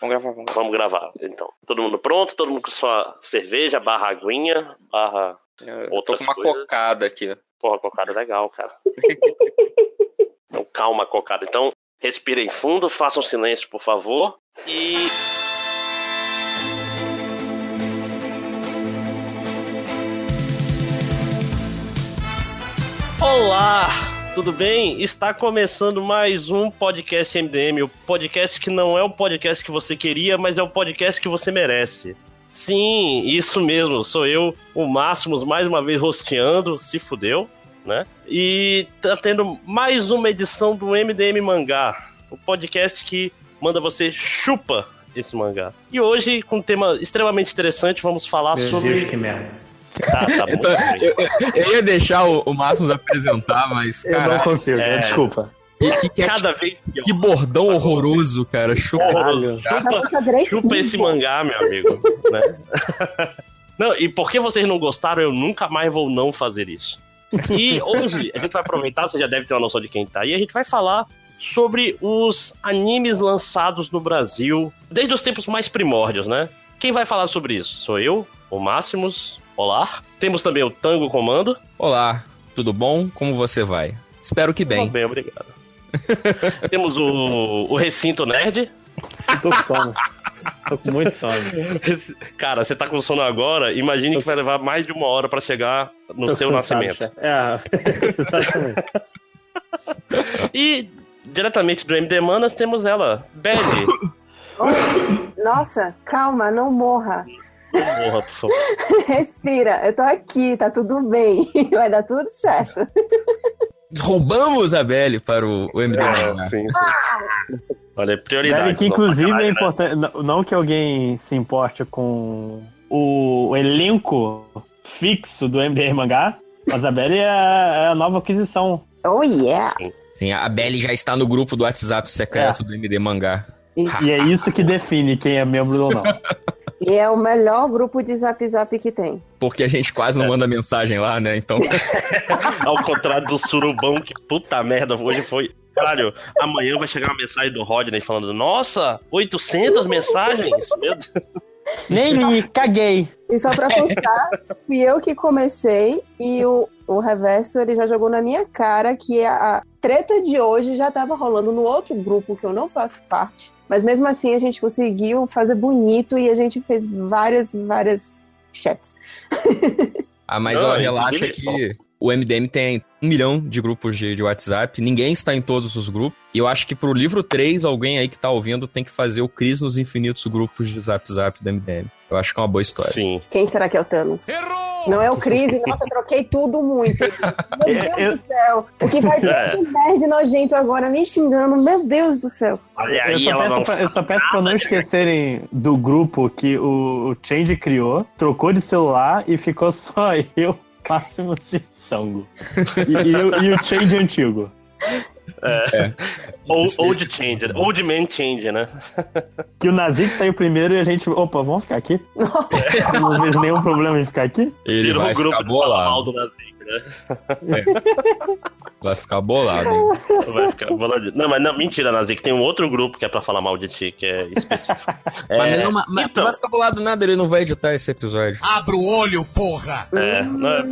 Vamos gravar, vamos gravar. Vamos gravar, então. Todo mundo pronto? Todo mundo com sua cerveja, barra aguinha, barra... Eu tô Outras com uma coisas. cocada aqui. Porra, cocada é legal, cara. então, calma, cocada. Então, respirem fundo, façam silêncio, por favor. E... Olá, tudo bem? Está começando mais um podcast MDM, o podcast que não é o podcast que você queria, mas é o podcast que você merece. Sim, isso mesmo, sou eu, o Máximos, mais uma vez rosteando, se fudeu, né? E tá tendo mais uma edição do MDM Mangá, o podcast que manda você chupa esse mangá. E hoje, com um tema extremamente interessante, vamos falar Meu sobre. Deus, que merda. Ah, tá bom. Então, eu, eu- eu ia deixar o, o Máximos apresentar, mas, Eu não cara, consigo, é. desculpa. que, que, que, Cada vez pior. que bordão horroroso, cara. Chupa esse Caralho. Chupa, chupa esse mangá, meu amigo. né? Não, e porque vocês não gostaram, eu nunca mais vou não fazer isso. E hoje a gente vai aproveitar, você já deve ter uma noção de quem tá aí, a gente vai falar sobre os animes lançados no Brasil desde os tempos mais primórdios, né? Quem vai falar sobre isso? Sou eu, o Máximos. Olá. Temos também o Tango Comando. Olá, tudo bom? Como você vai? Espero que bem. Tudo bem, obrigado. Temos o, o Recinto Nerd. Tô com sono. Tô com muito sono. Cara, você tá com sono agora, imagine que vai levar mais de uma hora pra chegar no Tô seu cansado, nascimento. É, exatamente. E diretamente do MD Manas temos ela, Belly. Nossa, calma, não morra. Porra, por favor. Respira, eu tô aqui, tá tudo bem. Vai dar tudo certo. Roubamos a Belly para o, o MD É, Mangá. sim, sim. Olha, prioridade. Deve que, inclusive, é importante. não- Não que alguém se importe com o elenco fixo do MDR Mangá, mas a Belly é é a nova aquisição. Oh yeah! Sim, a Belly já está no grupo do WhatsApp secreto do MD Mangá. E é isso que define quem é membro ou não. E é o melhor grupo de zap zap que tem. Porque a gente quase não manda mensagem lá, né? Então, Ao contrário do surubão, que puta merda, hoje foi. Caralho, amanhã vai chegar uma mensagem do Rodney falando: Nossa, 800 mensagens? Meu Deus. Nem li, caguei. E só pra constar, fui eu que comecei e o, o reverso ele já jogou na minha cara que a, a treta de hoje já tava rolando no outro grupo que eu não faço parte. Mas mesmo assim a gente conseguiu fazer bonito e a gente fez várias, várias chats. ah, mas Não, ó, relaxa inclusive- que o MDM tem um milhão de grupos de, de WhatsApp, ninguém está em todos os grupos. E eu acho que pro livro 3, alguém aí que tá ouvindo tem que fazer o Cris nos infinitos grupos de Zap Zap do MDM. Eu acho que é uma boa história. Sim. Quem será que é o Thanos? Não é o Cris, nossa, eu troquei tudo muito. Meu É, Deus eu- do céu. O que vai ter É. de nerd nojento agora me xingando, meu Deus do céu. Olha Eu aí, só, ela peço não. pra, eu só peço pra não esquecerem do grupo que o, o Change criou, trocou de celular e ficou só eu, Máximo Citango. E, e, o- e o Change antigo. Old, old Changer, Old Man Changer, né? Que o Nazik saiu primeiro e a gente. Opa, vamos ficar aqui? não vejo nenhum problema em ficar aqui. Ele Virou vai um grupo ficar bolado. do Nazik, né? Vai ficar bolado. Vai ficar boladinho. Não, mas não, mentira, Nazik. Tem um outro grupo que é pra falar mal de ti, que é específico. Mas, É, não, mas- mas então. vai ficar bolado nada, ele não vai editar esse episódio. Abra o olho, porra! É, não é-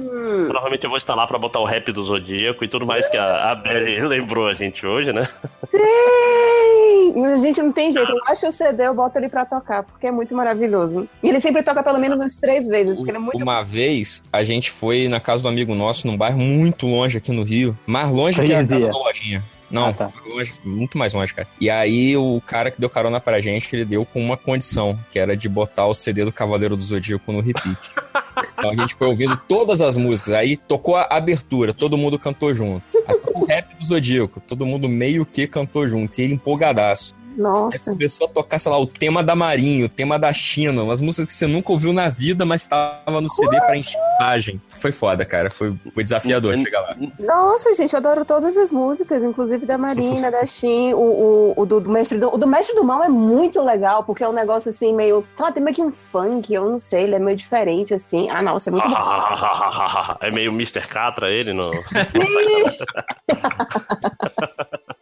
provavelmente eu vou estar lá pra botar o rap do Zodíaco e tudo mais que a, a Belly lembrou a gente hoje, né? sim! Mas a gente não tem jeito. Eu acho o CD, eu boto ele pra tocar, porque é muito maravilhoso. E ele sempre toca pelo menos umas três vezes, porque ele é muito. Uma vez, a gente foi na casa do amigo nosso, num bairro muito longe aqui no Rio. Mais longe que a casa da lojinha. Não, Ah, tá. longe, muito mais longe, cara. E aí, o cara que deu carona pra gente, ele deu com uma condição, que era de botar o CD do Cavaleiro do Zodíaco no repeat. então a gente foi ouvindo todas as músicas. Aí tocou a abertura, todo mundo cantou junto. Aí tocou o rap do Zodíaco, todo mundo meio que cantou junto. E ele empolgadaço. Aí Nossa. começou a tocar, sei lá, o tema da Marinho, o tema da China, umas músicas que você nunca ouviu na vida, mas tava no CD pra enchimagem. Foi foda, cara. Foi, foi desafiador chegar lá. Nossa, gente, eu adoro todas as músicas, inclusive da Marina, da Shin, o, o, o do, do Mestre do, o do Mestre do Mal é muito legal, porque é um negócio assim, meio. Sei lá, tem meio que um funk, eu não sei, ele é meio diferente, assim. Ah, nossa, é muito bom. é meio Mr. Catra ele no.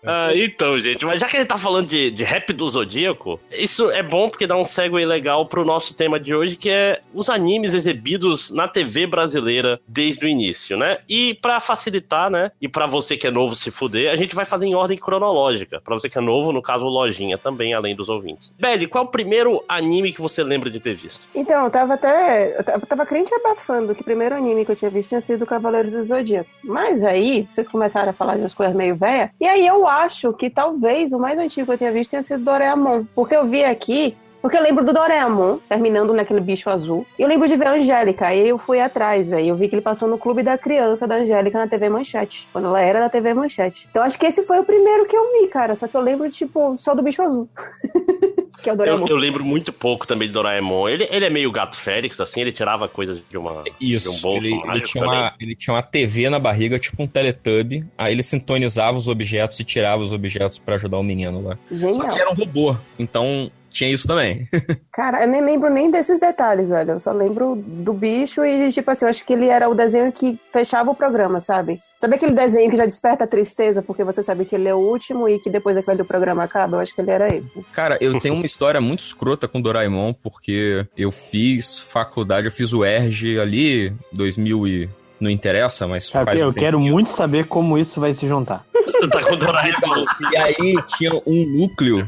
Ah, então, gente, mas já que a gente tá falando de, de rap do Zodíaco, isso é bom porque dá um segue legal pro nosso tema de hoje, que é os animes exibidos na TV brasileira desde o início, né? E pra facilitar, né? E pra você que é novo se fuder, a gente vai fazer em ordem cronológica. Pra você que é novo, no caso, Lojinha também, além dos ouvintes. Belly, qual é o primeiro anime que você lembra de ter visto? Então, eu tava até. Eu tava, crente abafando que o primeiro anime que eu tinha visto tinha sido Cavaleiros do Zodíaco. Mas aí, vocês começaram a falar de umas coisas meio velhas. E aí eu acho que talvez o mais antigo que eu tenha visto tenha sido Doraemon. Porque eu vi aqui. Porque eu lembro do Doraemon, terminando naquele bicho azul. E eu lembro de ver a Angélica. Aí eu fui atrás, aí eu vi que ele passou no Clube da Criança da Angélica na TV Manchete. Quando ela era da TV Manchete. Então acho que esse foi o primeiro que eu vi, cara. Só que eu lembro, tipo, só do bicho azul. que é o Doraemon. Eu, eu lembro muito pouco também de Doraemon. Ele, ele é meio gato Félix, assim, ele tirava coisas de uma. de um Isso, bolso ele, ele tinha também. uma, ele tinha uma TV na barriga, tipo um Teletubby. Aí ele sintonizava os objetos e tirava os objetos pra ajudar o menino lá. Só que ele Genial. era um robô, então tinha isso também. Cara, eu nem lembro nem desses detalhes, velho. Eu só lembro do bicho e, tipo assim, eu acho que ele era o desenho que fechava o programa, sabe? Sabe aquele desenho que já desperta a tristeza porque você sabe que ele é o último e que depois daquele do programa acaba? Eu acho que ele era ele. Cara, eu tenho uma história muito escrota com Doraemon, porque eu fiz faculdade, eu fiz o ERG ali, 2000 e... Não interessa, mas Sabe, faz eu um quero muito saber como isso vai se juntar. tá com Doraemon. E aí tinha um núcleo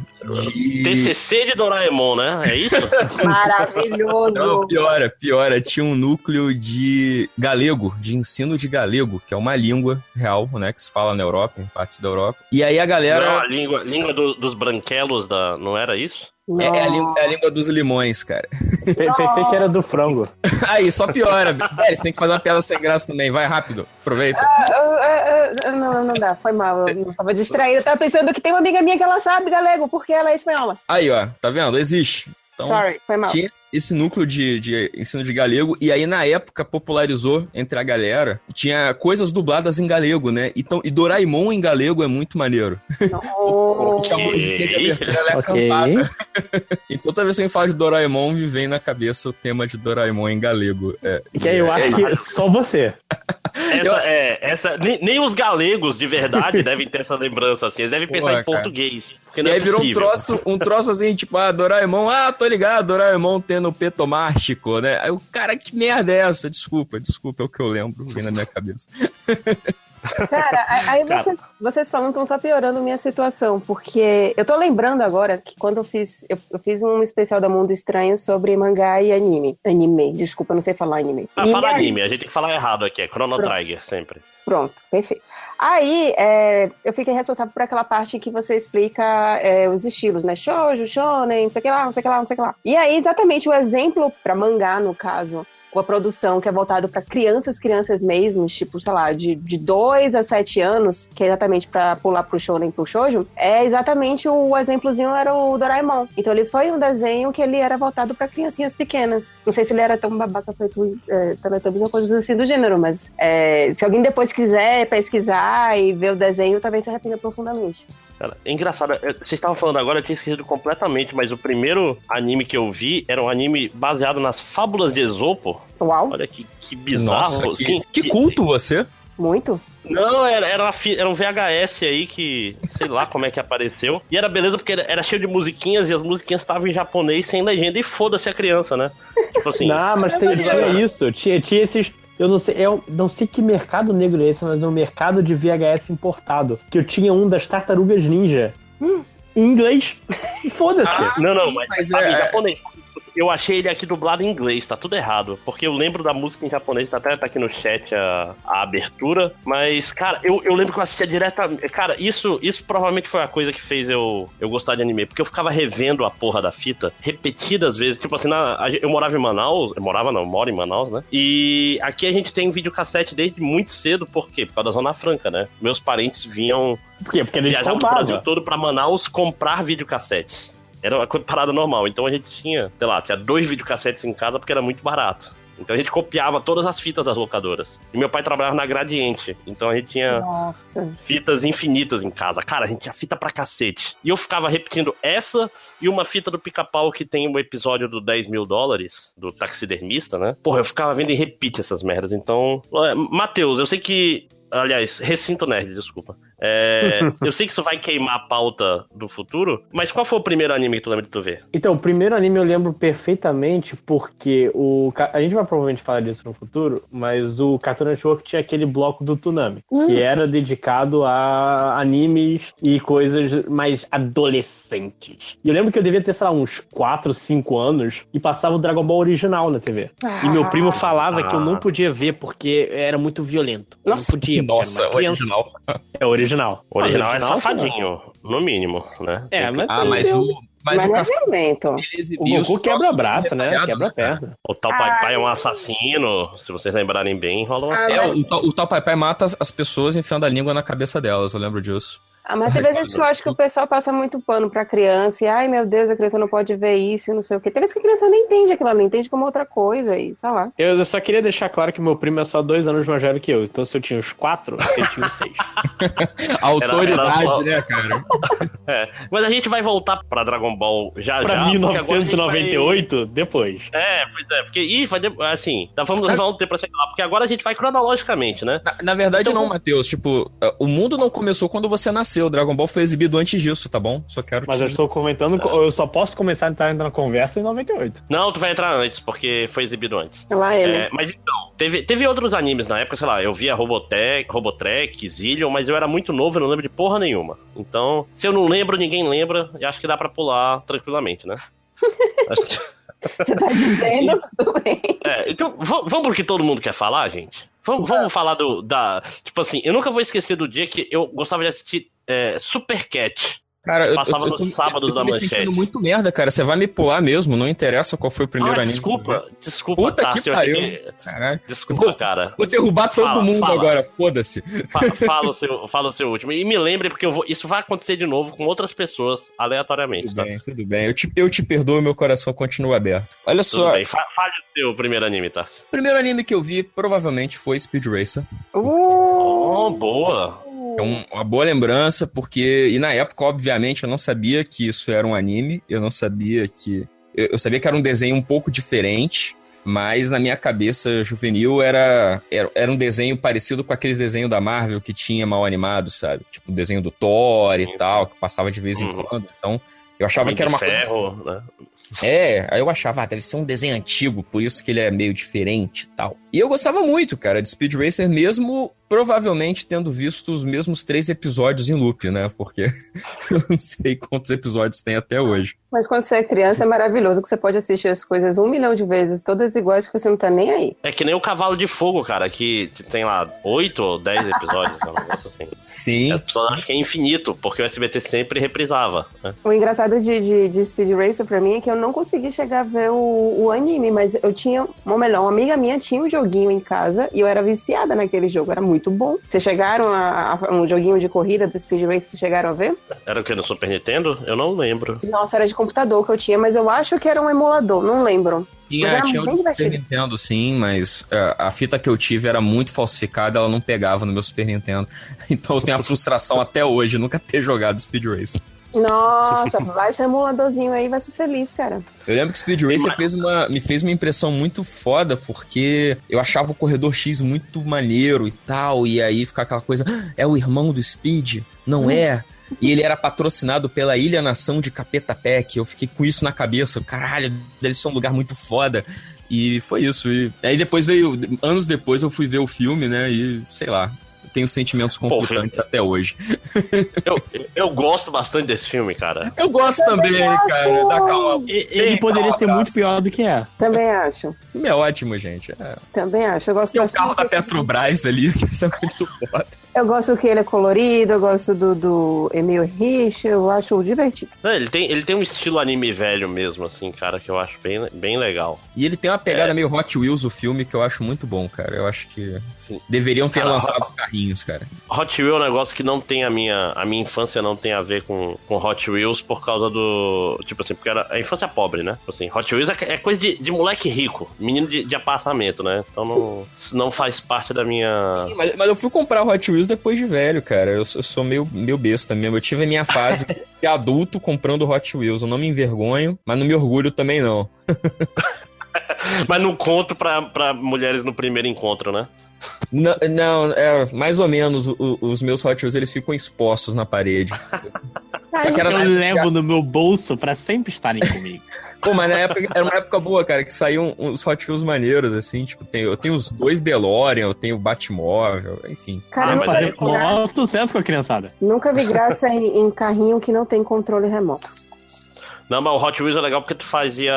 de... TCC de Doraemon, né? É isso? Maravilhoso! Não, piora, piora. Tinha um núcleo de galego, de ensino de galego, que é uma língua real, né? Que se fala na Europa, em partes da Europa. E aí a Não, galera. a língua, língua do- dos branquelos da. Não era isso? É, é a língua, é a língua dos limões, cara. Pe- Pensei que era do frango. Aí, só piora. Velho, você tem que fazer uma piada sem graça também. Vai rápido. Aproveita. Ah, ah, ah, não, não dá, foi mal. Eu tava distraída. Eu tava pensando que tem uma amiga minha que ela sabe galego, porque ela é espanhola. Aí, ó. Tá vendo? Existe. Então, Sorry, foi mal. tinha esse núcleo de, de ensino de galego, e aí na época popularizou entre a galera, tinha coisas dubladas em galego, né? Então, e Doraemon em galego é muito maneiro. Não. Porque a musiquinha de abertura ela é Ok. cantada. Então toda vez que eu falo de Doraemon, me vem na cabeça o tema de Doraemon em galego. É, Que aí eu é acho que só você. Essa, é, essa, nem, nem os galegos de verdade devem ter essa lembrança assim. Eles devem pensar Porra, em português. E não aí é virou um troço, um troço assim, tipo, ah, Doraemon, ah, tô ligado, Doraemon tendo petomástico, né? Aí o cara, que merda é essa? Desculpa, desculpa, é o que eu lembro, vem na minha cabeça. Cara, aí Cara. vocês, vocês falando estão só piorando minha situação, porque eu tô lembrando agora que quando eu fiz, eu, eu fiz um especial da Mundo Estranho sobre mangá e anime. Anime, desculpa, eu não sei falar anime. Ah, E fala aí- anime, a gente tem que falar errado aqui, é Chrono Trigger sempre. Pronto, perfeito. Aí, é, eu fiquei responsável por aquela parte que você explica é, os estilos, né? Shoujo, shonen, não sei o que lá, não sei o que lá, não sei o que lá. E aí, exatamente, o exemplo para mangá, no caso, com a produção que é voltado para crianças, crianças mesmo, tipo, sei lá, de, de 2 a 7 anos, que é exatamente para pular pro shonen, pro shoujo, é exatamente o exemplozinho era o Doraemon. Então ele foi um desenho que ele era voltado para criancinhas pequenas. Não sei se ele era tão babaca feito é, Teletubbies ou coisas assim do gênero, mas é, se alguém depois quiser pesquisar e ver o desenho, talvez se arrependa profundamente. Cara, é engraçado, é, vocês estavam falando agora, eu tinha esquecido completamente, mas o primeiro anime que eu vi era um anime baseado nas fábulas de Esopo. Uau, Olha que, que bizarro. Nossa, que, Sim, que culto você. muito. Não, era, era, era um VHS aí que, sei lá como é que apareceu. E era beleza porque era, era cheio de musiquinhas e as musiquinhas estavam em japonês sem legenda e foda-se a criança, né? Tipo assim. Não, mas tem- tinha isso. Tinha, tinha esses. Eu não sei, eu não sei que mercado negro é esse, mas é um mercado de VHS importado. Que eu tinha um das tartarugas ninja. Em inglês. E Foda-se. Não, não, mas, Mas sabe, é- em japonês. Eu achei ele aqui dublado em inglês, tá tudo errado. Porque eu lembro da música em japonês, tá até tá aqui no chat a, a abertura. Mas, cara, eu, eu lembro que eu assistia diretamente. Cara, isso, isso provavelmente foi a coisa que fez eu, eu gostar de anime. Porque eu ficava revendo a porra da fita repetidas vezes. Tipo assim, na, eu morava em Manaus. Eu morava não, eu moro em Manaus, né? E aqui a gente tem videocassete desde muito cedo, por quê? Por causa da Zona Franca, né? Meus parentes vinham Por quê? Porque a gente viajava pro Brasil todo pra Manaus comprar videocassetes. Era uma coisa- parada normal. Então a gente tinha, sei lá, tinha dois videocassetes em casa porque era muito barato. Então a gente copiava todas as fitas das locadoras. E meu pai trabalhava na Gradiente. Então a gente tinha Nossa. fitas infinitas em casa. Cara, a gente tinha fita pra cacete. E eu ficava repetindo essa e uma fita do pica-pau que tem o episódio do 10 mil dólares, do taxidermista, né? Porra, eu ficava vendo em repeat essas merdas. Então, é, Matheus, eu sei que. Aliás, Recinto Nerd, desculpa. É, eu sei que isso vai queimar a pauta do futuro, mas qual foi o primeiro anime que tu lembra de tu ver? Então, o primeiro anime eu lembro perfeitamente porque o. A gente vai provavelmente falar disso no futuro, mas o Cartoon Network tinha aquele bloco do Tsunami, que era dedicado a animes e coisas mais adolescentes. E eu lembro que eu devia ter, sei lá, uns 4, 5 anos e passava o Dragon Ball original na TV. E meu primo falava que eu não podia ver porque era muito violento. Não Nossa. podia. porque Nossa, era uma criança. original. É original. O original, é safadinho, no mínimo, né? É, mas, Ah, mas o. Mas Mas o não ele o Goku quebra braço, né? Quebra perna. O tal Pai Pai é um assassino, se vocês lembrarem bem, rola uma... Ah, É, o, tal- o tal Pai Pai mata as, as pessoas enfiando a língua na cabeça delas, eu lembro disso. Ah, mas tem vezes eu acho que o pessoal passa muito pano pra criança e, ai meu Deus, a criança não pode ver isso e não sei o quê. Tem vezes que a criança nem entende aquilo, ela entende como outra coisa e sei lá. Eu, eu só queria deixar claro que meu primo é só dois anos mais velho que eu. Então, se eu tinha uns quatro, ele tinha uns seis. Autoridade, só- né, cara? É, mas a gente vai voltar pra Dragon Ball já pra já. porque agora a gente 1998, depois. vai- É, pois é, porque. Ih, vai. de- Assim, tá, vamos levar um tempo pra chegar lá, porque agora a gente vai cronologicamente, né? Na, na verdade, Então- não, Matheus. Tipo, uh, o mundo não começou quando você nasceu. O Dragon Ball foi exibido antes disso, tá bom? Só quero Mas te eu estou comentando, eu só posso começar a entrar na conversa em 98. Não, tu vai entrar antes, porque foi exibido antes. Lá ele. É, mas então, teve, teve outros animes na época, sei lá, eu via Robotech, Robotrek, Zillion, mas eu era muito novo, eu não lembro de porra nenhuma. Então, se eu não lembro, ninguém lembra, e acho que dá pra pular tranquilamente, né? Acho que- Você tá dizendo, tudo bem. É, então, va- vamos pro que todo mundo quer falar, gente? Vamos, vamos falar do. Da, tipo assim, eu nunca vou esquecer do dia que eu gostava de assistir é, Super Cat. Cara, eu, Passava eu, eu nos tô, sábados eu tô da me manchete. sentindo muito merda, cara. Você vai me pular mesmo, não interessa qual foi o primeiro ah, anime. desculpa, desculpa, Puta tá, que eu pariu. que- Caralho. Desculpa, Vou- cara. Vou derrubar todo Fala, mundo fala. agora, foda-se. Fa- fala, o seu, fala o seu último. E me lembre, porque eu vou, isso vai acontecer de novo com outras pessoas, aleatoriamente, Tudo tá? bem, tudo bem. Eu te, eu te perdoo, meu coração continua aberto. Olha Tudo só, bem. Fa- Fale o seu primeiro anime, tá? o primeiro anime que eu vi provavelmente foi Speed Racer. Oh, Uh, boa. É um- uma boa lembrança, porque. E na época, obviamente, eu não sabia que isso era um anime. Eu não sabia que. Eu, eu sabia que era um desenho um pouco diferente. Mas na minha cabeça juvenil era, era, era um desenho parecido com aqueles desenhos da Marvel que tinha mal animado, sabe? Tipo o desenho do Thor e tal, que passava de vez em Uhum. quando. Então, eu achava que era uma coisa ferro, né? É, aí eu achava, ah, deve ser um desenho antigo, por isso que ele é meio diferente e tal. E eu gostava muito, cara, de Speed Racer, mesmo provavelmente tendo visto os mesmos três episódios em loop, né? Porque eu não sei quantos episódios tem até hoje. Mas quando você é criança é maravilhoso que você pode assistir as coisas um milhão de vezes, todas iguais, que você não tá nem aí. É que nem o Cavalo de Fogo, cara, que tem lá oito ou dez episódios, um negócio assim. Sim. As pessoas acham que é infinito, porque o SBT sempre reprisava. né? O engraçado de, de, de Speed Racer pra mim é que eu não consegui chegar a ver o, o anime, mas eu tinha, ou melhor, uma amiga minha tinha um joguinho em casa e eu era viciada naquele jogo, era muito bom. Vocês chegaram a, a um joguinho de corrida do Speed Racer, vocês chegaram a ver? Era o que no Super Nintendo? Eu não lembro. Nossa, era de computador que eu tinha, mas eu acho que era um emulador, não lembro. Tinha, tinha do Super. Nintendo, sim, mas é, a fita que eu tive era muito falsificada, ela não pegava no meu Super Nintendo. Então eu tenho a frustração até hoje, nunca ter jogado Speed Racer. Nossa, baixa um emuladorzinho aí, vai ser feliz, cara. Eu lembro que Speed Racer Mas- fez uma, me fez uma impressão muito foda, porque eu achava o Corredor X muito maneiro e tal, e aí ficar aquela coisa, "Ah, é o irmão do Speed? Não é? E ele era patrocinado pela Ilha Nação de Capetapec, eu fiquei com isso na cabeça, caralho, deve ser um lugar muito foda. E foi isso. E aí depois veio, anos depois eu fui ver o filme, né, e sei lá, eu tenho sentimentos Pô, conflitantes até hoje. Eu, eu gosto bastante desse filme, cara. Eu gosto também, cara, dá calma. Ele poderia ser muito pior do que é. Também acho. O filme é ótimo, gente. É. Também acho. Eu gosto Tem o carro da Petrobras ali, que isso é muito foda. Eu gosto que ele é colorido, eu gosto do, do Emil Rich, eu acho divertido. Não, ele, tem, ele tem um estilo anime velho mesmo, assim, cara, que eu acho bem, bem legal. E ele tem uma pegada meio Hot Wheels, o filme, que eu acho muito bom, cara. Eu acho que Sim. deveriam ter Cara, lançado os carrinhos, cara. Hot Wheels é um negócio que não tem a minha. A minha infância não tem a ver com, com Hot Wheels por causa do. Tipo assim, porque era a infância pobre, né? Tipo assim, Hot Wheels é, é coisa de, de moleque rico, menino de, de apartamento, né? Então não, isso não faz parte da minha. Mas, mas eu fui comprar o Hot Wheels depois de velho, cara. Eu, sou- eu sou meio, meio besta mesmo. Eu tive a minha fase de adulto comprando Hot Wheels. Eu não me envergonho, mas não me orgulho também, não. Mas não conto pra, pra mulheres no primeiro encontro, né? Não, não, é, mais ou menos o- os meus Hot Wheels eles ficam expostos na parede. Só que era Eu levo no meu bolso pra sempre estarem comigo. Pô, mas na época era uma época boa, cara, que saíam uns Hot Wheels maneiros, assim, tipo, tem, eu tenho os dois DeLorean, eu tenho o Batmóvel, enfim. Cara, Ah, gra- Maior sucesso com a criançada. nunca vi graça em, em carrinho que não tem controle remoto. Não, mas o Hot Wheels é legal porque tu fazia.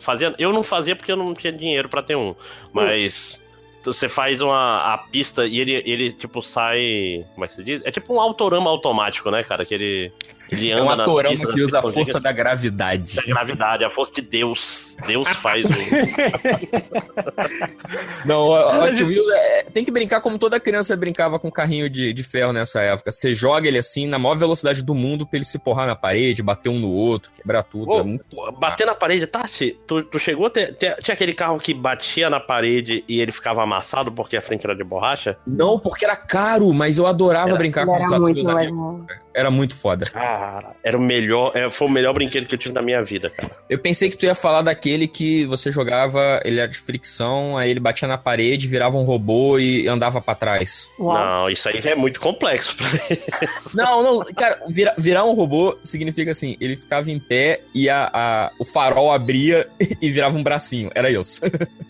fazia eu não fazia porque eu não tinha dinheiro pra ter um. Mas. Você faz uma a pista e ele, ele, tipo, sai. Como é que se diz? É tipo um autorama automático, né, cara? Que ele. Ele É anda um nas atorama pistas, que usa a assim, força da gravidade. da gravidade, a força de Deus. Deus faz o. Não, Hot Wheels é- tem que brincar como toda criança brincava com carrinho de, de ferro nessa época. Você joga ele assim, na maior velocidade do mundo, pra ele se porrar na parede, bater um no outro, quebrar tudo. Ô, é muito... Bater na parede, Tati, tu, tu chegou a ter, ter- Tinha aquele carro que batia na parede e ele ficava amassado porque a frente era de borracha? Não, porque era caro, mas eu adorava Era- brincar com os era muito amigos. Era muito foda. Cara, era o melhor. é, foi o melhor brinquedo que eu tive na minha vida, cara. Eu pensei que tu ia falar daquele que você jogava, ele era de fricção, aí ele batia na parede, virava um robô e andava pra trás. Uau. Não, isso aí já é muito complexo pra mim. Não, não, cara, vira- virar um robô significa assim, ele ficava em pé e a, a- o farol abria e virava um bracinho. Era isso.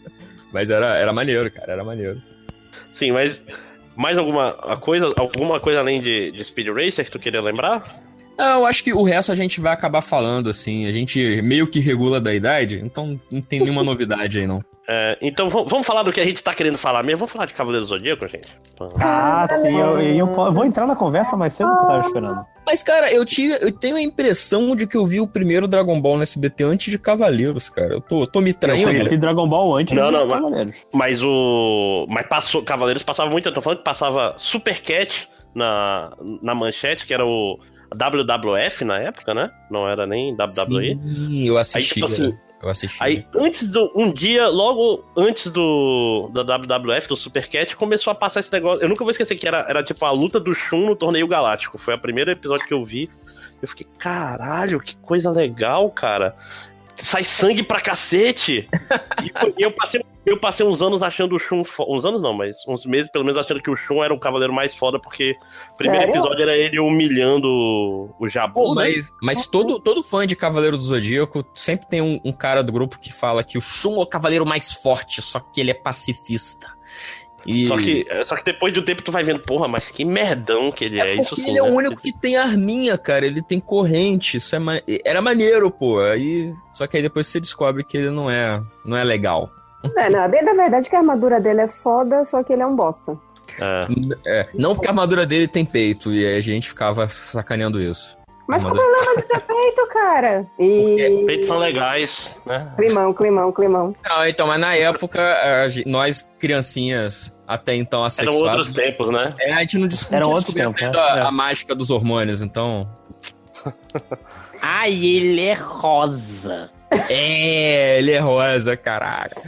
Mas era, era maneiro, cara, era maneiro. Sim, mas mais alguma coisa, alguma coisa além de, de Speed Racer que tu queria lembrar? Não, eu acho que o resto a gente vai acabar falando, assim. A gente meio que regula da idade, então não tem nenhuma novidade aí, não. É, então vamos falar do que a gente tá querendo falar mesmo. Vamos falar de Cavaleiro do Zodíaco, gente? Ah, sim, eu, eu, eu vou entrar na conversa mais cedo do que eu tava esperando. Mas, cara, eu, tinha, eu tenho a impressão de que eu vi o primeiro Dragon Ball no SBT antes de Cavaleiros, cara. Eu tô, tô me Eu traindo. conheci Dragon Ball antes Não, de não, mas- Cavaleiros. Mas o. Mas passou. Cavaleiros passava muito. Eu tô falando que passava Super Cat na, na manchete, que era o WWF na época, né? Não era nem WWE. Sim, eu Aí, assisti. tipo assim, eu assisti. Aí, antes do. Um dia, logo antes do. Da WWF, do Super Cat, começou a passar esse negócio. Eu nunca vou esquecer que era, era tipo a luta do Shun no torneio galáctico. Foi o primeiro episódio que eu vi. Eu fiquei, caralho, que coisa legal, cara. Sai sangue pra cacete! e e eu passei, eu passei uns anos achando o Shun. fo- Uns anos não, mas uns meses pelo menos achando que o Shun era o cavaleiro mais foda, porque o primeiro Sério? episódio era ele humilhando o Jabu. Pô, né? mas, mas todo, todo fã de Cavaleiro do Zodíaco sempre tem um, um cara do grupo que fala que o Shun é o cavaleiro mais forte, só que ele é pacifista. E... Só que, só que depois do tempo tu vai vendo, porra, mas que merdão que ele é. É isso sim, ele é o né? único que tem arminha, cara. Ele tem corrente. Isso é ma- Era maneiro, pô. Aí... Só que aí depois você descobre que ele não é, não é legal. É, não, bem da verdade que a armadura dele é foda, só que ele é um bosta. É. É, não porque a armadura dele tem peito. E aí a gente ficava sacaneando isso. Mas qual o problema de ter peito, cara? E. Peitos são legais, né? Climão, climão, climão. Não, então, mas na época, nós, criancinhas, até então Eram assexuadas... outros tempos, né? É, a gente não descobriu Eram outros tempos, né? a, É. a mágica dos hormônios, então... Ai, ele é rosa. É, ele é rosa, caraca.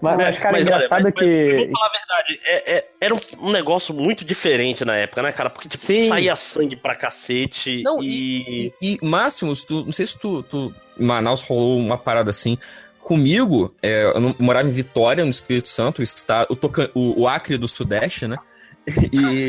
Mas, mas cara, Mas, olha, engraçado mas- mas que. eu vou falar a verdade, é- é- era um, negócio muito diferente na época, né, cara? Porque tipo, Sim. saía sangue pra cacete Não, e... E, Máximos, tu, não sei se tu, tu. Em Manaus rolou uma parada assim. Comigo, é, eu morava em Vitória, no Espírito Santo, o, estado, o, Tocan- o- o Acre do Sudeste, né? E.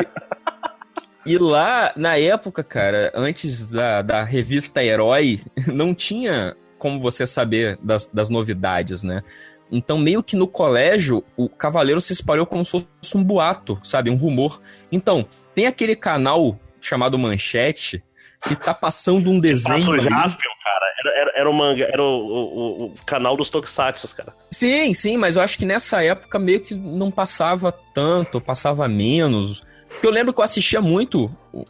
E lá, na época, cara, antes da, da revista Herói, não tinha como você saber das, das novidades, né? Então, meio que no colégio, o Cavaleiro se espalhou como se fosse um boato, sabe? Um rumor. Então, tem aquele canal chamado Manchete que tá passando um desenho. Passou ali. Jaspion, cara. Era, era, era o manga, era o, o- o canal dos Tokusatsu, cara. Sim, sim, mas eu acho que nessa época meio que não passava tanto, passava menos. Porque eu lembro que eu assistia muito o-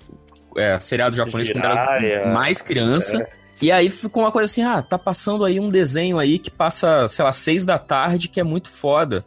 é, seriado japonês quando era mais criança. E aí ficou uma coisa assim, ah, tá passando aí um desenho aí que passa, sei lá, seis da tarde, que é muito foda.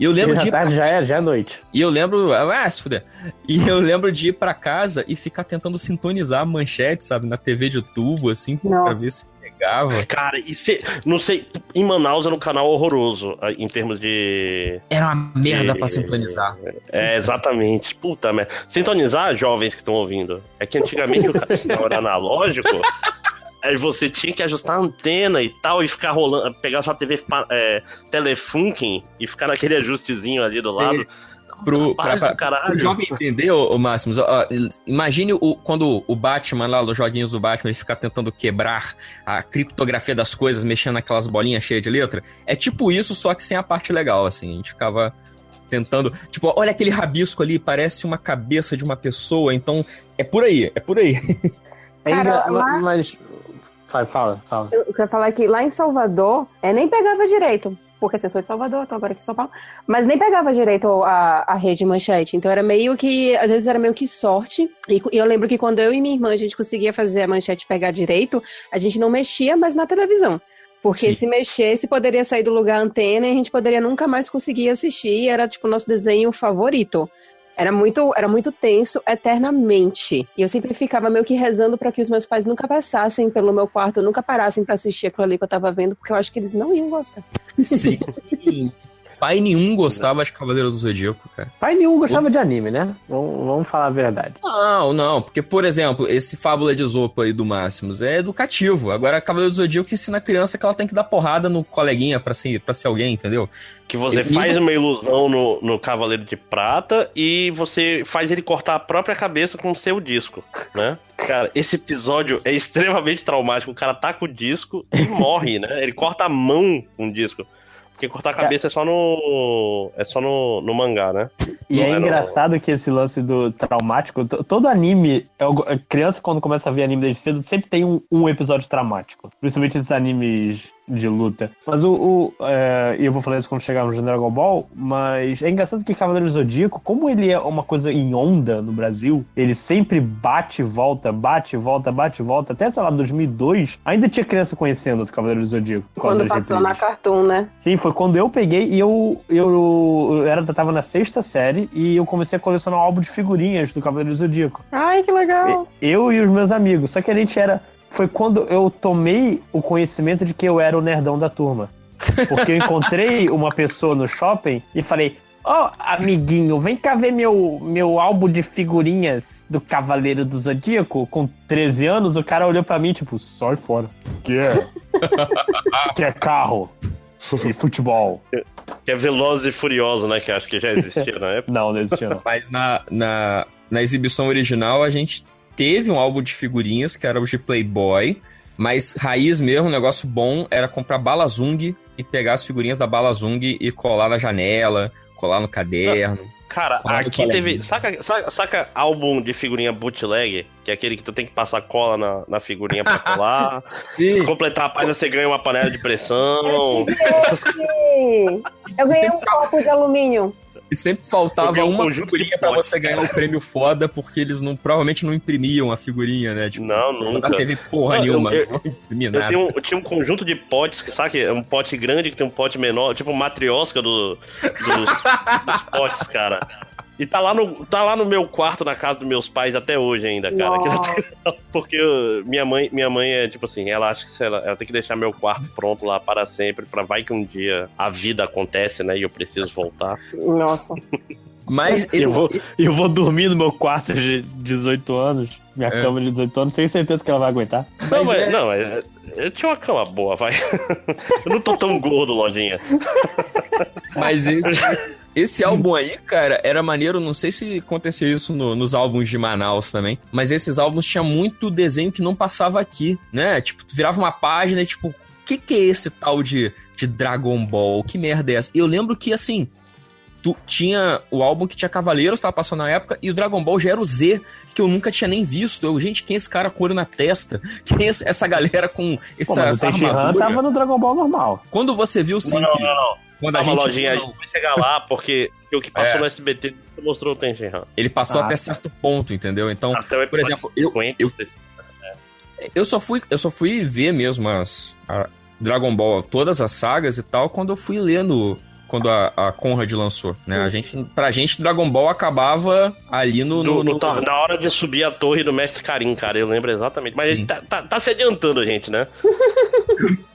E eu lembro de tarde, já é, já é noite. E eu lembro. Ah, se fuder. E eu lembro de ir pra casa e ficar tentando sintonizar a manchete, sabe? Na TV de tubo, assim, pra Nossa. ver se pegava. Cara, e cê, não sei, em Manaus era um canal horroroso ah, em termos de. Era uma merda E- pra sintonizar. É, exatamente. Puta merda. Sintonizar, jovens que estão ouvindo. É que antigamente o canal era analógico. Aí você tinha que ajustar a antena e tal, e ficar rolando, pegar sua TV é, Telefunken e ficar naquele ajustezinho ali do lado. Pro, pra, pra, caralho. pro jovem entender, ô, ô Máximos, ó, imagine o, quando o Batman lá, nos joguinhos do Batman, ele fica tentando quebrar a criptografia das coisas, mexendo naquelas bolinhas cheias de letra. É tipo isso, só que sem a parte legal, assim. A gente ficava tentando. Tipo, olha aquele rabisco ali, parece uma cabeça de uma pessoa, então é por aí, é por aí. Ainda, Cara, lá- mas. Fala, fala, fala. Eu quero falar que lá em Salvador, é, nem pegava direito. Porque assim, eu sou de Salvador, tô agora aqui em São Paulo. Mas nem pegava direito a, a rede manchete. Então era meio que, às vezes era meio que sorte. E, e eu lembro que quando eu e minha irmã a gente conseguia fazer a manchete pegar direito, a gente não mexia mais na televisão. Porque Sim. se mexesse, poderia sair do lugar antena e a gente poderia nunca mais conseguir assistir. E era tipo o nosso desenho favorito. Era muito, era muito tenso eternamente. E eu sempre ficava meio que rezando para que os meus pais nunca passassem pelo meu quarto, nunca parassem para assistir aquilo ali que eu tava vendo, porque eu acho que eles não iam gostar. Sim. Pai nenhum gostava de Cavaleiro do Zodíaco, cara. Pai nenhum gostava de anime, né? Vamos, vamos falar a verdade. Não, não, porque, por exemplo, esse Fábula de Zopa aí do Máximos é educativo. Agora, Cavaleiro do Zodíaco ensina a criança que ela tem que dar porrada no coleguinha pra ser, pra ser alguém, entendeu? Que você E- faz uma ilusão no, no Cavaleiro de Prata e você faz ele cortar a própria cabeça com o seu disco, né? Cara, esse episódio é extremamente traumático. O cara tá com o disco e morre, né? Ele corta a mão com o disco. Porque cortar a cabeça é só no. É só no, no mangá, né? E é Não, engraçado que esse lance do traumático, todo anime, é criança quando começa a ver anime desde cedo, sempre tem um, um episódio traumático. Principalmente esses animes de luta. Mas o. o é, e eu vou falar isso quando chegarmos no Dragon Ball, mas é engraçado que Cavaleiro Zodíaco, como ele é uma coisa em onda no Brasil, ele sempre bate e volta, bate e volta, bate e volta. Até, sei lá, 2002, ainda tinha criança conhecendo o Cavaleiro Zodíaco. Quando passou na. Cartoon, né? Sim, foi quando eu peguei e eu, eu, eu era, tava na sexta série e eu comecei a colecionar um álbum de figurinhas do Cavaleiro Zodíaco. Ai, que legal. Eu e os meus amigos. Só que a gente era. Foi quando eu tomei o conhecimento de que eu era o nerdão da turma. Porque eu encontrei uma pessoa no shopping e falei. Ó, amiguinho, vem cá ver meu, meu álbum de figurinhas do Cavaleiro do Zodíaco. Com 13 anos, o cara olhou pra mim, tipo, sai fora. Que é? que é carro e futebol. Que é Veloz e Furioso, né? Que acho que já existia na época. Não, não existia não. Mas na, na, na exibição original a gente teve um álbum de figurinhas que era o de Playboy, mas raiz mesmo, um negócio bom era comprar Balazung e pegar as figurinhas da Balazung e colar na janela, colar no caderno. Cara, Fala do aqui teve. Saca, saca, saca álbum de figurinha bootleg? Que é aquele que tu tem que passar cola na, na figurinha pra colar. Se completar a página, você ganha uma panela de pressão. Sim. Eu ganhei um copo de alumínio. E sempre Eu faltava ganhei um uma figurinha pra potes, você ganhar o prêmio foda, porque eles não, provavelmente não imprimiam a figurinha, né? Tipo, Não, nunca. Não teve porra Não, eu- nenhuma, eu- não Eu, nada. tenho um- eu tinha um conjunto de potes, que sabe? É um pote grande que tem um pote menor, tipo matriosca do, dos, dos potes, cara. E tá lá, no, tá lá no meu quarto, na casa dos meus pais até hoje ainda, cara. Porque eu- minha mãe, minha mãe é tipo assim, ela acha que se ela, ela tem que deixar meu quarto pronto lá para sempre, pra vai que um dia a vida acontece, né? E eu preciso voltar. Nossa. Mas esse, Eu vou, eu vou dormir no meu quarto de 18 anos, minha É. cama de 18 anos, tenho certeza que ela vai aguentar. Não, Mas mas, é- não, mas eu tinha uma cama boa, vai. eu não tô tão gordo, lojinha. Mas esse, esse álbum aí, cara, era maneiro. Não sei se acontecia isso no- nos álbuns de Manaus também. Mas esses álbuns tinha muito desenho que não passava aqui, né? Tipo, tu virava uma página e tipo, o que, que é esse tal de, de Dragon Ball? Que merda é essa? Eu lembro que assim. Tu tinha o álbum que tinha Cavaleiros, tava passando na época, e o Dragon Ball já era o Z, que eu nunca tinha nem visto. Eu, gente, quem é esse cara com olho na testa? Quem é esse- essa galera com Pô, essa, mas o essa Tenshinhan armadura? tava no Dragon Ball normal. Quando você viu sim, Não, não, não, não. Quando a Calma, gente lojinha, a viu, gente vai chegar lá, porque o que passou É. no SBT mostrou o Tenshinhan. ele passou Ah. até certo ponto, entendeu? Então, Até o por exemplo, eu, 50, eu, vocês- eu só fui eu só fui ver mesmo as a Dragon Ball, todas as sagas e tal, quando eu fui ler no quando a, a Conrad lançou, né? A gente, pra gente, Dragon Ball acabava ali no... No- no- no- tá- na hora de subir a torre do Mestre Karim, cara, eu lembro exatamente. Mas Sim. ele tá, tá- tá se adiantando, gente, né?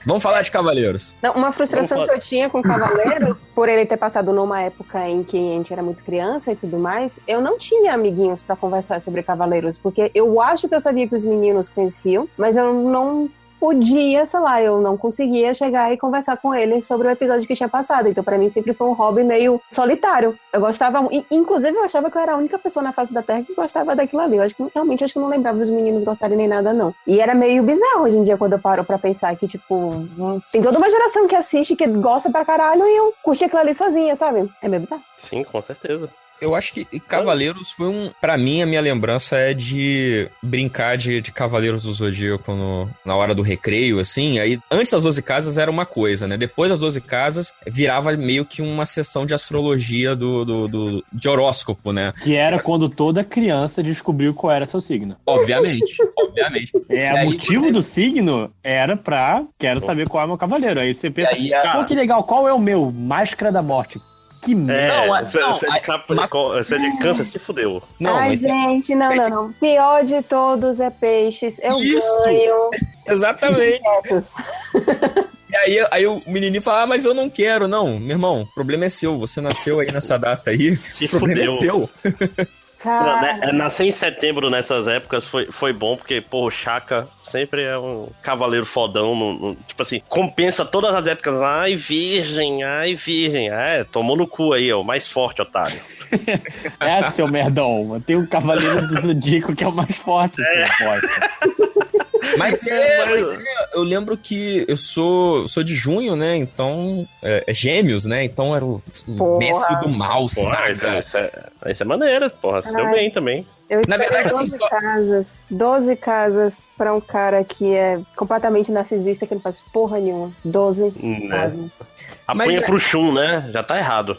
Vamos falar de Cavaleiros. Não, uma frustração que eu tinha com Cavaleiros, por ele ter passado numa época em que a gente era muito criança e tudo mais, eu não tinha amiguinhos pra conversar sobre Cavaleiros, porque eu acho que eu sabia que os meninos conheciam, mas eu não podia, sei lá, eu não conseguia chegar e conversar com ele sobre o episódio que tinha passado. Então, para mim, sempre foi um hobby meio solitário. Eu gostava, inclusive, eu achava que eu era a única pessoa na face da Terra que gostava daquilo ali. Eu acho que realmente acho que eu não lembrava dos meninos gostarem nem nada, não. E era meio bizarro hoje em dia quando eu paro pra pensar que, tipo, tem toda uma geração que assiste, que gosta pra caralho, e eu curti aquilo ali sozinha, sabe? É meio bizarro. Sim, com certeza. Eu acho que Cavaleiros foi um. Pra mim, a minha lembrança é de brincar de, de Cavaleiros do Zodíaco no, na hora do recreio, assim. Aí, antes das 12 casas era uma coisa, né? Depois das 12 casas, virava meio que uma sessão de astrologia do, do, do de horóscopo, né? Que era Mas... quando toda criança descobriu qual era seu signo. Obviamente, obviamente. É, o motivo você... do signo era pra quero saber qual é o meu cavaleiro. Aí você pensa, aí, a... pô, que legal, qual é o meu? Máscara da Morte que merda. É, não, você, não, você, é de capa, mas... você é de câncer, se fudeu. Não, Ai, mas... É gente, não, não, não. Pior de todos é peixes. Eu Isso! ganho. Exatamente. E aí, aí o menininho fala, ah, mas eu não quero. Não, meu irmão, o problema é seu. Você nasceu aí nessa data aí. Se o problema é fudeu. é seu. Não, né, nascer em setembro nessas épocas foi, foi bom, porque, pô, o Chaka sempre é um cavaleiro fodão. No, no, tipo assim, compensa todas as épocas. Ai, virgem, ai, virgem. É, tomou no cu aí, ó, o mais forte, otário. é, seu merdão. Tem um cavaleiro do Zodíaco que é o mais forte, é. seu forte. Mas é, mas é, eu lembro que eu sou, sou de junho, né? Então, é, é gêmeos, né? Então era o porra. mestre do mal, porra, saca? Isso é, isso é maneiro, porra. Você deu bem também. Eu Na verdade, 12 assim, casas, 12 casas pra um cara que é completamente narcisista, que não faz porra nenhuma. 12 né? casas. Apanha mas, é- pro chum, né? Já tá errado.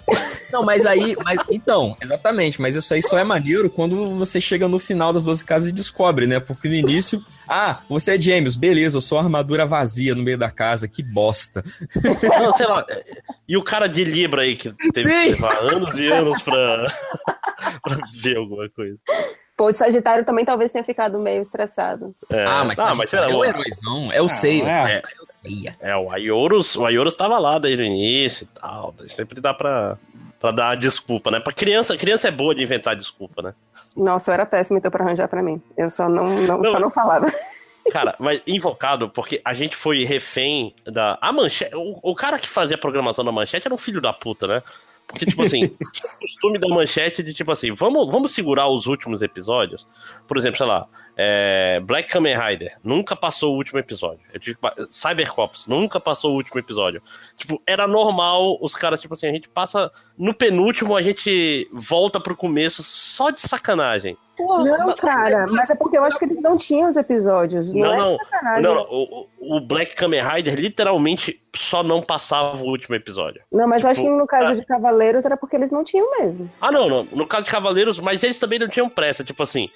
Não, mas aí. Mas, então, exatamente. Mas isso aí só é maneiro quando você chega no final das 12 casas e descobre, né? Porque no início. Ah, você é James, beleza, eu sou armadura vazia no meio da casa, que bosta. Não, sei lá. E o cara de Libra aí que teve Sim. que levar anos e anos pra, pra ver alguma coisa. Pô, o Sagitário também talvez tenha ficado meio estressado. É, ah, mas, ah, mas é o heróizão, é o Seiya. É, é, é, o Ayorus, o Ayorus tava lá desde o início e tal. Sempre dá pra, pra dar a desculpa, né? Pra criança, criança é boa de inventar desculpa, né? Nossa, eu era péssimo então pra arranjar pra mim. Eu só não, não, não só não falava. Cara, mas invocado, porque a gente foi refém da. A manchete. O, o cara que fazia a programação da manchete era um filho da puta, né? Porque, tipo assim, o costume da manchete de, tipo assim, vamos, vamos segurar os últimos episódios. Por exemplo, sei lá, é, Black Kamen Rider nunca passou o último episódio. Tipo, Cybercops nunca passou o último episódio. Tipo, era normal os caras, tipo assim, a gente passa. No penúltimo, a gente volta pro começo só de sacanagem. não, cara, mas é porque eu acho que eles não tinham os episódios. Não, não. Não, não, o, o, Black Kamen Rider literalmente só não passava o último episódio. Não, mas tipo, acho que no caso é... de Cavaleiros era porque eles não tinham mesmo. Ah, não, não. No caso de Cavaleiros, mas eles também não tinham pressa. Tipo assim,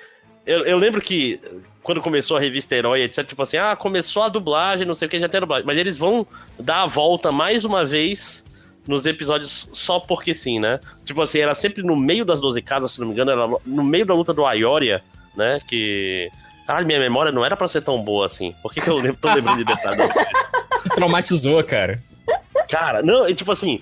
eu, eu, lembro que quando começou a revista Herói, etc, tipo assim, ah, começou a dublagem, não sei o que, já tem a dublagem. Mas eles vão dar a volta mais uma vez nos episódios só porque sim, né? Tipo assim, era sempre no meio das 12 casas, se não me engano, era no meio da luta do Ayoria, né? Que. Caralho, minha memória não era pra ser tão boa assim. Por que, que eu lembro, tô lembrando de detalhes? Traumatizou, cara. Cara, não, é tipo assim,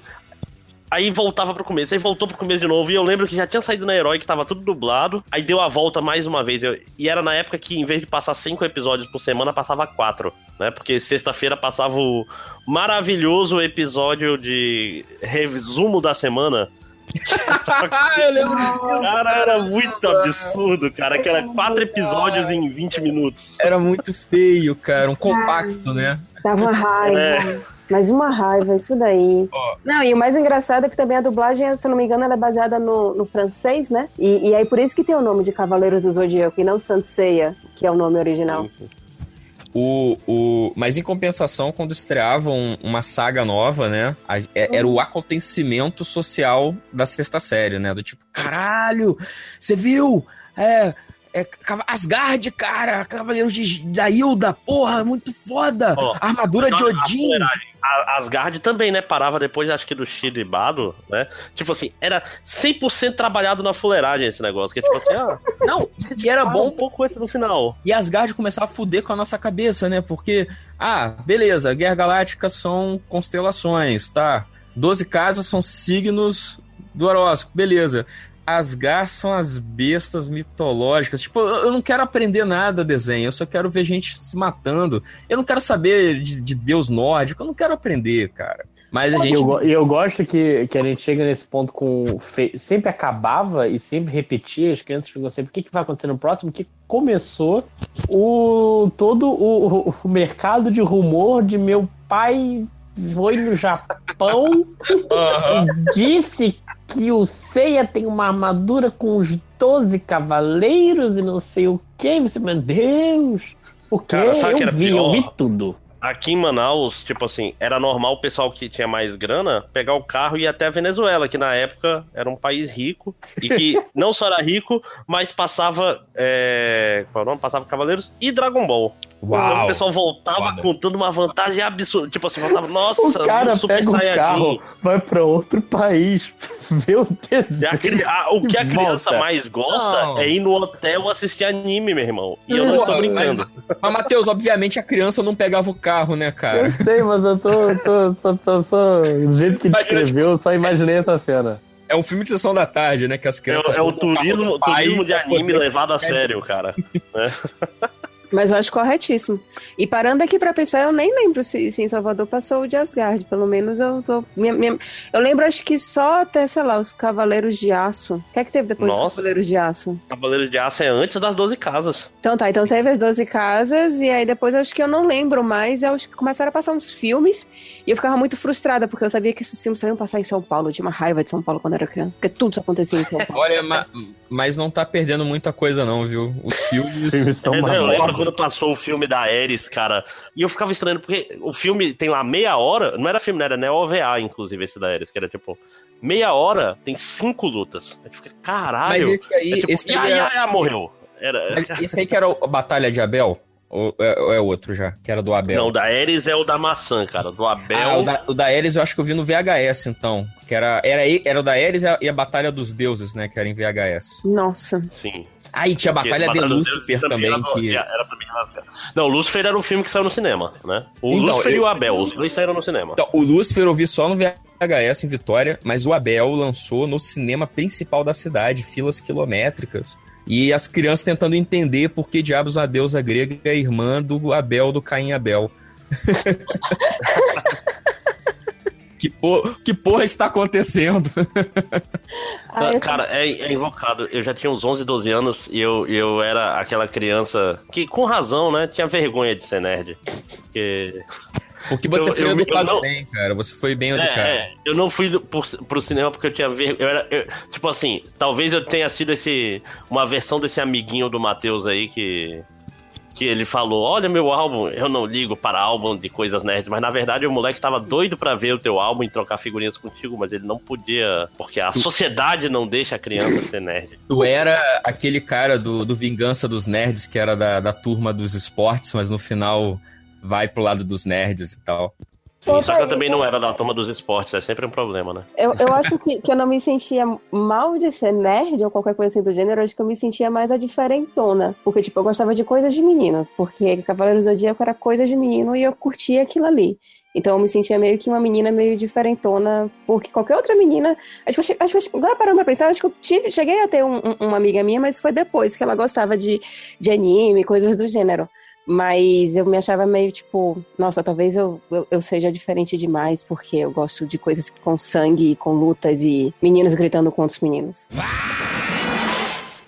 Aí voltava pro começo, aí voltou pro começo de novo. E eu lembro que já tinha saído na Herói, que tava tudo dublado. Aí deu a volta mais uma vez. Eu, e era na época que, em vez de passar cinco episódios por semana, passava quatro, né? Porque sexta-feira passava o maravilhoso episódio de resumo da semana. eu lembro disso. Cara, era muito absurdo, cara. Que era quatro episódios em 20 minutos. Era muito feio, cara. Um compacto, né? Dava raiva. É. Mas uma raiva, isso daí. Oh. Não, e o mais engraçado é que também a dublagem, se não me engano, ela é baseada no, no francês, né? E, e aí por isso que tem o nome de Cavaleiros do Zodíaco e não Sanseia, que é o nome original. Sim, sim. O, o, mas em compensação, quando estreavam uma saga nova, né? A, é, era o uhum. acontecimento social da sexta série, né? Do tipo, caralho, você viu? É, é, Asgard, cara, Cavaleiros de, da Hilda, porra, muito foda. Oh, Armadura de Odin. A, Asgard também, né? Parava depois, acho que do Shiro e Bado, né? Tipo assim, era 100% trabalhado na fuleiragem esse negócio. Que tipo assim, ah, não, e era bom um pouco antes do final. E Asgard começava a fuder com a nossa cabeça, né? Porque, ah, beleza, Guerra Galáctica são constelações, tá? Doze casas são signos do horóscopo, beleza. Asgar são as bestas mitológicas. Tipo, eu não quero aprender nada desenho, eu só quero ver gente se matando. Eu não quero saber de, de deus nórdico, eu não quero aprender, cara. Mas a E gente. eu, eu gosto que, que a gente chega nesse ponto com. fe- Sempre acabava e sempre repetia, as crianças ficam sempre, o que, que vai acontecer no próximo? Que começou o todo o, o mercado de rumor de meu pai foi no Japão e disse que o Seiya tem uma armadura com os 12 cavaleiros e não sei o que. Você, meu Deus! O que? Cara, sabe o que Eu era vi, eu pior? vi tudo. Aqui em Manaus, tipo assim, era normal o pessoal que tinha mais grana pegar o carro e ir até a Venezuela, que na época era um país rico e que não só era rico, mas passava. É... Qual é o nome? Passava Cavaleiros e Dragon Ball. Então Uau! o pessoal voltava Foda. contando uma vantagem absurda. Tipo assim, voltava, nossa, O cara um Super pega o Saiyajin. carro, vai pra outro país, vê o E a desenho. cri- a- o que a criança Volta. mais gosta Não. é ir no hotel assistir anime, meu irmão. E eu não estou brincando. Mas, mas, Matheus, obviamente a criança não pegava o carro, né, cara? Eu sei, mas eu tô, tô, só, tô, só- do jeito que Imagina, descreveu, eu só imaginei essa cena. É um filme de sessão da tarde, né? Que as É, crianças. o- é o turismo, do turismo de anime levado a sério, cara. Mas eu acho corretíssimo. E parando aqui pra pensar, eu nem lembro se, se em Salvador passou o de Asgard. Pelo menos eu tô. minha- minha- eu lembro, acho que só até, sei lá, os Cavaleiros de Aço. O que é que teve depois dos Nossa. Cavaleiros de Aço? Cavaleiro de Aço é antes das 12 casas. Então tá, então teve as 12 casas, e aí depois eu acho que eu não lembro mais. Eu acho que começaram a passar uns filmes, e eu ficava muito frustrada, porque eu sabia que esses filmes só iam passar em São Paulo. Eu tinha uma raiva de São Paulo quando era criança, porque tudo acontecia em São Paulo. Olha, ma- mas não tá perdendo muita coisa, não, viu? Os filmes. São É, uma. Quando passou o filme da Ares, cara. E eu ficava estranhando, porque o filme tem lá meia hora. Não era filme, não era né, OVA, inclusive, esse da Ares, que era tipo. Meia hora tem cinco lutas. Aí fica, caralho. Mas esse aí, é tipo, esse, ia, aí ia, ia, morreu. Era... mas esse aí que era a Batalha de Abel? Ou é, ou é outro já? Que era do Abel? Não, o da Ares é o da maçã, cara. Do Abel. Ah, o da, o da Ares eu acho que eu vi no VHS, então. Que era, era, era o da Ares e a, e a Batalha dos Deuses, né? Que era em VHS. Nossa. Sim. Ah, e tinha a Batalha de Lúcifer também, era, que... era também rasgado. Não, o Lúcifer era o filme que saiu no cinema, né? O Então, Lúcifer e eu- o Abel, os dois saíram no cinema. Então, o Lúcifer eu vi só no VHS em Vitória, mas o Abel lançou no cinema principal da cidade, filas quilométricas. E as crianças tentando entender por que diabos a deusa grega é irmã do Abel do Caim e Abel. que, por, que porra está acontecendo? Ah, eu- Cara, é, é invocado. Eu já tinha uns 11, 12 anos e eu, eu era aquela criança que, com razão, né, tinha vergonha de ser nerd. Porque... Porque você Eu- foi eu- eu educado não- bem, cara. Você foi bem É, educado. é, eu não fui por, pro cinema porque eu tinha vergonha. Eu era, eu- tipo assim, talvez eu tenha sido esse uma versão desse amiguinho do Matheus aí que que ele falou: "Olha meu álbum, eu não ligo para álbum de coisas nerds", mas na verdade o moleque tava doido pra ver o teu álbum e trocar figurinhas contigo, mas ele não podia, porque a sociedade não deixa a criança ser nerd. Tu era aquele cara do, do Vingança dos Nerds, que era da, da turma dos esportes, mas no final vai pro lado dos nerds e tal. Sim, só que eu também não era da turma dos esportes, é sempre um problema, né? Eu, eu acho que, que eu não me sentia mal de ser nerd ou qualquer coisa assim do gênero, eu acho que eu me sentia mais a diferentona. Porque, tipo, eu gostava de coisas de menino. Porque Cavaleiro do Zodíaco era coisa de menino e eu curtia aquilo ali. Então eu me sentia meio que uma menina meio diferentona, porque qualquer outra menina. Acho que, acho que agora parando pra pensar, acho que eu tive, cheguei a ter um- um- uma amiga minha, mas foi depois que ela gostava de, de anime, coisas do gênero. Mas eu me achava meio tipo, nossa, talvez eu, eu, eu seja diferente demais, porque eu gosto de coisas com sangue, com lutas e meninos gritando com outros meninos.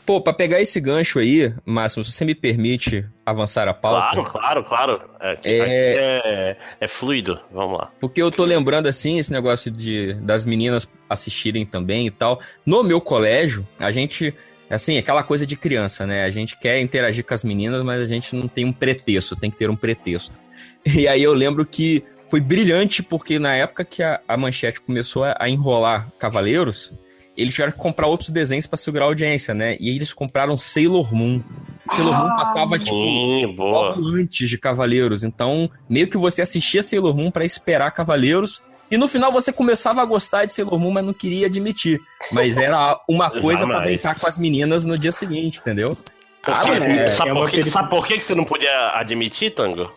Pô, pra pegar esse gancho aí, Máximo, se você me permite avançar a pauta. Claro, claro, claro. É, aqui- É- é, é fluido, vamos lá. Porque eu tô lembrando, assim, esse negócio de das meninas assistirem também e tal. No meu colégio, a gente. Assim, aquela coisa de criança, né? A gente quer interagir com as meninas, mas a gente não tem um pretexto, tem que ter um pretexto. E aí eu lembro que foi brilhante, porque na época que a, a manchete começou a, a enrolar Cavaleiros, eles tiveram que comprar outros desenhos pra segurar a audiência, né? E eles compraram Sailor Moon. Sailor Moon passava, tipo, Sim, logo antes de Cavaleiros. Então, meio que você assistia Sailor Moon pra esperar Cavaleiros. E no final você começava a gostar de Sailor Moon, mas não queria admitir. Mas era uma coisa pra Jamais. brincar com as meninas no dia seguinte, entendeu? Ah, moleque, sabe, é por que, sabe por que você não podia admitir, Tango?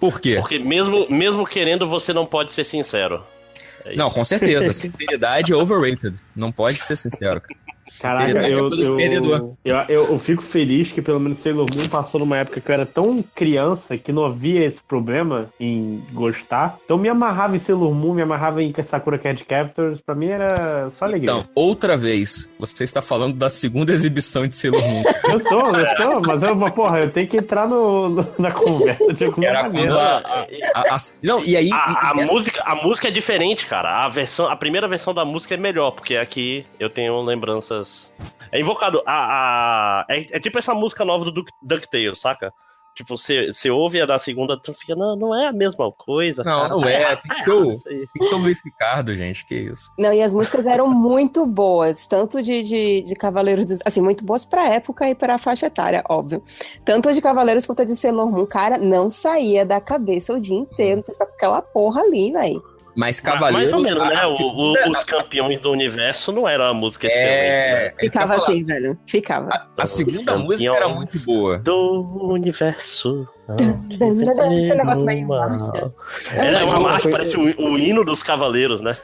Por quê? Porque mesmo, mesmo querendo, você não pode ser sincero. É Não, com certeza. Sinceridade é overrated. Não pode ser sincero. cara. Caraca, eu, eu, perdedor. eu, eu, eu fico feliz que pelo menos Sailor Moon passou numa época que eu era tão criança que não havia esse problema em gostar. Então me amarrava em Sailor Moon, me amarrava em Sakura Card Captors, pra mim era só alegria. Então, outra vez, você está falando da segunda exibição de Sailor Moon. Eu tô, eu tô, mas eu, mas, porra, eu tenho que entrar no, no- na conversa de alguma Era maneira. a, a- a- não, e aí. A, a e- e essa- música, a música é diferente, cara. A versão, a primeira versão da música é melhor, porque aqui eu tenho lembranças. É invocado. A, a- é, é tipo essa música nova do Duck- DuckTales, saca? Tipo, você você ouve a da segunda, tu fica, não, não é a mesma coisa. Não, cara. não é. Tem que ser o- aí. tem que ser o Luiz Ricardo, gente. Que isso. Não, e as músicas eram muito boas, tanto de, de, de Cavaleiros dos. Assim, muito boas pra época e pra faixa etária, óbvio. Tanto a de Cavaleiros quanto a de Sailor Moon, cara, não saía da cabeça o dia inteiro. Você fica com aquela porra ali, velho. Mas Mais Cavaleiros. ou menos, a- né? a O- o- segunda- os campeões do universo não era a música excelente, né? É, é eu ia Ficava assim, velho. Ficava. A segunda Os música era muito boa. Do universo. Tinha um negócio meio marcha. Era Eu uma marcha, parece o, o hino dos cavaleiros, né?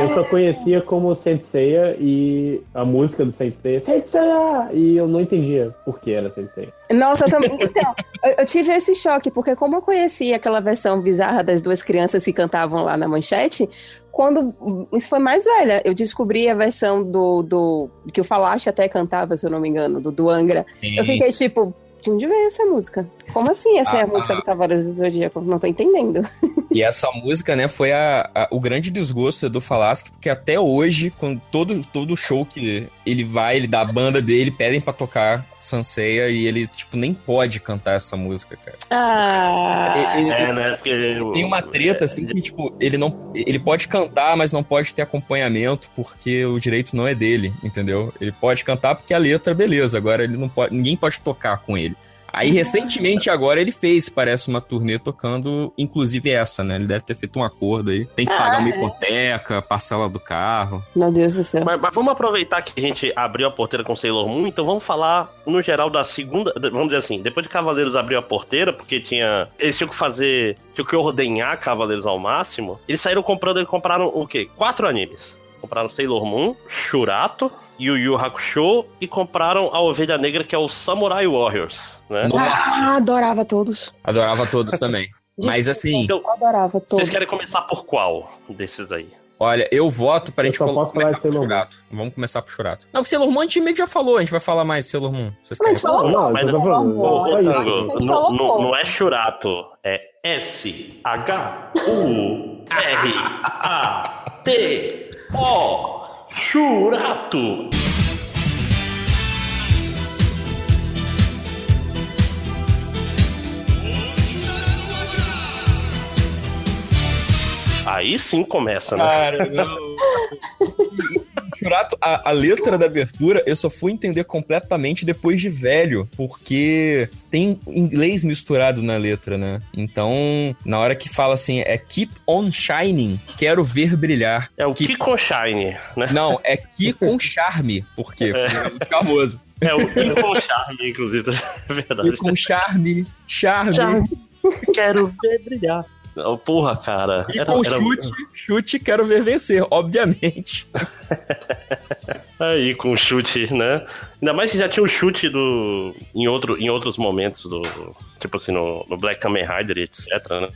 Eu só conhecia como Senseiya e a música do Senseiya, Senseiya! E eu não entendia por que era Senseiya. Nossa, eu também. Então, eu, eu tive esse choque, porque como eu conhecia aquela versão bizarra das duas crianças que cantavam lá na manchete, quando. Isso foi mais velha. Eu descobri a versão do. do que o Falache até cantava, se eu não me engano, do, do Angra. Eu fiquei tipo. De onde veio essa música? Como assim essa é a Ah, música ah. do Cavaleiros do Zodíaco? Não tô entendendo. E essa música, né, foi a, a- o grande desgosto do Falaschi, porque até hoje, com todo, todo show que ele vai, ele dá a banda dele, pedem pra tocar Sanseia e ele, tipo, nem pode cantar essa música, cara. Ah. Ele- É, né? Porque Tem uma treta, assim, que, tipo, ele não. Ele pode cantar, mas não pode ter acompanhamento, porque o direito não é dele, entendeu? Ele pode cantar porque a letra, beleza. Agora ele não pode. Ninguém pode tocar com ele. Aí, recentemente, agora, ele fez, parece, uma turnê tocando, inclusive essa, né? Ele deve ter feito um acordo aí. Tem que pagar uma hipoteca, parcela do carro. Meu Deus do céu. Mas, mas vamos aproveitar que a gente abriu a porteira com Sailor Moon, então vamos falar, no geral, da segunda. Vamos dizer assim, depois de Cavaleiros abriu a porteira, porque tinha. Eles tinham que fazer. Tinham que ordenhar Cavaleiros ao máximo. Eles saíram comprando, eles compraram o quê? Quatro animes. Compraram Sailor Moon, Shurato, Yu Yu Hakusho e compraram a Ovelha Negra, que é o Samurai Warriors, né? Nossa, Ah, adorava todos. adorava todos também. Mas assim, Então, Eu adorava todos. Vocês querem começar por qual desses aí? olha, eu voto pra Eu gente posso falar começar de pro Sailor Moon. Churato. Vamos começar pro Churato. Não, porque Sailor Moon a gente meio que já falou, a gente vai falar mais de Sailor Moon. Vocês querem? falou, não, mas falando, não, gente não, falou não- pouco. não é Churato, é S-H-U-R-A-T-O. Churato. Aí sim começa, né? Cara, não. Churato, a, a letra da abertura eu só fui entender completamente depois de velho, porque tem inglês misturado na letra, né? Então, na hora que fala assim, é keep on shining, quero ver brilhar. É o Keep- Kiko Shine, né? Não, é que com charme. Por quê? Porque é muito famoso. É o Kiko Charme, inclusive, é verdade. Que com charme, charme. Charme. Quero ver brilhar. Porra, cara. E Era- com era- chute, chute, quero ver vencer, obviamente. Aí, com chute, né? Ainda mais que já tinha o chute do. Em, outro, em outros momentos do. Tipo assim, no, no Black Kamen Rider, etc,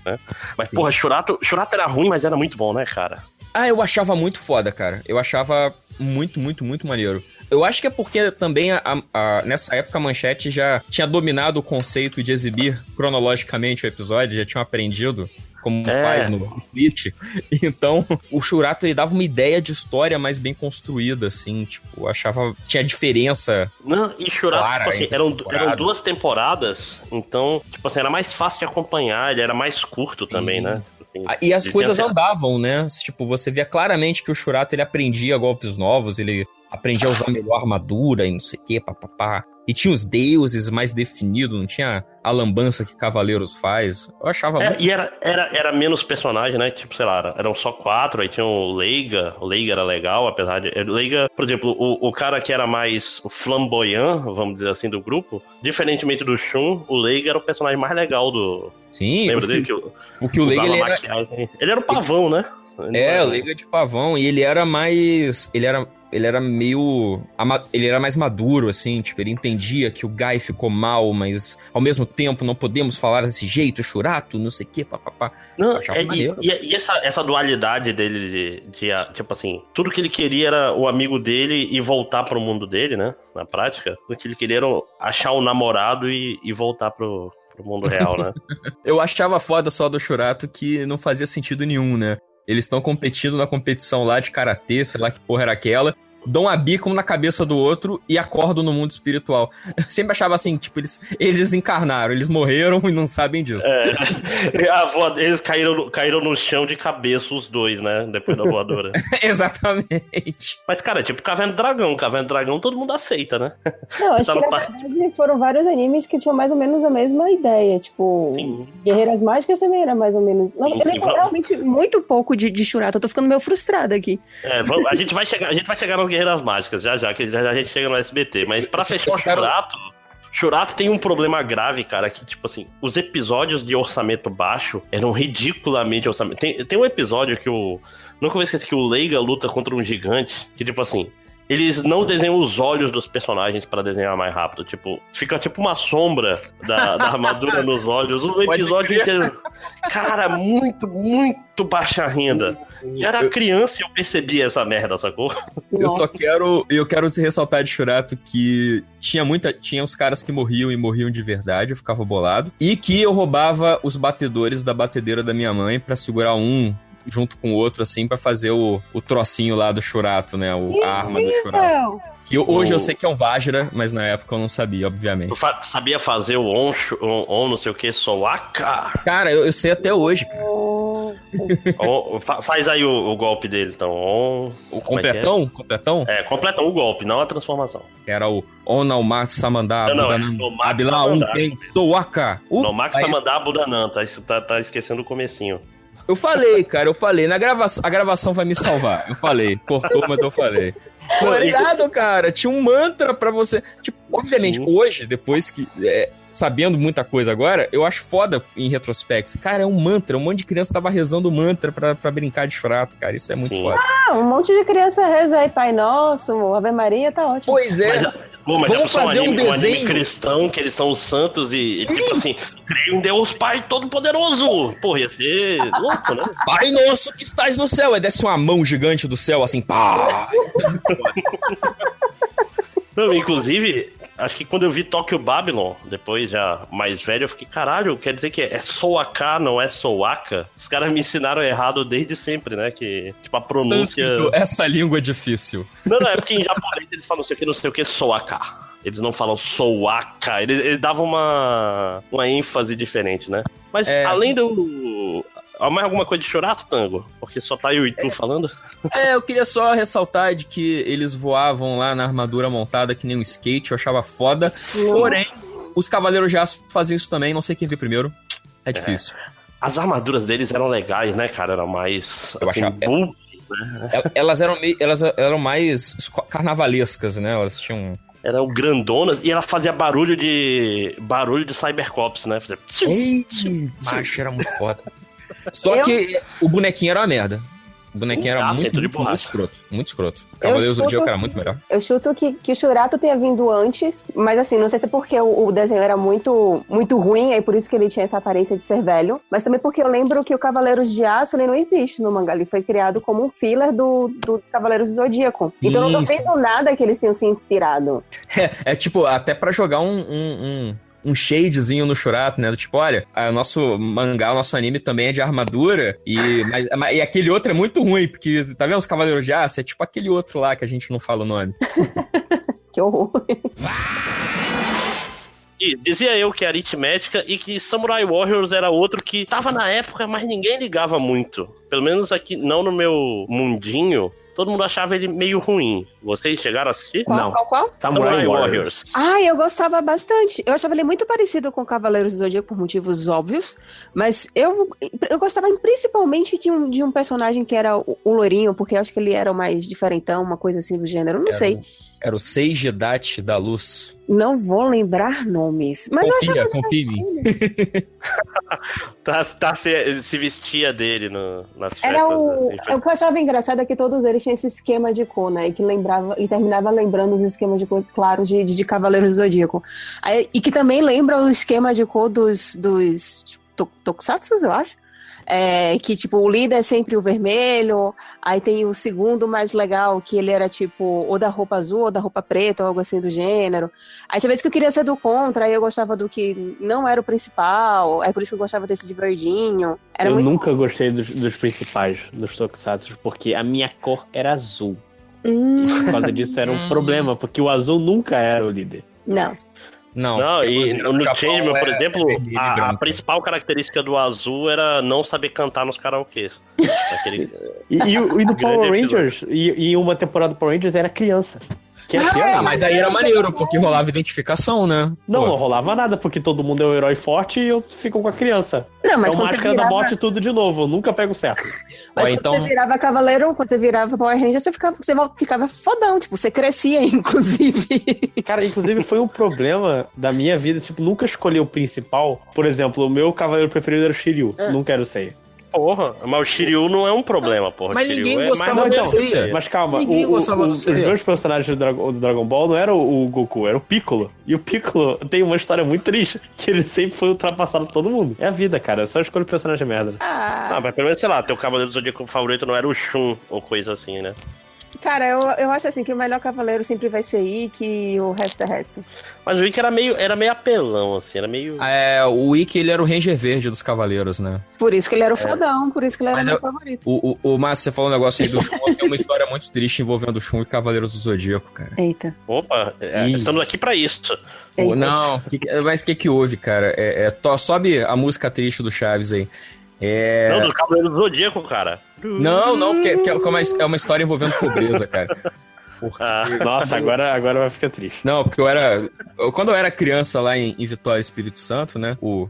né? Mas, porra, Churato, Churato era ruim, mas era muito bom, né, cara? Ah, eu achava muito foda, cara. Eu achava muito, muito, muito maneiro. Eu acho que é porque também a- a- a- nessa época a Manchete já tinha dominado o conceito de exibir cronologicamente o episódio, já tinham aprendido como É. faz no Split. Então, o Churato ele dava uma ideia de história mais bem construída, assim, tipo, achava tinha diferença. Não, e Churato, Clara tipo assim, eram, eram duas temporadas, então, tipo assim, era mais fácil de acompanhar, ele era mais curto também, Sim. né? Assim, Ah, E as coisas andavam, né? Tipo, você via claramente que o Churato ele aprendia golpes novos, ele aprendia a usar melhor armadura e não sei o que, papapá. E tinha os deuses mais definidos, não tinha a lambança que Cavaleiros faz. Eu achava É, muito. e era, era, era menos personagem, né? Tipo, sei lá, era- eram só quatro, aí tinha o Leiga, o Leiga era legal, apesar de. o Leiga, por exemplo, o, o cara que era mais flamboyant, vamos dizer assim, do grupo, diferentemente do Shun, o Leiga era o personagem mais legal do. Sim, Lembra dele? que, o, que o Leiga ele era. maquiagem. Ele era o pavão, né? Ele É, era- o Leiga de pavão. E ele era mais. Ele era ele era meio. Ele era mais maduro, assim, tipo, ele entendia que o Guy ficou mal, mas ao mesmo tempo não podemos falar desse jeito, Churato, não sei o que, papapá. Não, é, e, e- essa, essa dualidade dele de, de, ah, tipo assim, tudo que ele queria era o amigo dele e voltar pro mundo dele, né? Na prática. O que ele queria era achar o namorado e, e voltar pro, pro mundo real, né? Eu achava foda só do Churato que não fazia sentido nenhum, né? Eles estão competindo na competição lá de karatê, sei lá que porra era aquela. Dão a bico um na cabeça do outro e acordam no mundo espiritual. Eu sempre achava assim, tipo, eles, eles encarnaram, eles morreram e não sabem disso. É, a voa- eles caíram, no- caíram no chão de cabeça, os dois, né? Depois da voadora. Exatamente. Mas, cara, é tipo Caverna do Dragão. Caverna do Dragão todo mundo aceita, né? Não, acho Tá que na verdade foram vários animes que tinham mais ou menos a mesma ideia. Tipo, Sim. Guerreiras Mágicas também era mais ou menos. Nossa, Sim, eu sim, realmente muito pouco de, de Shurata. Eu tô ficando meio frustrada aqui. É, vamos- a, gente vai chegar, a gente vai chegar nas Guerreiras Mágicas já já, que já, já a gente chega no SBT. Mas pra Esse- fechar o Churato, Churato tem um problema grave, cara, que, tipo assim, os episódios de orçamento baixo eram ridiculamente orçamento. Tem, tem um episódio que o. Nunca vou esquecer que o Leiga luta contra um gigante, que, tipo assim. Eles não desenham os olhos dos personagens pra desenhar mais rápido. Tipo, fica tipo uma sombra da, da armadura nos olhos. O episódio inteiro. Cara, muito, muito baixa renda. E era criança e eu percebia essa merda, sacou? Eu só quero, eu quero se ressaltar de Churato que tinha muita, tinha uns caras que morriam e morriam de verdade, eu ficava bolado, e que eu roubava os batedores da batedeira da minha mãe pra segurar um junto com o outro assim pra fazer o, o trocinho lá do Churato, né, o, a arma do Churato. Que eu- hoje O- eu sei que é um Vajra, mas na época eu não sabia, obviamente. Tu fa- sabia fazer o on, on, on não sei o que, soaca? Cara, eu, eu sei até hoje, cara. On- fa- faz aí o, o golpe dele, então. On, O como é que é? completão, completão, É, completão o golpe, não a transformação. era o Onalma Samandá, Não, não, é Budanam, Abilá, Um. Tem, Soaka. No Max Samandá Budanan, tá, isso tá, tá esquecendo o comecinho. Eu falei, cara, eu falei. Na gravação, a gravação vai me salvar. Eu falei. Cortou, mas eu falei. Irado, cara. Tinha um mantra pra você. Tipo, obviamente, Sim. hoje, depois que. é, sabendo muita coisa agora, eu acho foda em retrospecto. Cara, é um mantra. Um monte de criança tava rezando mantra pra, pra brincar de frato, cara. Isso é muito Sim. foda. Ah, um monte de criança reza aí, Pai Nosso, Ave Maria, tá ótimo. Pois é. Mas, pô, mas Vamos é um fazer um anime, um anime desenho. cristão, que eles são os santos e, e, tipo assim, creio em Deus Pai Todo-Poderoso. Porra, ia ser louco, né? Pai nosso que estás no céu. Aí desce uma mão gigante do céu, assim, pá. Não, inclusive, acho que quando eu vi Tokyo Babylon, depois já mais velho, eu fiquei, caralho, quer dizer que é Soaka, não é Soaka? Os caras me ensinaram errado desde sempre, né? Que, tipo, a pronúncia. Sânscrito, Essa língua é difícil. Não, não, é porque em japonês eles falam não sei o que, não sei o que, Soaka. Eles não falam Soaka. Eles, eles davam uma, uma ênfase diferente, né? Mas É. além do. Mais alguma coisa de Churato, Tango? Porque só tá eu e tu falando? É, eu queria só ressaltar de que eles voavam lá na armadura montada que nem um skate, eu achava foda. Porém, os Cavaleiros de Aço faziam isso também, não sei quem viu primeiro. É difícil. As armaduras deles eram legais, né, cara? Eram mais. Eu assim, achava- bulk. El- Elas eram meio, elas eram mais carnavalescas, né? Elas tinham. Eram grandonas e ela fazia barulho de. barulho de Cybercops, né? Fazia... Ei, macho, era muito foda. Só Eu- que o bonequinho era uma merda. O bonequinho era Ah, muito, muito, muito escroto. Muito escroto. Cavaleiros do Zodíaco era muito melhor. Eu chuto que, que o Shurato tenha vindo antes, mas assim, não sei se é porque o, o desenho era muito, muito ruim, aí por isso que ele tinha essa aparência de ser velho, mas também porque eu lembro que o Cavaleiros de Aço ele não existe no mangá, ele foi criado como um filler do, do Cavaleiros do Zodíaco. Então eu não Isso. duvido nada que eles tenham se inspirado. É, é tipo, até pra jogar um, um, um, um shadezinho no Churato, né? Do tipo, olha, o nosso mangá, o nosso anime também é de armadura, e, mas, mas- e aquele outro é muito ruim, porque, tá vendo os Cavaleiros de Aço? É tipo aquele outro lá que a gente não fala o nome. Que horror. E dizia eu que é aritmética e que Samurai Warriors era outro que tava na época, mas ninguém ligava muito. Pelo menos aqui, não no meu mundinho. Todo mundo achava ele meio ruim. Vocês chegaram a assistir? Qual, Não. qual, qual? Samurai Warriors. Ah, eu gostava bastante. Eu achava ele muito parecido com Cavaleiros do Zodíaco por motivos óbvios, mas eu, eu gostava principalmente de um, de um personagem que era o, o Lourinho, porque eu acho que ele era o mais diferentão, uma coisa assim do gênero. Não Era sei. O- Era o Seijidachi da Luz. Não vou lembrar nomes. Mas confia, mim. Tá, tá se, se vestia dele no, nas festas. Era o, assim. o que eu achava engraçado é que todos eles tinham esse esquema de cor, né? E que lembrava e terminava lembrando os esquemas de cor, claro, de, de, de Cavaleiros do Zodíaco. Aí, e que também lembra o esquema de cor dos, dos to, Tokusatsu, eu acho. É, que tipo, o líder é sempre o vermelho, aí tem o segundo mais legal, que ele era tipo, ou da roupa azul, ou da roupa preta, ou algo assim do gênero. Aí tinha vezes que eu queria ser do contra, aí eu gostava do que não era o principal, é por isso que eu gostava desse de verdinho. Era eu muito... nunca gostei dos, dos principais, dos Tokusatsu, porque a minha cor era azul. Hum, E por causa disso era um Hum. problema, porque o azul nunca era o líder. não. Não, Não, e no no Changeman, por é- exemplo, é a, a principal característica do azul era não saber cantar nos karaokês. Aquele- E, e, e do Power. Rangers, e, e uma temporada do Power Rangers era criança. Que é pior. Ah, mas aí era maneiro, porque rolava identificação, né? Não, Pô. não rolava nada, porque todo mundo é um herói forte e eu fico com a criança. Não, mas é o quando você máscara da morte tudo de novo, eu nunca pego certo. Mas Ó, quando então- você virava Cavaleiro, quando você virava Power Ranger, você ficava, você ficava fodão, tipo, você crescia, inclusive. Cara, inclusive foi um problema da minha vida, tipo, nunca escolhi o principal. Por exemplo, o meu cavaleiro preferido era o Shiryu, Ah. nunca era o Sei. Porra, mas o Shiryu não é um problema, porra. Mas O Shiryu ninguém é gostava mais do. Seiya. Mas calma, Ninguém o- gostava o- do os Seiya. meus personagens do Dragon, do Dragon Ball não era o, o Goku, era o Piccolo. E o Piccolo tem uma história muito triste, que ele sempre foi ultrapassado por todo mundo. É a vida, cara, eu só escolho personagem merda. Ah, Ah, mas pelo menos, sei lá, teu Cavaleiro do Zodíaco favorito não era o Shun ou coisa assim, né? Cara, eu, eu acho assim que o melhor Cavaleiro sempre vai ser Ikki e o resto é resto. Mas o Ikki era meio, era meio apelão, assim, era meio. É, o Ikki, ele era o Ranger Verde dos Cavaleiros, né? Por isso que ele era o fodão, por isso que ele era Mas meu eu- favorito. O, o, o Márcio, você falou um negócio aí do Shun, tem uma história muito triste envolvendo o Shun e Cavaleiros do Zodíaco, cara. Eita. Opa, é, estamos aqui pra isso. Eita. Não, mas o que que houve, cara? É, é, to- sobe a música triste do Chaves aí. É... Não, do Cavaleiro do Zodíaco, cara. Não, não, porque, porque é, uma, é uma história envolvendo pobreza, cara. Porque- Ah, Nossa, agora, agora vai ficar triste. Não, porque eu era. eu- quando eu era criança lá em, em Vitória Espírito Santo, né? O,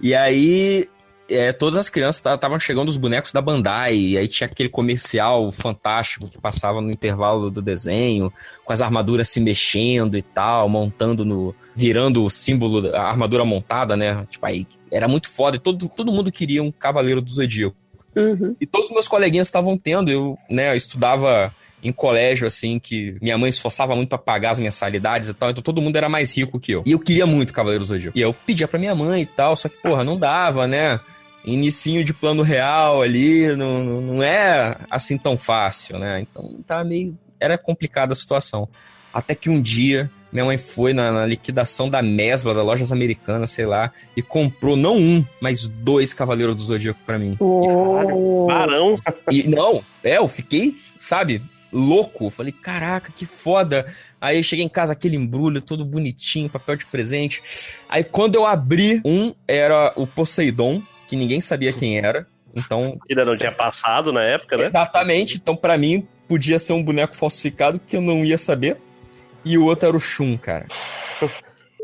e aí. é, todas as crianças estavam chegando os bonecos da Bandai, e aí tinha aquele comercial fantástico que passava no intervalo do desenho, com as armaduras se mexendo e tal, montando no. virando o símbolo, da- a armadura montada, né? Tipo, aí era muito foda, e todo, todo mundo queria um Cavaleiro do Zodíaco. Uhum. E todos os meus coleguinhas estavam tendo, eu, né, eu estudava em colégio, assim, que minha mãe esforçava muito pra pagar as mensalidades e tal, então todo mundo era mais rico que eu. E eu queria muito Cavaleiros do Zodíaco. E eu pedia pra minha mãe e tal, só que, porra, não dava, né? Inicinho de plano real ali, não- não é assim tão fácil, né? Então tá meio. Era complicada a situação. Até que um dia minha mãe foi na, na liquidação da Mesbla, da Lojas Americanas, sei lá, e comprou não um, mas dois Cavaleiros do Zodíaco pra mim. Uou. Barão. E não, é, eu fiquei, sabe, louco. Falei, caraca, que foda. Aí eu cheguei em casa, aquele embrulho todo bonitinho, papel de presente. Aí quando eu abri, um era o Poseidon, que ninguém sabia quem era. Então, Que ainda não tinha passado na época, né? exatamente. Então, pra mim, podia ser um boneco falsificado que eu não ia saber. E o outro era o Shun, cara.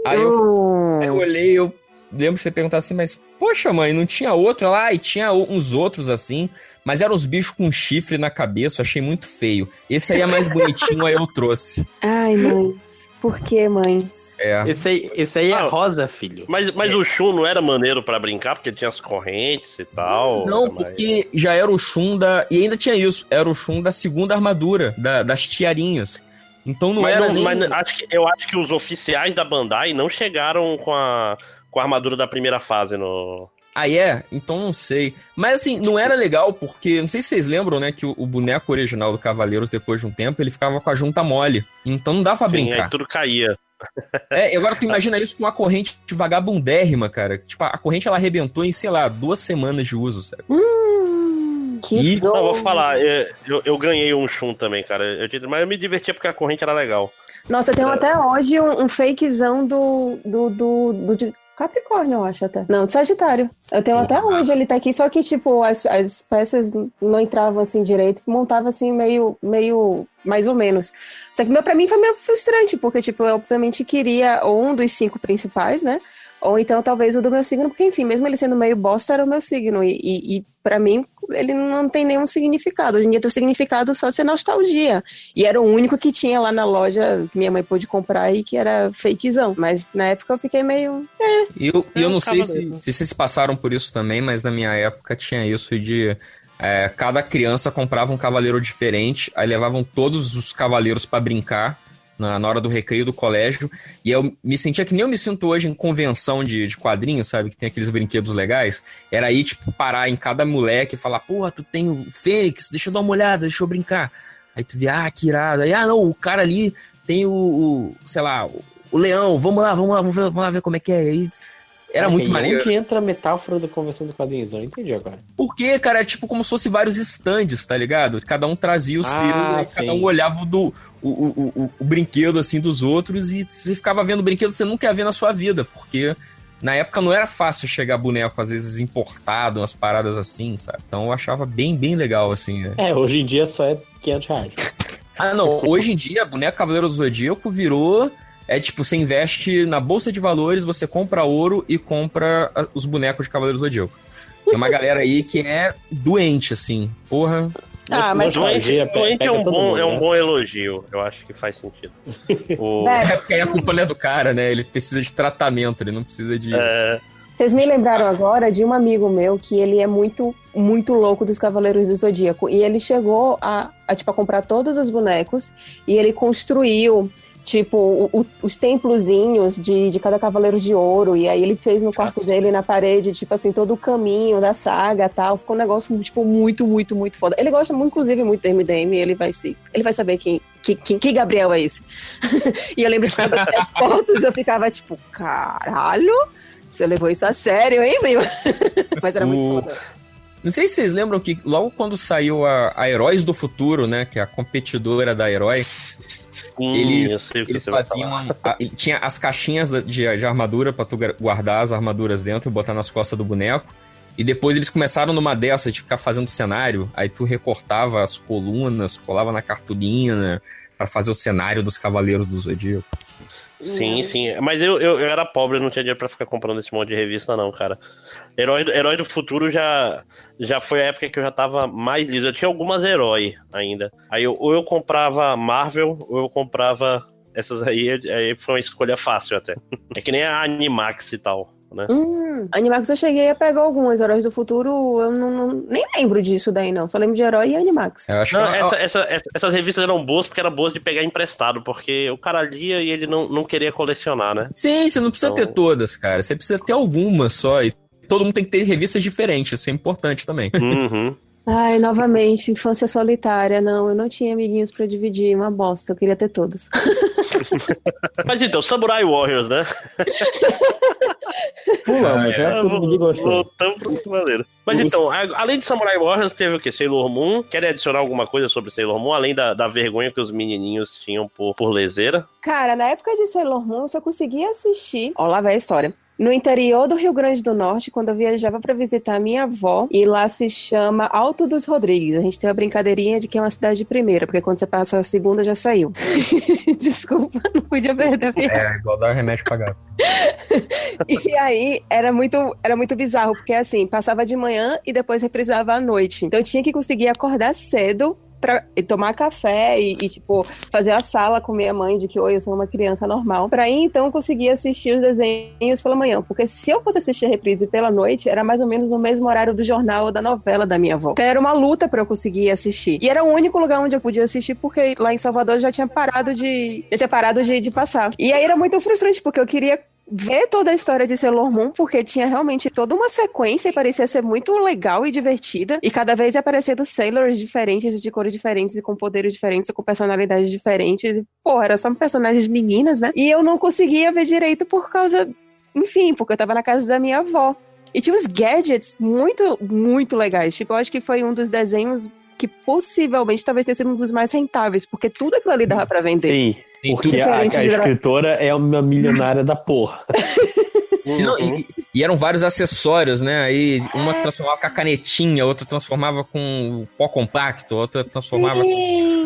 Aí eu. Aí eu olhei, eu lembro de você perguntar assim, mas, poxa, mãe, não tinha outro lá? E tinha uns outros assim, mas eram os bichos com chifre na cabeça, eu achei muito feio. Esse aí é mais bonitinho, aí eu trouxe. Ai, mãe. Por que, mãe? É. Esse aí, esse aí é Ah, rosa, filho. Mas, mas o Shun não era maneiro pra brincar, porque tinha as correntes e tal. Não, mais- porque já era o Shun da. E ainda tinha isso, era o Shun da segunda armadura, da- das tiarinhas. Então não Mas, era não- nem. mas acho que, eu acho que os oficiais da Bandai não chegaram com a, com a armadura da primeira fase no. Ah, é? Então não sei. Mas assim, não era legal, porque. Não sei se vocês lembram, né? Que o, o boneco original do Cavaleiros, depois de um tempo, ele ficava com a junta mole. Então não dá pra Sim, brincar. aí tudo caía. É, e agora tu imagina isso com uma corrente vagabundérrima, cara. Tipo, a corrente ela arrebentou em, sei lá, duas semanas de uso, sabe? Hum, que Ih, dor. Não, vou falar, é, eu, eu ganhei um Shun também, cara. Eu, mas eu me divertia porque a corrente era legal. Nossa, eu tenho até hoje um, um fakezão do, do, do, do de Capricórnio, eu acho até. Não, de Sagitário. Eu tenho até hoje, ele tá aqui, só que, tipo, as, as peças não entravam assim direito, montava assim meio, meio, mais ou menos. Só que meu, pra mim foi meio frustrante, porque, tipo, eu obviamente queria um dos cinco principais, né? Ou então talvez o do meu signo, porque enfim, mesmo ele sendo meio bosta, era o meu signo. E, e, e para mim, ele não tem nenhum significado. Hoje em dia tem o significado só ser nostalgia. E era o único que tinha lá na loja que minha mãe pôde comprar e que era fakezão. Mas na época eu fiquei meio. É. E eu, É eu um não sei se, se vocês passaram por isso também, mas na minha época tinha isso de. é, cada criança comprava um cavaleiro diferente, aí levavam todos os cavaleiros pra brincar na, na hora do recreio do colégio. E eu me sentia que nem eu me sinto hoje em convenção de, de quadrinhos, sabe? Que tem aqueles brinquedos legais. Era aí, tipo, parar em cada moleque e falar: Porra, tu tem o Fênix, deixa eu dar uma olhada, deixa eu brincar. Aí tu vê, ah, que irado. Aí, ah, não, o cara ali tem o, o, sei lá, o, o leão, vamos lá, vamos lá, vamos, lá ver como é que é. E aí era muito maneiro. Onde entra a metáfora da convenção do quadrinhos? Eu não entendi agora. Porque, cara, é tipo como se fosse vários stands, tá ligado? Cada um trazia o seu, Ah, e sim. cada um olhava o do, o, o, o, o brinquedo, assim, dos outros, e você ficava vendo brinquedo que você nunca ia ver na sua vida, porque na época não era fácil chegar boneco, às vezes, importado, umas paradas assim, sabe? Então eu achava bem, bem legal, assim, né? É, hoje em dia só é 500 reais. Ah, não, hoje em dia, boneco Cavaleiro do Zodíaco virou... É tipo, você investe na bolsa de valores, você compra ouro e compra a- os bonecos de Cavaleiro do Zodíaco. Tem uma galera aí que é doente, assim. Porra, Ah, mas- Doente, doente pega é, um bom, mundo, é um né? bom elogio. Eu acho que faz sentido. O- É porque aí a culpa não é do cara, né? Ele precisa de tratamento, ele não precisa de. é, Vocês me lembraram agora de um amigo meu que ele é muito, muito louco dos Cavaleiros do Zodíaco. E ele chegou a, a, tipo, a comprar todos os bonecos e ele construiu, tipo, o- os templozinhos de, de cada Cavaleiro de Ouro. E aí ele fez no quarto dele, na parede, tipo assim, todo o caminho da saga e tal. Ficou um negócio, tipo, muito, muito, muito foda. Ele gosta, muito, inclusive, muito do MDM. Ele vai se... Ele vai saber quem, que, que, que Gabriel é esse. e eu lembro que quando eu fotos, eu ficava, tipo, caralho... Você levou isso a sério, hein, Zil? Mas era O- muito foda. Não sei se vocês lembram que logo quando saiu a, a Heróis do Futuro, né? Que é a competidora da Herói, sim, eles, eles faziam. a- ele tinha as caixinhas de, de armadura pra tu gu- guardar as armaduras dentro e botar nas costas do boneco. E depois eles começaram numa dessas de ficar fazendo cenário. Aí tu recortava as colunas, colava na cartolina pra fazer o cenário dos Cavaleiros do Zodíaco. Sim, sim. Mas eu, eu, eu era pobre, não tinha dinheiro pra ficar comprando esse monte de revista, não, cara. Herói, do- Herói do Futuro já, já foi a época que eu já tava mais liso. Eu tinha algumas herói ainda. Aí eu- ou eu comprava Marvel, ou eu comprava essas aí. Aí foi uma escolha fácil até. É que nem a Animax e tal, né? Hum, Animax eu cheguei a pegar alguns. Heróis do Futuro, eu não, não- nem lembro disso daí, não. Só lembro de Herói e Animax. Eu acho Não, que essa- essa- essa- essas revistas eram boas porque eram boas de pegar emprestado, porque o cara lia e ele não, não queria colecionar, né? Sim, você não precisa Então- ter todas, cara. Você precisa ter algumas só. E todo mundo tem que ter revistas diferentes. Isso é importante também. Uhum. Ai, novamente, infância solitária. Não, eu não tinha amiguinhos pra dividir. Uma bosta. Eu queria ter todos. Mas então, Samurai Warriors, né? Pula, mas é É, ninguém gostou. Voltamos pro Cavaleiro. Mas então, a- além de Samurai Warriors, teve o que? Sailor Moon. Querem adicionar alguma coisa sobre Sailor Moon? Além da, da vergonha que os menininhos tinham por, por leseira? Cara, na época de Sailor Moon, eu só conseguia assistir. Ó, lá vai a história. No interior do Rio Grande do Norte, quando eu viajava pra visitar a minha avó, e lá se chama Alto dos Rodrigues. A gente tem a brincadeirinha de que é uma cidade de primeira, porque quando você passa a segunda já saiu. Desculpa, não podia perder a piada. É, igual dar remédio pra gato. E aí era muito, era muito bizarro, porque assim, passava de manhã e depois reprisava à noite. Então eu tinha que conseguir acordar cedo pra tomar café e, e, tipo, fazer a sala com minha mãe de que, oi, eu sou uma criança normal. Pra aí, então, conseguir assistir os desenhos pela manhã. Porque se eu fosse assistir a reprise pela noite, era mais ou menos no mesmo horário do jornal ou da novela da minha avó. Então era uma luta pra eu conseguir assistir. E era o único lugar onde eu podia assistir, porque lá em Salvador já tinha parado de. Já tinha parado de, de passar. E aí era muito frustrante, porque eu queria ver toda a história de Sailor Moon, porque tinha realmente toda uma sequência e parecia ser muito legal e divertida. E cada vez aparecendo Sailors diferentes, de cores diferentes, e com poderes diferentes, e com personalidades diferentes. E, pô, era só personagens meninas, né? E eu não conseguia ver direito por causa. Enfim, porque eu tava na casa da minha avó. E tinha uns gadgets muito, muito legais. Tipo, eu acho que foi um dos desenhos que possivelmente talvez tenha sido um dos mais rentáveis, porque tudo aquilo ali dava pra vender. Sim, porque a, a escritora é uma milionária da porra. E, não, Uhum. e- e eram vários acessórios, né? Aí uma transformava com a canetinha, outra transformava com o pó compacto, outra transformava com.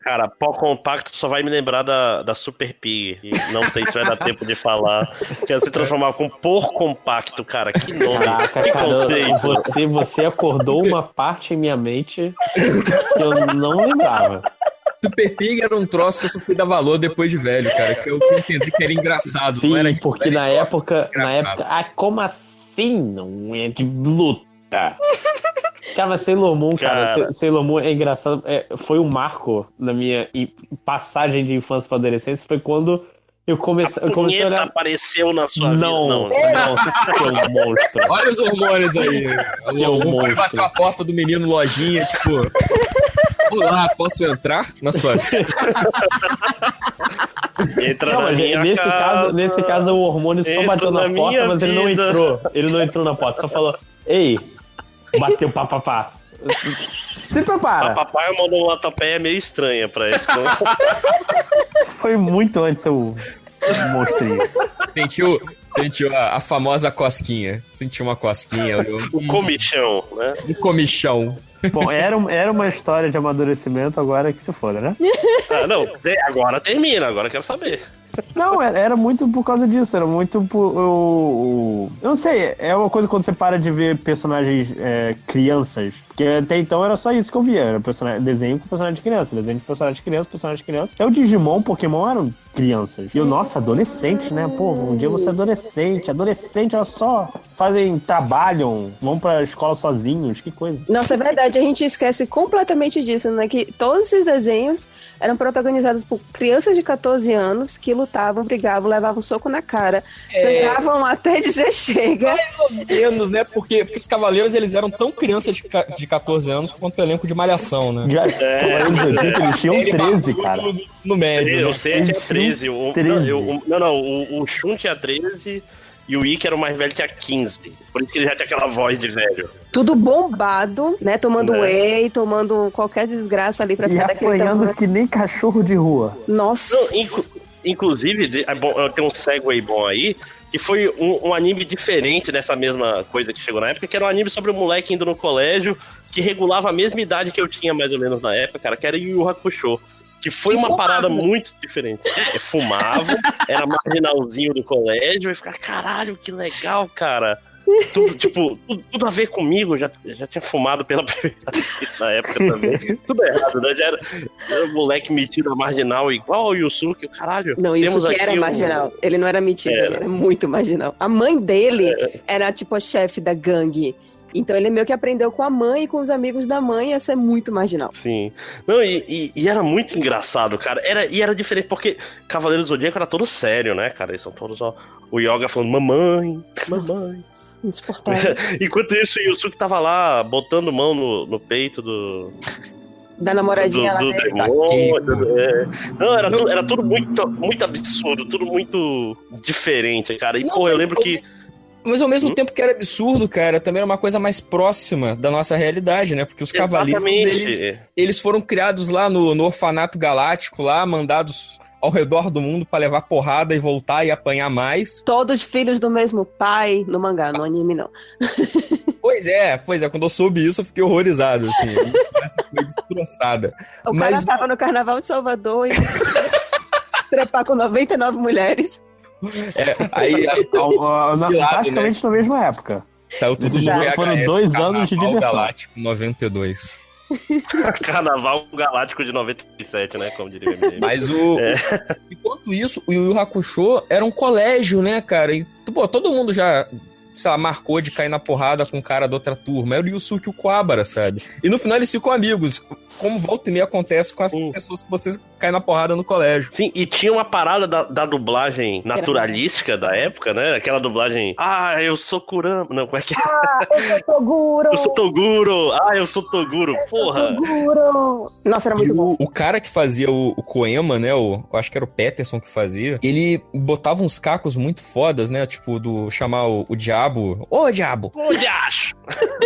Cara, pó compacto só vai me lembrar da, da Super Pig. E não sei se vai dar tempo de falar. Que ela se transformava com por compacto, cara. Que nome. Caraca, que cara, conceito. você, você acordou uma parte em minha mente que eu não lembrava. Super Pig era um troço que eu só fui dar valor depois de velho, cara. Que eu entendi que era engraçado. Sim, não era porque não na época, na época, ah, como assim não é de luta? Cara, mas Sailor Moon, cara, Cara. Sa- Sailor Moon é engraçado, é, foi um marco na minha passagem de infância para adolescência, foi quando eu comecei, A eu comecei a olhar... apareceu na sua Não, não, vida. Não. seu monstro. Olha os hormônios aí. Seu O monstro. bateu a porta do menino lojinha, tipo. Olá, posso entrar na sua vida? Entra Não, na minha nesse casa. caso, nesse caso o hormônio só bateu na, na porta, mas ele não entrou. Ele não entrou na porta, só falou: Ei, bateu papapá. Se prepara. Papai mandou uma topeia meio estranha pra esse. Foi muito antes seu monstrinho. Sentiu, sentiu a, a famosa cosquinha. Sentiu uma cosquinha, olhou. o comichão, né? Um comichão. Bom, era, um- era uma história de amadurecimento, agora que se foda, né? Ah, não, agora termina, agora quero saber. Não, era, era muito por causa disso, era muito por. o- o- eu não sei, é uma coisa quando você para de ver personagens é, crianças. Porque até então era só isso que eu via. Era personagem, desenho com personagem de criança, desenho de personagem de criança, personagem de criança. É o Digimon, Pokémon eram crianças. E eu, nossa, adolescente, né? Pô, um dia você é adolescente. Adolescente, olha só. Fazem, trabalham, vão pra escola sozinhos, que coisa. Nossa, é verdade, a gente esquece completamente disso, né? Que todos esses desenhos eram protagonizados por crianças de 14 anos que lutavam, brigavam, levavam soco na cara, sangravam até dizer chega. Menos, né? Porque, porque os cavaleiros eles eram tão crianças de, de 14 anos quanto o elenco de malhação, né? Já, Zodíaco, eles tinham Ele 13, matou cara. No, no médio. Eu né? sei tinha Eles 13. O, 13. Não, o- não, não, o, o Shun tinha 13 e o Ikki era o mais velho, tinha 15. Por isso que ele já tinha aquela voz de velho. Tudo bombado, né? Tomando Né? whey, tomando qualquer desgraça ali pra E ficar daquele apanhando tamanho. que nem cachorro de rua. Nossa. Não, inclusive, é bom, tem um segue bom aí, que foi um, um anime diferente dessa mesma coisa que chegou na época, que era um anime sobre um moleque indo no colégio, que regulava a mesma idade que eu tinha mais ou menos na época, cara, que era Yu Yu Hakusho. Que foi E uma fumava. parada muito diferente. É, fumava, era marginalzinho do colégio, e ficava, caralho, que legal, cara. Tudo, tipo, tudo, tudo a ver comigo, já, já tinha fumado pela primeira vez na época também. Tudo errado, né? Já era, era um moleque metido a marginal igual ao Yusuke, caralho. Não, que aqui era um- marginal. Ele não era metido, Era. ele era muito marginal. A mãe dele era tipo a chefe da gangue. Então ele meio que aprendeu com a mãe e com os amigos da mãe a ser muito marginal. Sim. Não, e, e- e era muito engraçado, cara. Era, e era diferente, porque Cavaleiro do Zodíaco era todo sério, né, cara? Eles são todos, ó. O Yoga falando, mamãe, mamãe. Insuportável. Enquanto isso, o Yusuke tava lá, botando mão no, no peito do. Da namoradinha do, do lá dele. demônio. do- é. Não, era, tudo, era tudo muito, muito absurdo, tudo muito diferente, cara. E, Não, pô, eu lembro eu- que. Mas ao mesmo Hum? tempo que era absurdo, cara, também era uma coisa mais próxima da nossa realidade, né? Porque os cavaleiros, eles, Exatamente. eles foram criados lá no, no orfanato galáctico, lá, mandados ao redor do mundo pra levar porrada e voltar e apanhar mais. Todos filhos do mesmo pai, no mangá, no anime não. Pois é, pois é, quando eu soube isso eu fiquei horrorizado, assim. Foi destroçada. O Mas- cara tava no carnaval de Salvador e trepar com 99 mulheres. É, aí, na- De lado, praticamente na mesma época. saiu tudo foram- dois anos de Carnaval diversão. Galáctico 92. Carnaval Galáctico de 97, né? Como diria o. Mas o. É. Enquanto isso, o Yu Yu Hakusho era um colégio, né, cara? E, pô, todo mundo já, sei lá, marcou de cair na porrada com um cara da outra turma. Era o Yusuke o Kuwabara, sabe? E no final eles ficam amigos. Como volta e meia acontece com as pessoas que vocês caem na porrada no colégio. Sim, e tinha uma parada da, da dublagem naturalística da época, né? Aquela dublagem. Ah, eu sou Kurama. Não, como é que é? Ah, eu sou Toguro! Eu sou Toguro. Ah, eu sou Toguro. Porra. Toguro! Nossa, era E muito bom. o, o cara que fazia o, o Koema, né? O, eu acho que era o Peterson que fazia. Ele botava uns cacos muito fodas, né? Tipo, do chamar o, o diabo. Ô, diabo! Onde acho?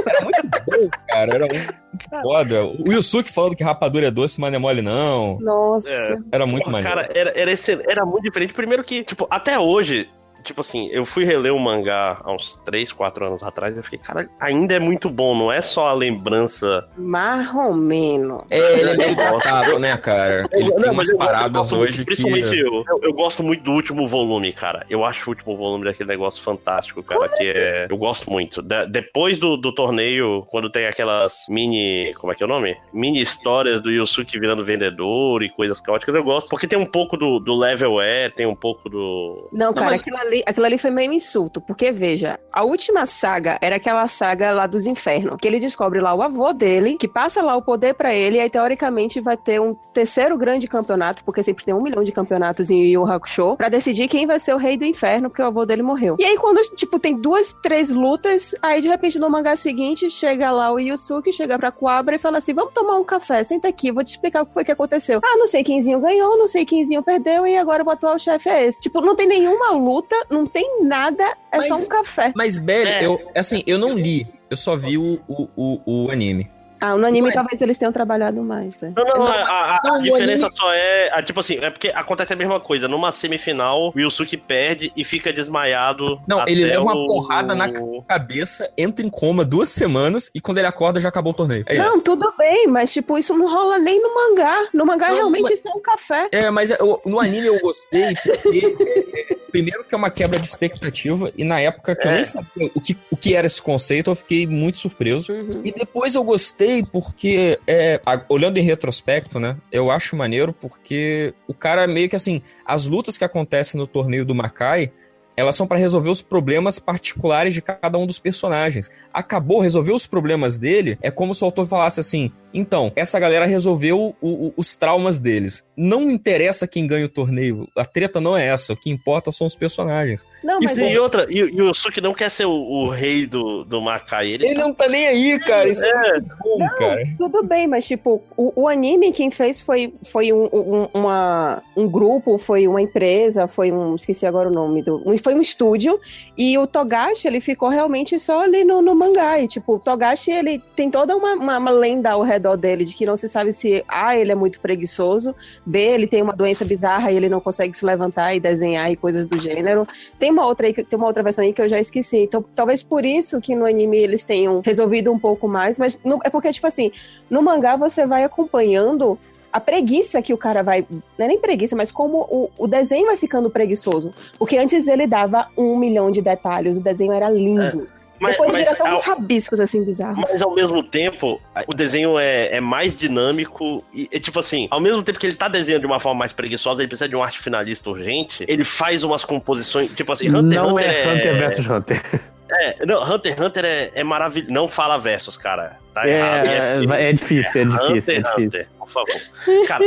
Era muito bom, cara. Era muito foda. O Yusuke falando que rapadura é doce, mas não é mole, não. Nossa. É. Era muito maneiro. Cara, era, era, era muito diferente. Primeiro que, tipo, até hoje, tipo assim, eu fui reler o mangá há uns 3, 4 anos atrás e eu fiquei, cara, ainda é muito bom, não é só a lembrança. Marromeno. É, ele é meio datado, né, cara? Ele tem Não, umas mas eu- eu paradas gosto hoje Principalmente que. eu, eu. Eu gosto muito do último volume, cara. Eu acho o último volume daquele negócio fantástico, cara. que é. Eu gosto muito. Da- depois do, do torneio, quando tem aquelas mini. Como é que é o nome? Mini histórias do Yusuke virando vendedor e coisas caóticas, eu gosto. Porque tem um pouco do, do level E, tem um pouco do. Não, cara, mas- aquilo, ali, aquilo ali foi meio insulto, porque veja, a última saga era aquela saga lá dos infernos, que ele descobre lá o avô dele, que passa lá o poder pra ele, e aí teoricamente vai ter um terceiro grande campeonato, porque sempre tem um milhão de campeonatos em Yu Hakusho, pra decidir quem vai ser o rei do inferno, porque o avô dele morreu. E aí quando, tipo, tem duas, três lutas, aí de repente no mangá seguinte, chega lá o Yusuke, chega pra Kuabra e fala assim, vamos tomar um café, senta aqui, vou te explicar o que foi que aconteceu. Ah, não sei quemzinho ganhou, não sei quemzinho perdeu, e agora o atual chefe é esse. Tipo, não tem nenhuma luta, não tem nada, é só Mas- um café. Mas, Belly, É. eu, assim, eu não li, eu só vi o, o, o, o anime. Ah, no anime Ué. talvez eles tenham trabalhado mais. é. Não, não, Não, a, a- a não, diferença anime- só é. a- tipo assim, é porque acontece a mesma coisa. Numa semifinal, o Yusuke perde e fica desmaiado. Não, ele leva uma o- porrada na Cabeça, entra em coma duas semanas e quando ele acorda já acabou o torneio. É Não, isso. tudo bem, mas tipo, isso não rola nem no mangá. No mangá Não, realmente mas- isso é um café. É, mas eu- no anime eu gostei porque, é, é, primeiro que é uma quebra de expectativa e na época que eu É. nem sabia o que, o que era esse conceito, eu fiquei muito surpreso. Uhum. E depois eu gostei porque, é, olhando em retrospecto, né? Eu acho maneiro porque o cara meio que assim, as lutas que acontecem no torneio do Makai, elas são pra resolver os problemas particulares de cada um dos personagens. Acabou, resolveu os problemas dele, é como se o autor falasse assim: então, essa galera resolveu o- o- os traumas deles. Não interessa quem ganha o torneio, a treta não é essa, o que importa são os personagens. Não, E, mas e é- outra, e, e o Yusuke não quer ser o, o rei do, do Makai. Ele, Ele não tá nem aí, cara, isso é, É. bom, cara. Tudo bem, mas tipo, o, o anime quem fez foi, foi um, um- uma, um grupo, foi uma empresa, foi um. Esqueci agora o nome do. Foi um estúdio. E o Togashi, ele ficou realmente só ali no, no mangá. E, tipo, o Togashi, ele tem toda uma, uma, uma lenda ao redor dele, de que não se sabe se A, ele é muito preguiçoso, B, ele tem uma doença bizarra e ele não consegue se levantar e desenhar e coisas do gênero. Tem uma outra aí, tem uma outra versão aí que eu já esqueci. Então, talvez por isso que no anime eles tenham resolvido um pouco mais, mas no- é porque, tipo assim, no mangá você vai acompanhando a preguiça que o cara vai. Não é nem preguiça, mas como o, o desenho vai ficando preguiçoso. Porque antes ele dava um milhão de detalhes, o desenho era lindo. Mas, Depois mas, vira só ao, uns rabiscos assim bizarros. mas ao mesmo tempo, o desenho é, é mais dinâmico. E, é tipo assim, ao mesmo tempo que ele tá desenhando de uma forma mais preguiçosa, ele precisa de um arte finalista urgente. Ele faz umas composições. Tipo assim, Hunter não Hunter é Hunter versus Hunter. É, não, Hunter x Hunter é, é maravilhoso. Não fala versos, cara. Tá errado. É, é, é difícil, é difícil, é Hunter x difícil. Hunter, por favor. Cara,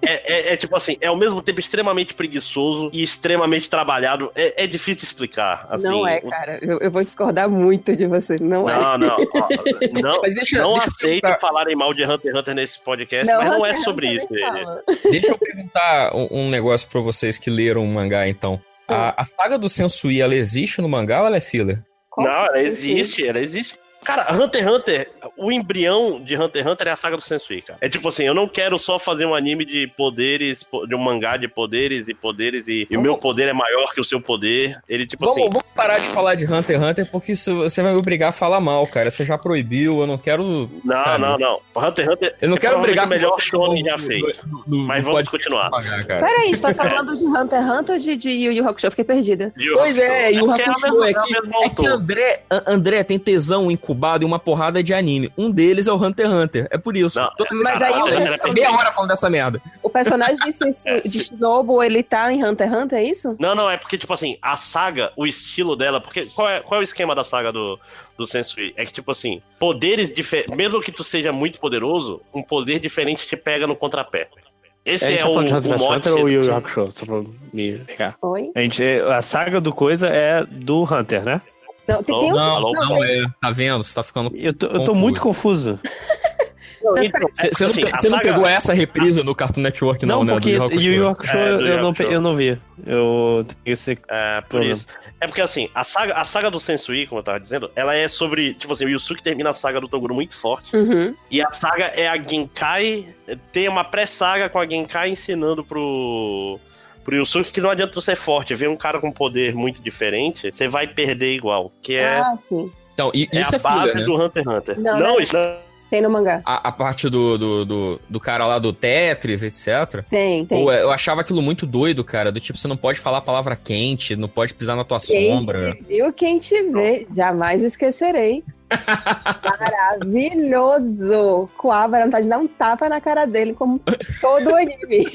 é, é- é tipo assim, é ao mesmo tempo extremamente preguiçoso e extremamente trabalhado. É, é difícil de explicar. Assim, não é, o- cara. Eu, eu vou discordar muito de você. Não, é. Não, não. ó, não, Mas deixa, não deixa eu aceito perguntar- falarem mal de Hunter x Hunter nesse podcast, mas não é Hunter x sobre Hunter isso. Deixa eu perguntar um, um negócio pra vocês que leram o mangá, então. A, a saga do Sensui, ela existe no mangá ou ela é filler? Qual Não, ela existe, ela existe. Cara, Hunter x Hunter, o embrião de Hunter x Hunter é a saga do Sensui, cara. É tipo assim, eu não quero só fazer um anime de poderes, po- de um mangá de poderes e poderes, e, e o meu poder é maior que o seu poder. Ele, tipo Vamos, assim. vamos parar de falar de Hunter x Hunter, porque isso, você vai me obrigar a falar mal, cara. Você já proibiu, eu não quero. Não, sabe? não, não. Hunter x Hunter Eu não é quero brigar o melhor shonen já feito. Mas vamos continuar. cara. Peraí, você tá falando de Hunter x Hunter ou de, de Yu Yu Hakusho? Eu fiquei perdida. Yu Pois é, e o porque Hakusho mesma- é o que, mesmo é que autor. André, André tem tesão incubado em uma porrada de anime. Um deles é o Hunter x Hunter. É por isso. Não, Toda vez mas aí eu o fica é meia hora falando dessa merda. O personagem de, Sensu, de Shinobu, ele tá em Hunter x Hunter, é isso? Não, não, é porque, tipo assim, a saga, o estilo dela, porque qual é, qual é o esquema da saga do, do Sensui? É que, tipo assim, poderes diferentes, mesmo que tu seja muito poderoso, um poder diferente te pega no contrapé. Esse A gente é tá o, de Hunter o mote. Hunter ou Yu Yu Hakusho? Só pra me ligar. Oi? A, gente, a saga do coisa é do Hunter, né? Não, tem, tem um- Não, Falou, não é. Tá vendo? Você tá ficando. Eu tô, eu tô muito confuso. Não, então, Você é, você não, assim, pe- não saga- pegou essa reprise no Cartoon Network, não, Não, né? porque do Hakusho. Yu Yu Hakusho É, eu, não, pe- eu não vi. Eu tenho esse. É, por Problema. isso. É porque assim, a saga, a saga do Sensui, como eu tava dizendo, ela é sobre. Tipo assim, o Yusuke termina a saga do Toguro muito forte. Uhum. E a saga é a Genkai. Tem uma pré-saga com a Genkai ensinando pro. Pro Yusuke que não adianta você ser forte. Ver um cara com poder muito diferente, você vai perder igual. Que é, Ah, sim. Então, e- é isso a é, base filler, né? do Hunter x Hunter. Não, Não, não. isso não. Tem no mangá. A, a parte do, do, do, do cara lá do Tetris, etc. Tem, tem. Pô, eu achava aquilo muito doido, cara. Do tipo, você não pode falar a palavra quente, não pode pisar na tua Quem sombra. te viu, quem te vê, jamais esquecerei. Maravilhoso! Coabra vontade de dar um tapa na cara dele, como todo o anime.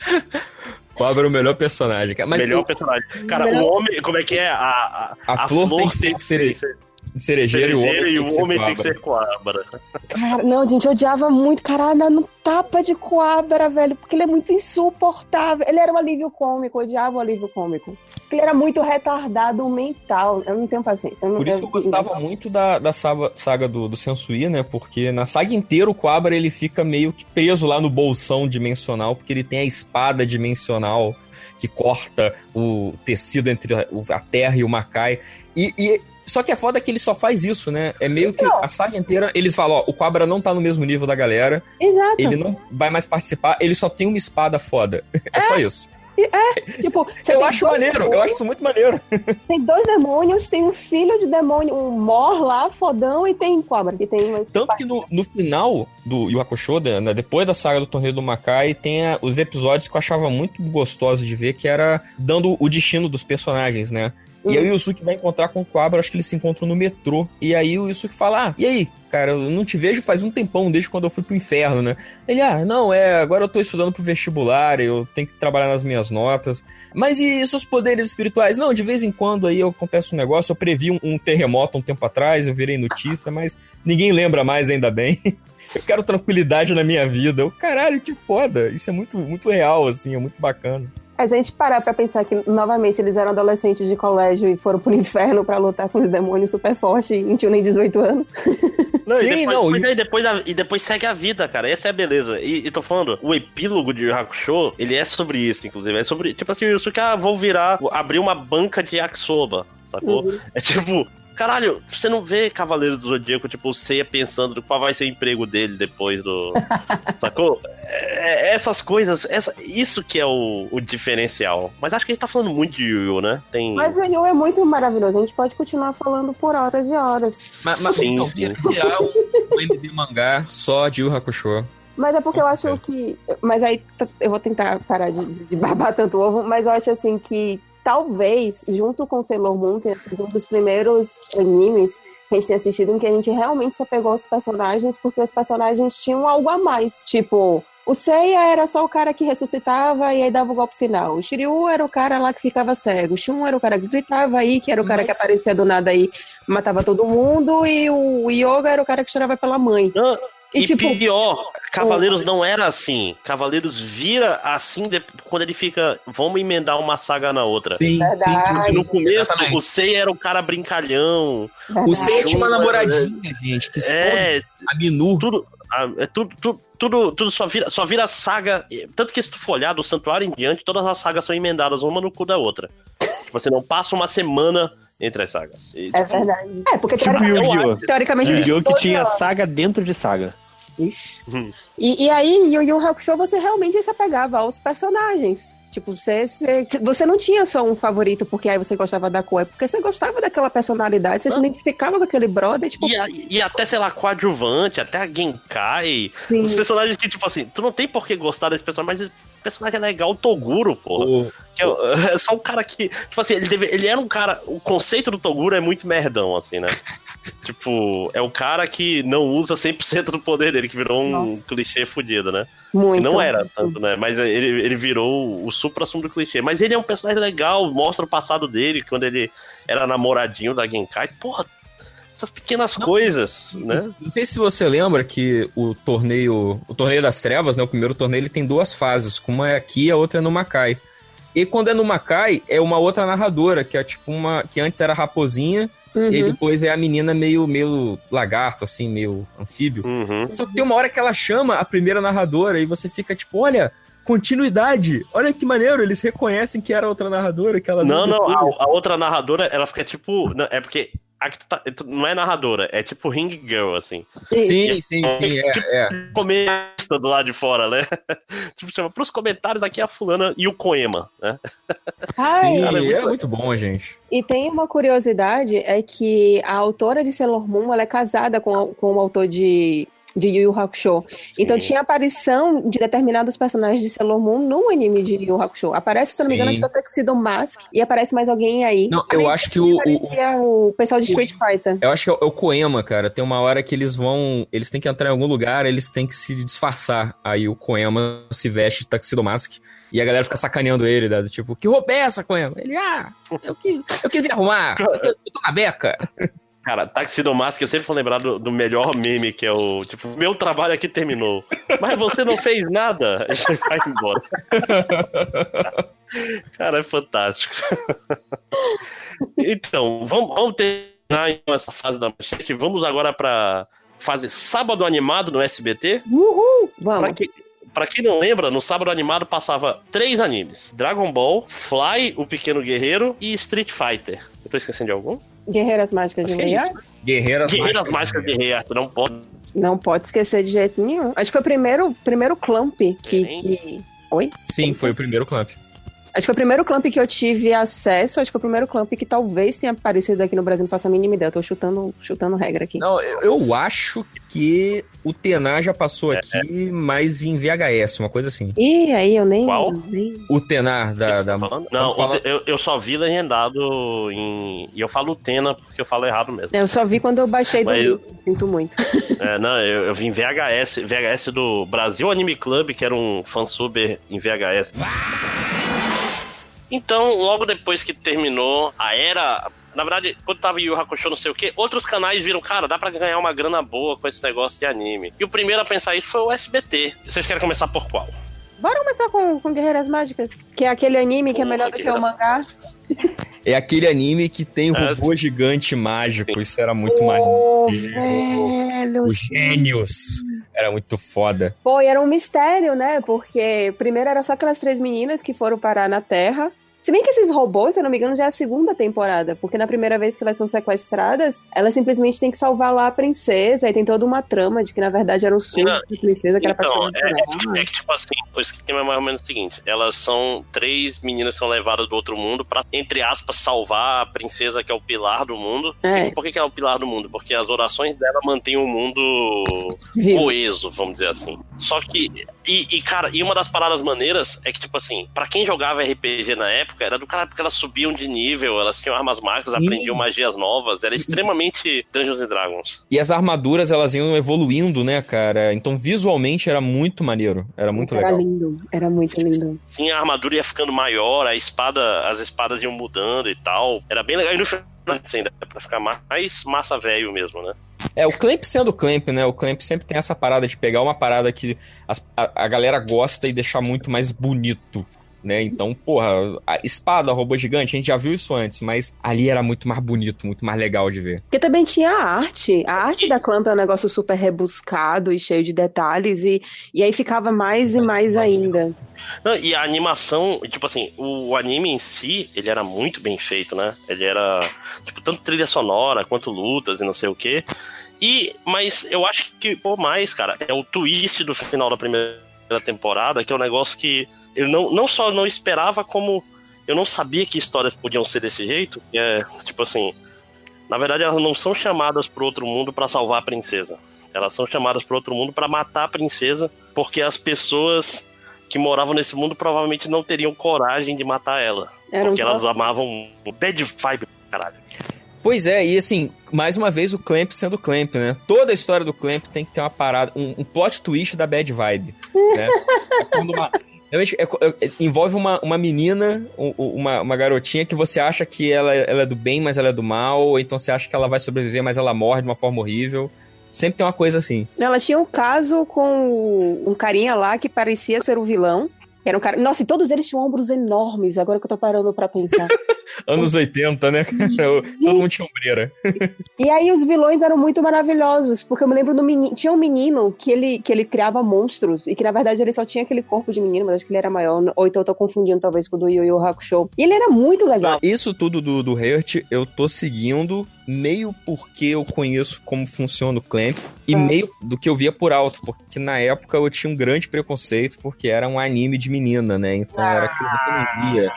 Cobra é o melhor personagem, cara. Mas melhor o- personagem. Cara, Melhor- o homem, como é que é? A, a, A flor tem que ser cere- cerejeiro e o homem cerejeiro tem e que o ser homem tem que cobra. ser coabra. Cara, não, gente, eu odiava muito. Caralho, um tapa de Coabra, velho, porque ele é muito insuportável. Ele era um alívio cômico, eu odiava o alívio cômico. Ele era muito retardado mental. Eu não tenho paciência. não- Por isso que eu gostava muito da, da saga, saga do, do Sensui, né? Porque na saga inteira o Quabra ele fica meio que preso lá no bolsão dimensional, porque ele tem a espada dimensional que corta o tecido entre a, a Terra e o Makai. E, e- só que é foda que ele só faz isso, né? É meio que Então. a saga inteira, eles falam, ó, o Quabra não tá no mesmo nível da galera, Exato. ele não vai mais participar, ele só tem uma espada foda. É, só isso. Tipo, você Eu acho maneiro, eu demônios, acho isso muito maneiro. Tem dois demônios, tem um filho de demônio, um Mor lá, fodão, e tem Cobra, que tem uma Tanto que no, no final do Yu Hakusho, né, depois da saga do Torneio do Makai, tem a- os episódios que eu achava muito gostosos de ver, que era dando o destino dos personagens, né? E aí o Yusuke vai encontrar com o Quabra, acho que eles se encontram no metrô. E aí o Yusuke fala, ah, e aí, cara, eu não te vejo faz um tempão, desde quando eu fui pro inferno, né? Ele, ah, não, é, agora eu tô estudando pro vestibular, eu tenho que trabalhar nas minhas notas. Mas e seus poderes espirituais? Não, de vez em quando aí acontece um negócio, eu previ um, um terremoto um tempo atrás, eu virei notícia, mas ninguém lembra mais, ainda bem. Eu quero tranquilidade na minha vida. Eu, caralho, que foda. Isso é muito, muito real, assim, é muito bacana. É, se a gente parar pra pensar que, novamente, eles eram adolescentes de colégio e foram pro inferno pra lutar com os demônios super fortes e não tinham nem 18 anos. Não, Sim, e depois, não, mas e- aí depois, a- e depois segue a vida, cara. Essa é a beleza. E, e tô falando, o epílogo de Hakusho, ele é sobre isso, inclusive. É sobre, tipo assim, o Yusuke, ah, vou virar, abrir uma banca de yakisoba, sacou? Uhum. É tipo, caralho, você não vê Cavaleiro do Zodíaco, tipo, o Seiya pensando qual vai ser o emprego dele depois do. sacou? É- é- essas coisas, essa, isso que é o, o diferencial. Mas acho que a gente tá falando muito de Yu né? Tem. Mas o Yu é muito maravilhoso, a gente pode continuar falando por horas e horas. Mas, mas Sim, então, sim. vira, virar um, um mangá só de Yu Hakusho. Mas é porque eu acho que. Mas aí eu vou tentar parar de, de babar tanto ovo, mas eu acho assim que talvez, junto com Sailor Moon, tenha sido um dos primeiros animes que a gente tem assistido em que a gente realmente se apegou aos personagens, porque os personagens tinham algo a mais. Tipo. O Seiya era só o cara que ressuscitava e aí dava o golpe final. O Shiryu era o cara lá que ficava cego. O Shun era o cara que gritava aí, que era o cara Mas- que aparecia do nada aí, matava todo mundo. E o Yoga era o cara que chorava pela mãe. Não, E, E, tipo, pior, Cavaleiros não era assim. Cavaleiros vira assim de- quando ele fica. Vamos emendar uma saga na outra. Sim, Verdade. No começo, Exatamente. o Sei era o cara brincalhão. O Seiya tinha uma namoradinha, gente, que É, a Minu. tudo. É tudo, tudo, tudo, tudo só, vira, só vira saga. Tanto que se tu for olhar do santuário em diante, todas as sagas são emendadas uma no cu da outra. Você não passa uma semana entre as sagas. E, É tipo, verdade. É, porque Tipo teori- Yu-Gi-Oh! teoricamente. Yu-Gi-Oh! que tinha saga dentro de saga. Ixi. Hum. E, e aí, Yu Yu Hakusho, você realmente se apegava aos personagens. Tipo, você, você, você não tinha só um favorito porque aí você gostava da cor, é porque você gostava daquela personalidade, você se Ah. identificava com aquele brother, tipo, E, a- e até, sei lá, coadjuvante, até a Genkai. sim. Os personagens que, tipo assim, tu não tem por que gostar desse personagem, mas esse personagem é legal, o Toguro, porra. Que é, é só um cara que. Tipo assim, ele, deve, ele era um cara. O conceito do Toguro é muito merdão, assim, né? Tipo, é o cara que não usa 100% do poder dele, que virou um Nossa. clichê fudido, né? muito. não era tanto, né? Mas ele, ele virou o supra-sumo do clichê. Mas ele é um personagem legal, mostra o passado dele, quando ele era namoradinho da Genkai. Porra, essas pequenas Não. coisas, né? Não sei se você lembra que o torneio, o torneio das trevas, né, o primeiro torneio, ele tem duas fases, uma é aqui e a outra é no Makai. E quando é no Makai, é uma outra narradora, que é tipo uma que antes era raposinha Uhum. e aí depois é a menina meio meio lagarto assim, meio anfíbio. Uhum. Só que tem uma hora que ela chama a primeira narradora e você fica tipo, olha, continuidade. Olha que maneiro, eles reconhecem que era outra narradora, que ela Não, não, a, a outra narradora, ela fica tipo. não, É porque a que tá- não é narradora, é tipo Ring Girl, assim. Sim, sim, sim, é, é. Comentarista do lado de fora, né? tipo, chama pros comentários aqui a fulana e o Coema, né? Ai, Sim, cara, é muito é muito bom, gente. E tem uma curiosidade, é que a autora de Sailor Moon, ela é casada com, com o autor de, de Yu Yu Hakusho. Então Sim. tinha aparição de determinados personagens de Sailor Moon no anime de Yu Yu Hakusho. Aparece, se não me engano, que é o Tuxedo Mask, e aparece mais alguém aí. Não, eu acho que o- o- o pessoal de Street Fighter. Eu acho que é o- é o Koema, cara. Tem uma hora que eles vão. Eles têm que entrar em algum lugar, eles têm que se disfarçar. Aí o Koema se veste de Tuxedo Mask. E a galera fica sacaneando ele, né? Tipo, que roupa é essa, Koema? Ele, ah, eu quis, eu me arrumar. Eu tô, eu tô na beca. Cara, Taxido Mask, eu sempre vou lembrar do, do melhor meme, que é o tipo, meu trabalho aqui terminou. Mas você não fez nada. Vai embora. Cara, é fantástico. Então, vamos, vamos terminar então essa fase da manchete. Vamos agora pra fase Sábado Animado no SBT. Uhul! Pra, Vamos. que, pra quem não lembra, no Sábado Animado passava três animes: Dragon Ball, Fly, o Pequeno Guerreiro e Street Fighter. Eu tô esquecendo de algum? Guerreiras Mágicas de é Mulher? isso. Guerreiras Guerreiras Mágicas de Rei Arthur, não pode. Não pode esquecer de jeito nenhum. Acho que foi o primeiro, primeiro Clamp que, que. Oi? Sim, foi o primeiro clamp. Acho que foi o primeiro Clamp que eu tive acesso. Acho que foi o primeiro Clamp que talvez tenha aparecido aqui no Brasil. Não faço a mínima ideia. Eu tô chutando, chutando regra aqui. Não, eu, eu acho que o Tenar já passou aqui, mas em VHS, uma coisa assim. Ih, aí eu nem. Qual? nem- O Tenar da. Da... tá falando? Não, te- eu, eu só vi legendado em. E eu falo Tena porque eu falo errado mesmo. Eu só vi quando eu baixei do eu-. Sinto muito. É, não, eu, eu vi em VHS, VHS do Brasil Anime Club, que era um fansuber em VHS. Então, logo depois que terminou a era. Na verdade, quando tava Yu Yu Hakusho, não sei o que, outros canais viram, cara, dá pra ganhar uma grana boa com esse negócio de anime. E o primeiro a pensar isso foi o SBT. Vocês querem começar por qual? Bora começar com, com Guerreiras Mágicas. Que é aquele anime que é Porra, melhor do que o mangá. É aquele anime que tem o É, robô gigante mágico. Isso era muito Ô, maneiro. velho. Os gênios. Era muito foda. Pô, e era um mistério, né? Porque primeiro era só aquelas três meninas que foram parar na Terra. Se bem que esses robôs, se eu não me engano, já é a segunda temporada. Porque na primeira vez que elas são sequestradas, elas simplesmente têm que salvar lá a princesa. E tem toda uma trama de que, na verdade, era surto Não, da princesa que era Então, apaixonada por ela. É que, tipo assim, o esquema é mais ou menos o seguinte: elas são três meninas que são levadas do outro mundo pra, entre aspas, salvar a princesa que é o pilar do mundo. É. Que- por que, que é o pilar do mundo? Porque as orações dela mantêm o mundo Vivo. coeso, vamos dizer assim. Só que. E, e, cara, e uma das paradas maneiras é que, tipo assim, pra quem jogava RPG na época, era do cara porque elas subiam de nível, elas tinham armas mágicas, Sim. aprendiam magias novas, era extremamente Dungeons and Dragons. E as armaduras, elas iam evoluindo, né, cara? Então, visualmente, era muito maneiro. Era muito era legal. lindo, era muito lindo. Tinha a armadura ia ficando maior, a espada, as espadas iam mudando e tal. Era bem legal. E no final, ainda, pra ficar mais massa velho mesmo, né? É, o Clamp sendo o Clamp, né? O Clamp sempre tem essa parada de pegar uma parada que as- a, a galera gosta e deixar muito mais bonito. Né? Então, porra, a espada, robô gigante, a gente já viu isso antes, mas ali era muito mais bonito, muito mais legal de ver. Porque também tinha a arte. A arte da Clamp é um negócio super rebuscado e cheio de detalhes. E, e aí ficava mais e mais ainda. Não, e a animação, tipo assim, o anime em si, ele era muito bem feito, né? Ele era, tipo, tanto trilha sonora quanto lutas e não sei o quê. E, mas eu acho que, por mais, cara, é o twist do final da primeira temporada, que é um negócio que eu não, não só não esperava, como eu não sabia que histórias podiam ser desse jeito. É, tipo assim, na verdade elas não são chamadas pro outro mundo pra salvar a princesa. Elas são chamadas pro outro mundo pra matar a princesa, porque as pessoas que moravam nesse mundo provavelmente não teriam coragem de matar ela. Era um porque elas troço- amavam o bad vibe, caralho. Pois é, e assim, mais uma vez o Clamp sendo Clamp, né? Toda a história do Clamp tem que ter uma parada, um, um plot twist da bad vibe, né? É uma- realmente, é é- envolve uma, uma menina, um- um- uma, uma garotinha que você acha que ela, ela é do bem, mas ela é do mal, ou então você acha que ela vai sobreviver, mas ela morre de uma forma horrível. Sempre tem uma coisa assim. Ela tinha um caso com um carinha lá que parecia ser o vilão. Era um cara. Nossa, e todos eles tinham ombros enormes, agora que eu tô parando pra pensar. Anos 80, né? Todo mundo tinha ombreira. E aí os vilões eram muito maravilhosos, porque eu me lembro do menino. Tinha um menino que ele, que ele criava monstros, e que na verdade ele só tinha aquele corpo de menino, mas acho que ele era maior. Ou então eu tô confundindo talvez com o do Yu Yu Hakusho. E ele era muito legal. Isso tudo do, do Hurt eu tô seguindo meio porque eu conheço como funciona o Clamp e Ah. meio do que eu via por alto, porque na época eu tinha um grande preconceito porque era um anime de menina, né? Então era aquilo que eu não via.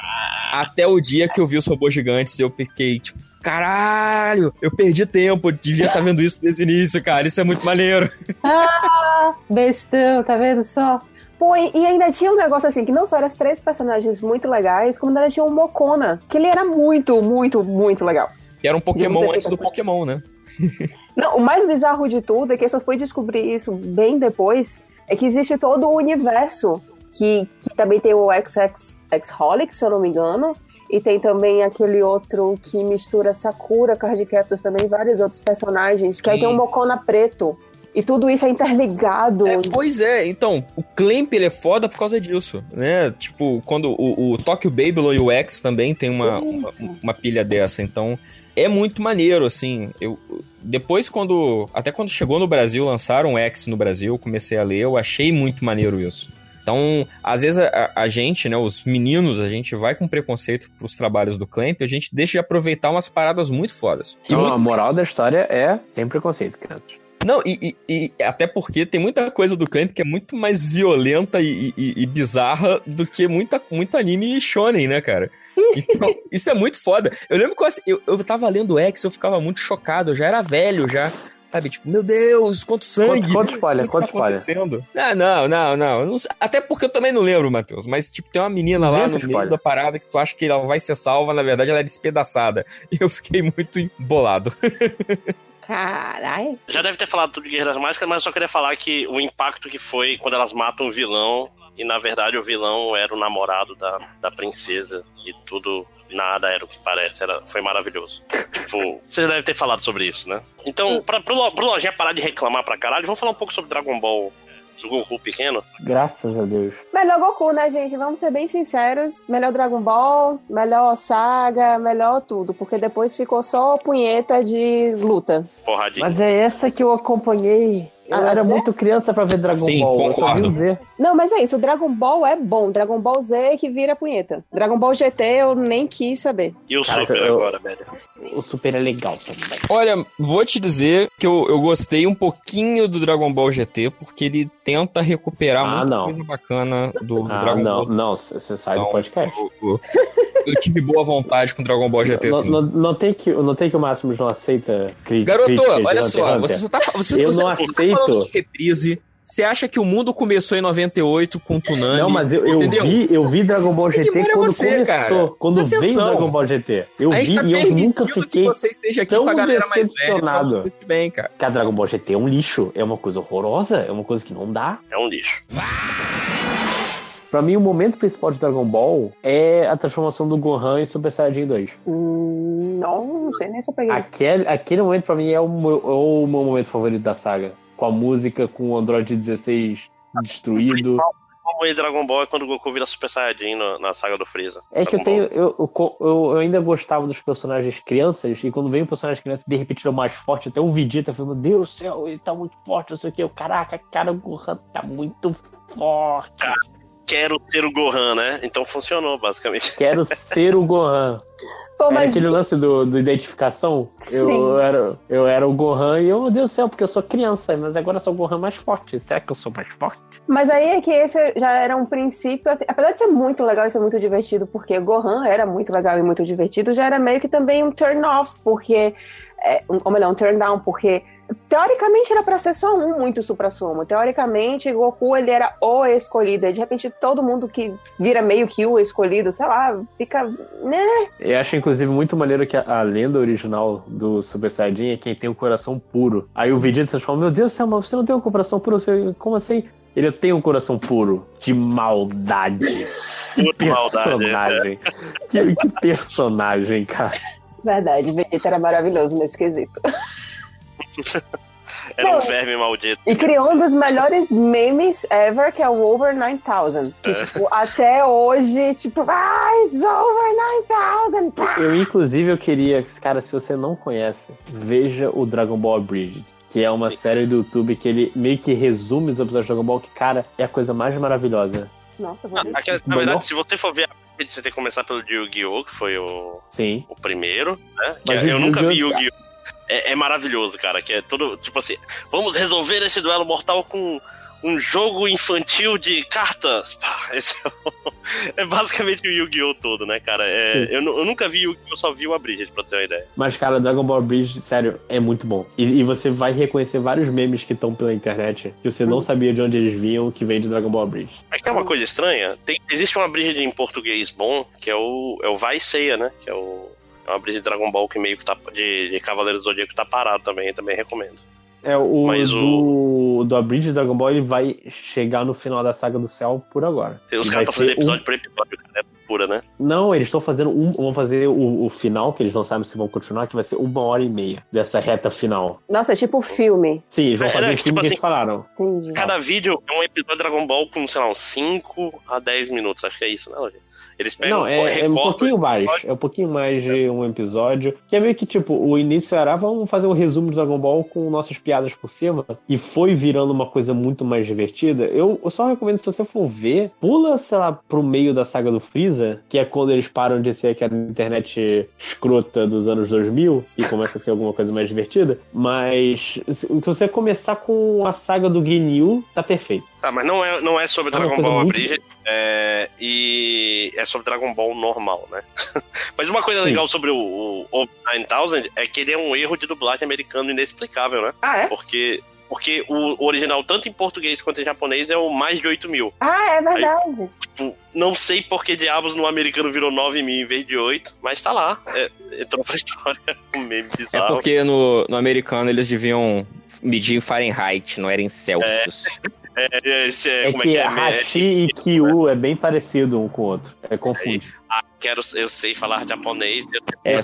Até o dia que eu vi os robôs gigantes eu fiquei tipo, caralho, eu perdi tempo, eu devia estar vendo isso desde o início, cara, isso é muito maneiro. Ah, bestão, tá vendo só? Pô, e ainda tinha um negócio assim, que não só eram os três personagens muito legais, como ainda tinha o Mokona, que ele era muito, muito, muito legal. Que era um Pokémon antes do Pokémon, né? Não, o mais bizarro de tudo é que eu só fui descobrir isso bem depois, é que existe todo o universo, que, que também tem o XX X-Holic, se eu não me engano, e tem também aquele outro que mistura Sakura, Cardicaptors, também vários outros personagens, que aí tem um Sim. Mokona preto, e tudo isso é interligado. É, pois é, então, o Clamp ele é foda por causa disso, né? Tipo, quando o, o Tokyo Babylon e o X também tem uma, uma, uma pilha dessa, então é muito maneiro, assim. Eu, depois, quando. Até quando chegou no Brasil, lançaram o X no Brasil, comecei a ler, eu achei muito maneiro isso. Então, às vezes a, a gente, né, os meninos, a gente vai com preconceito pros trabalhos do Clamp, a gente deixa de aproveitar umas paradas muito fodas. E Então, muito a moral da história é sem preconceito, crianças. Não, e, e- e até porque tem muita coisa do Clamp que é muito mais violenta e, e- bizarra do que muita, muito anime shonen, né, cara? Então, isso é muito foda. Eu lembro que eu, eu, eu tava lendo X, eu ficava muito chocado, eu já era velho já. Sabe, tipo, meu Deus, quanto sangue! Quanto, spoiler, que quanto que tá spoiler. acontecendo? Ah, não, não, não. não. Até porque eu também não lembro, Matheus. Mas, tipo, tem uma menina lá no meio da parada que tu acha que ela vai ser salva, na verdade ela é despedaçada. E eu fiquei muito embolado. Caralho. Já deve ter falado tudo de Guerra das Máscaras, mas eu só queria falar que o impacto que foi quando elas matam o vilão, e na verdade o vilão era o namorado da, da princesa, e tudo, nada era o que parece, era, foi maravilhoso. tipo, vocês devem ter falado sobre isso, né? Então, pra, pro, pro Lojinha parar de reclamar pra caralho, vamos falar um pouco sobre Dragon Ball do Goku pequeno. Graças a Deus. Melhor Goku, né, gente? Vamos ser bem sinceros. Melhor Dragon Ball, melhor saga, melhor tudo. Porque depois ficou só punheta de luta. Porradinha. Mas é essa que eu acompanhei. Eu Ah, era muito criança pra ver Dragon Sim, Ball. Eu só vi concordo. o Z. Não, mas é isso. O Dragon Ball é bom. Dragon Ball Z é que vira punheta. Dragon Ball GT eu nem quis saber. E o Caraca, Super eu- agora, velho. O Super é legal também. Olha, vou te dizer que eu, eu gostei um pouquinho do Dragon Ball GT, porque ele tenta recuperar Ah, muita não. coisa bacana do, do Ah, Dragon não, Ball. não, você sai Não, do podcast. Eu, eu- eu tive boa vontade com Dragon Ball GT, Não, assim. não, não tem que, não tem que o Máximos não aceita Garoto, críticas de olha só, você só tá, você, Eu você, não você tá aceito. Falando de reprise. Você acha que o mundo começou em 98 com Tunami? Não, mas eu, eu vi, eu vi Dragon Ball Que GT quando você, começou, cara? quando Presta veio atenção. Dragon Ball GT. Eu a vi tá e eu nunca que fiquei você esteja aqui tão com a galera mais velha. decepcionado. se bem, cara. que a Dragon Ball GT é um lixo, é uma coisa horrorosa, é uma coisa que não dá. É um lixo. Pra mim, o momento principal de Dragon Ball é a transformação do Gohan em Super Saiyajin 2. Hum, não, não sei nem se eu peguei. Aquele, aquele momento, pra mim, é o, meu, é o meu momento favorito da saga. Com a música, com o Android 16 destruído. Como em Dragon Ball é quando o Goku vira Super Saiyajin no- na saga do Freeza. É que eu Dragon tenho. Eu, eu, eu- ainda gostava dos personagens crianças, e quando veio um personagem criança, de repente ele é o mais forte, até o Vegeta, falei, meu Deus do céu, ele tá muito forte, não sei o que. Eu, Caraca, cara, o Gohan tá muito forte. Quero ter o Gohan, né? Então funcionou, basicamente. Quero ser o Gohan. Pô, mas aquele lance do, do identificação. Eu era, eu era o Gohan e eu, meu Deus do céu, porque eu sou criança, mas agora eu sou o Gohan mais forte. Será que eu sou mais forte? Mas aí é que esse já era um princípio, assim, apesar de ser muito legal e ser muito divertido, porque Gohan era muito legal e muito divertido, já era meio que também um turn off, porque. É, ou melhor, um turn down, porque teoricamente era pra ser só um muito supra-sumo. Teoricamente, Goku ele era o escolhido. E de repente, todo mundo que vira meio que o escolhido, sei lá, fica. né? Eu acho, inclusive, muito maneiro que a, a lenda original do Super Saiyajin é quem tem o coração puro. Aí o Vegeta transforma, meu Deus do céu, mas você não tem um coração puro? Você, como assim? Ele tem um coração puro de maldade. Que maldade. personagem. Que, que personagem, cara. Verdade, Vegeta era maravilhoso nesse quesito. Era um verme maldito. E criou um dos melhores memes ever, que é o Over 9000. Que, É. tipo, até hoje, tipo, ah, it's over 9000. pá! Eu, inclusive, eu queria, cara, se você não conhece, veja o Dragon Ball Abridged. Que é uma série do YouTube que ele meio que resume os episódios de Dragon Ball, que, cara, é a coisa mais maravilhosa. Nossa, vou ver. Aqui, na verdade, se você for ver a você tem que começar pelo de Yu-Gi-Oh!, que foi o, Sim. o primeiro, né? Que Mas eu o nunca vi Yu-Gi-Oh! É, é maravilhoso, cara. Que é tudo, tipo assim, vamos resolver esse duelo mortal com um jogo infantil de cartas. Pá, é, é basicamente o Yu-Gi-Oh! todo, né, cara? É, eu, eu nunca vi Yu-Gi-Oh! eu só vi o Abridged, pra ter uma ideia. Mas, cara, Dragon Ball Bridge, sério, é muito bom. E, e você vai reconhecer vários memes que estão pela internet que você não sabia de onde eles vinham, que vem de Dragon Ball Bridge. Mas que é uma coisa estranha, tem, existe uma Abridged em português bom, que é o, é o Vai Ceia, né? Que é o. É uma Abridged de Dragon Ball que meio que tá. De, de Cavaleiro do Zodíaco que tá parado também, também recomendo. É, o Mas do, do Abridge Dragon Ball, ele vai chegar no final da saga do céu por agora. Os vai caras estão fazendo ser um- episódio por episódio, cara. É pura, né? Não, eles estão fazendo um. Vão fazer o, o final, que eles não sabem se vão continuar, que vai ser uma hora e meia dessa reta final. Nossa, é tipo filme. Sim, eles vão É, fazer é, o tipo filme que assim- eles falaram. Entendi. Cada vídeo é um episódio de Dragon Ball com, sei lá, uns 5 a 10 minutos. Acho que é isso, né, Lojinha? Eles pegam, Não, é, é um pouquinho mais. É um pouquinho mais de um episódio. Que é meio que, tipo, o início era, vamos fazer um resumo de Dragon Ball com nossas piadas por cima. E foi virando uma coisa muito mais divertida. Eu, eu só recomendo, se você for ver, pula, sei lá, pro meio da saga do Freeza, que é quando eles param de ser aquela internet escrota dos anos 2000 e começa a ser alguma coisa mais divertida. Mas se você começar com a saga do Ginyu, tá perfeito. Tá, mas não é, não é sobre É Dragon Ball muito- é, e é sobre Dragon Ball normal, né? mas uma coisa Sim. legal sobre o, o, o 9000 é que ele é um erro de dublagem americano inexplicável, né? Ah, é? Porque, porque o original, tanto em português quanto em japonês, é o mais de 8 mil. Ah, é verdade. Tipo, não sei por que diabos no americano virou 9 mil em vez de 8, mas tá lá. É, entrou pra história. Um meme É bizarro. porque no, no americano eles deviam medir em Fahrenheit, não era em Celsius. É, é, É como que é que é? Hashi e Kyu é bem parecido um com o outro. É confuso. Ah, quero, eu sei falar japonês. eu- É, Eu eu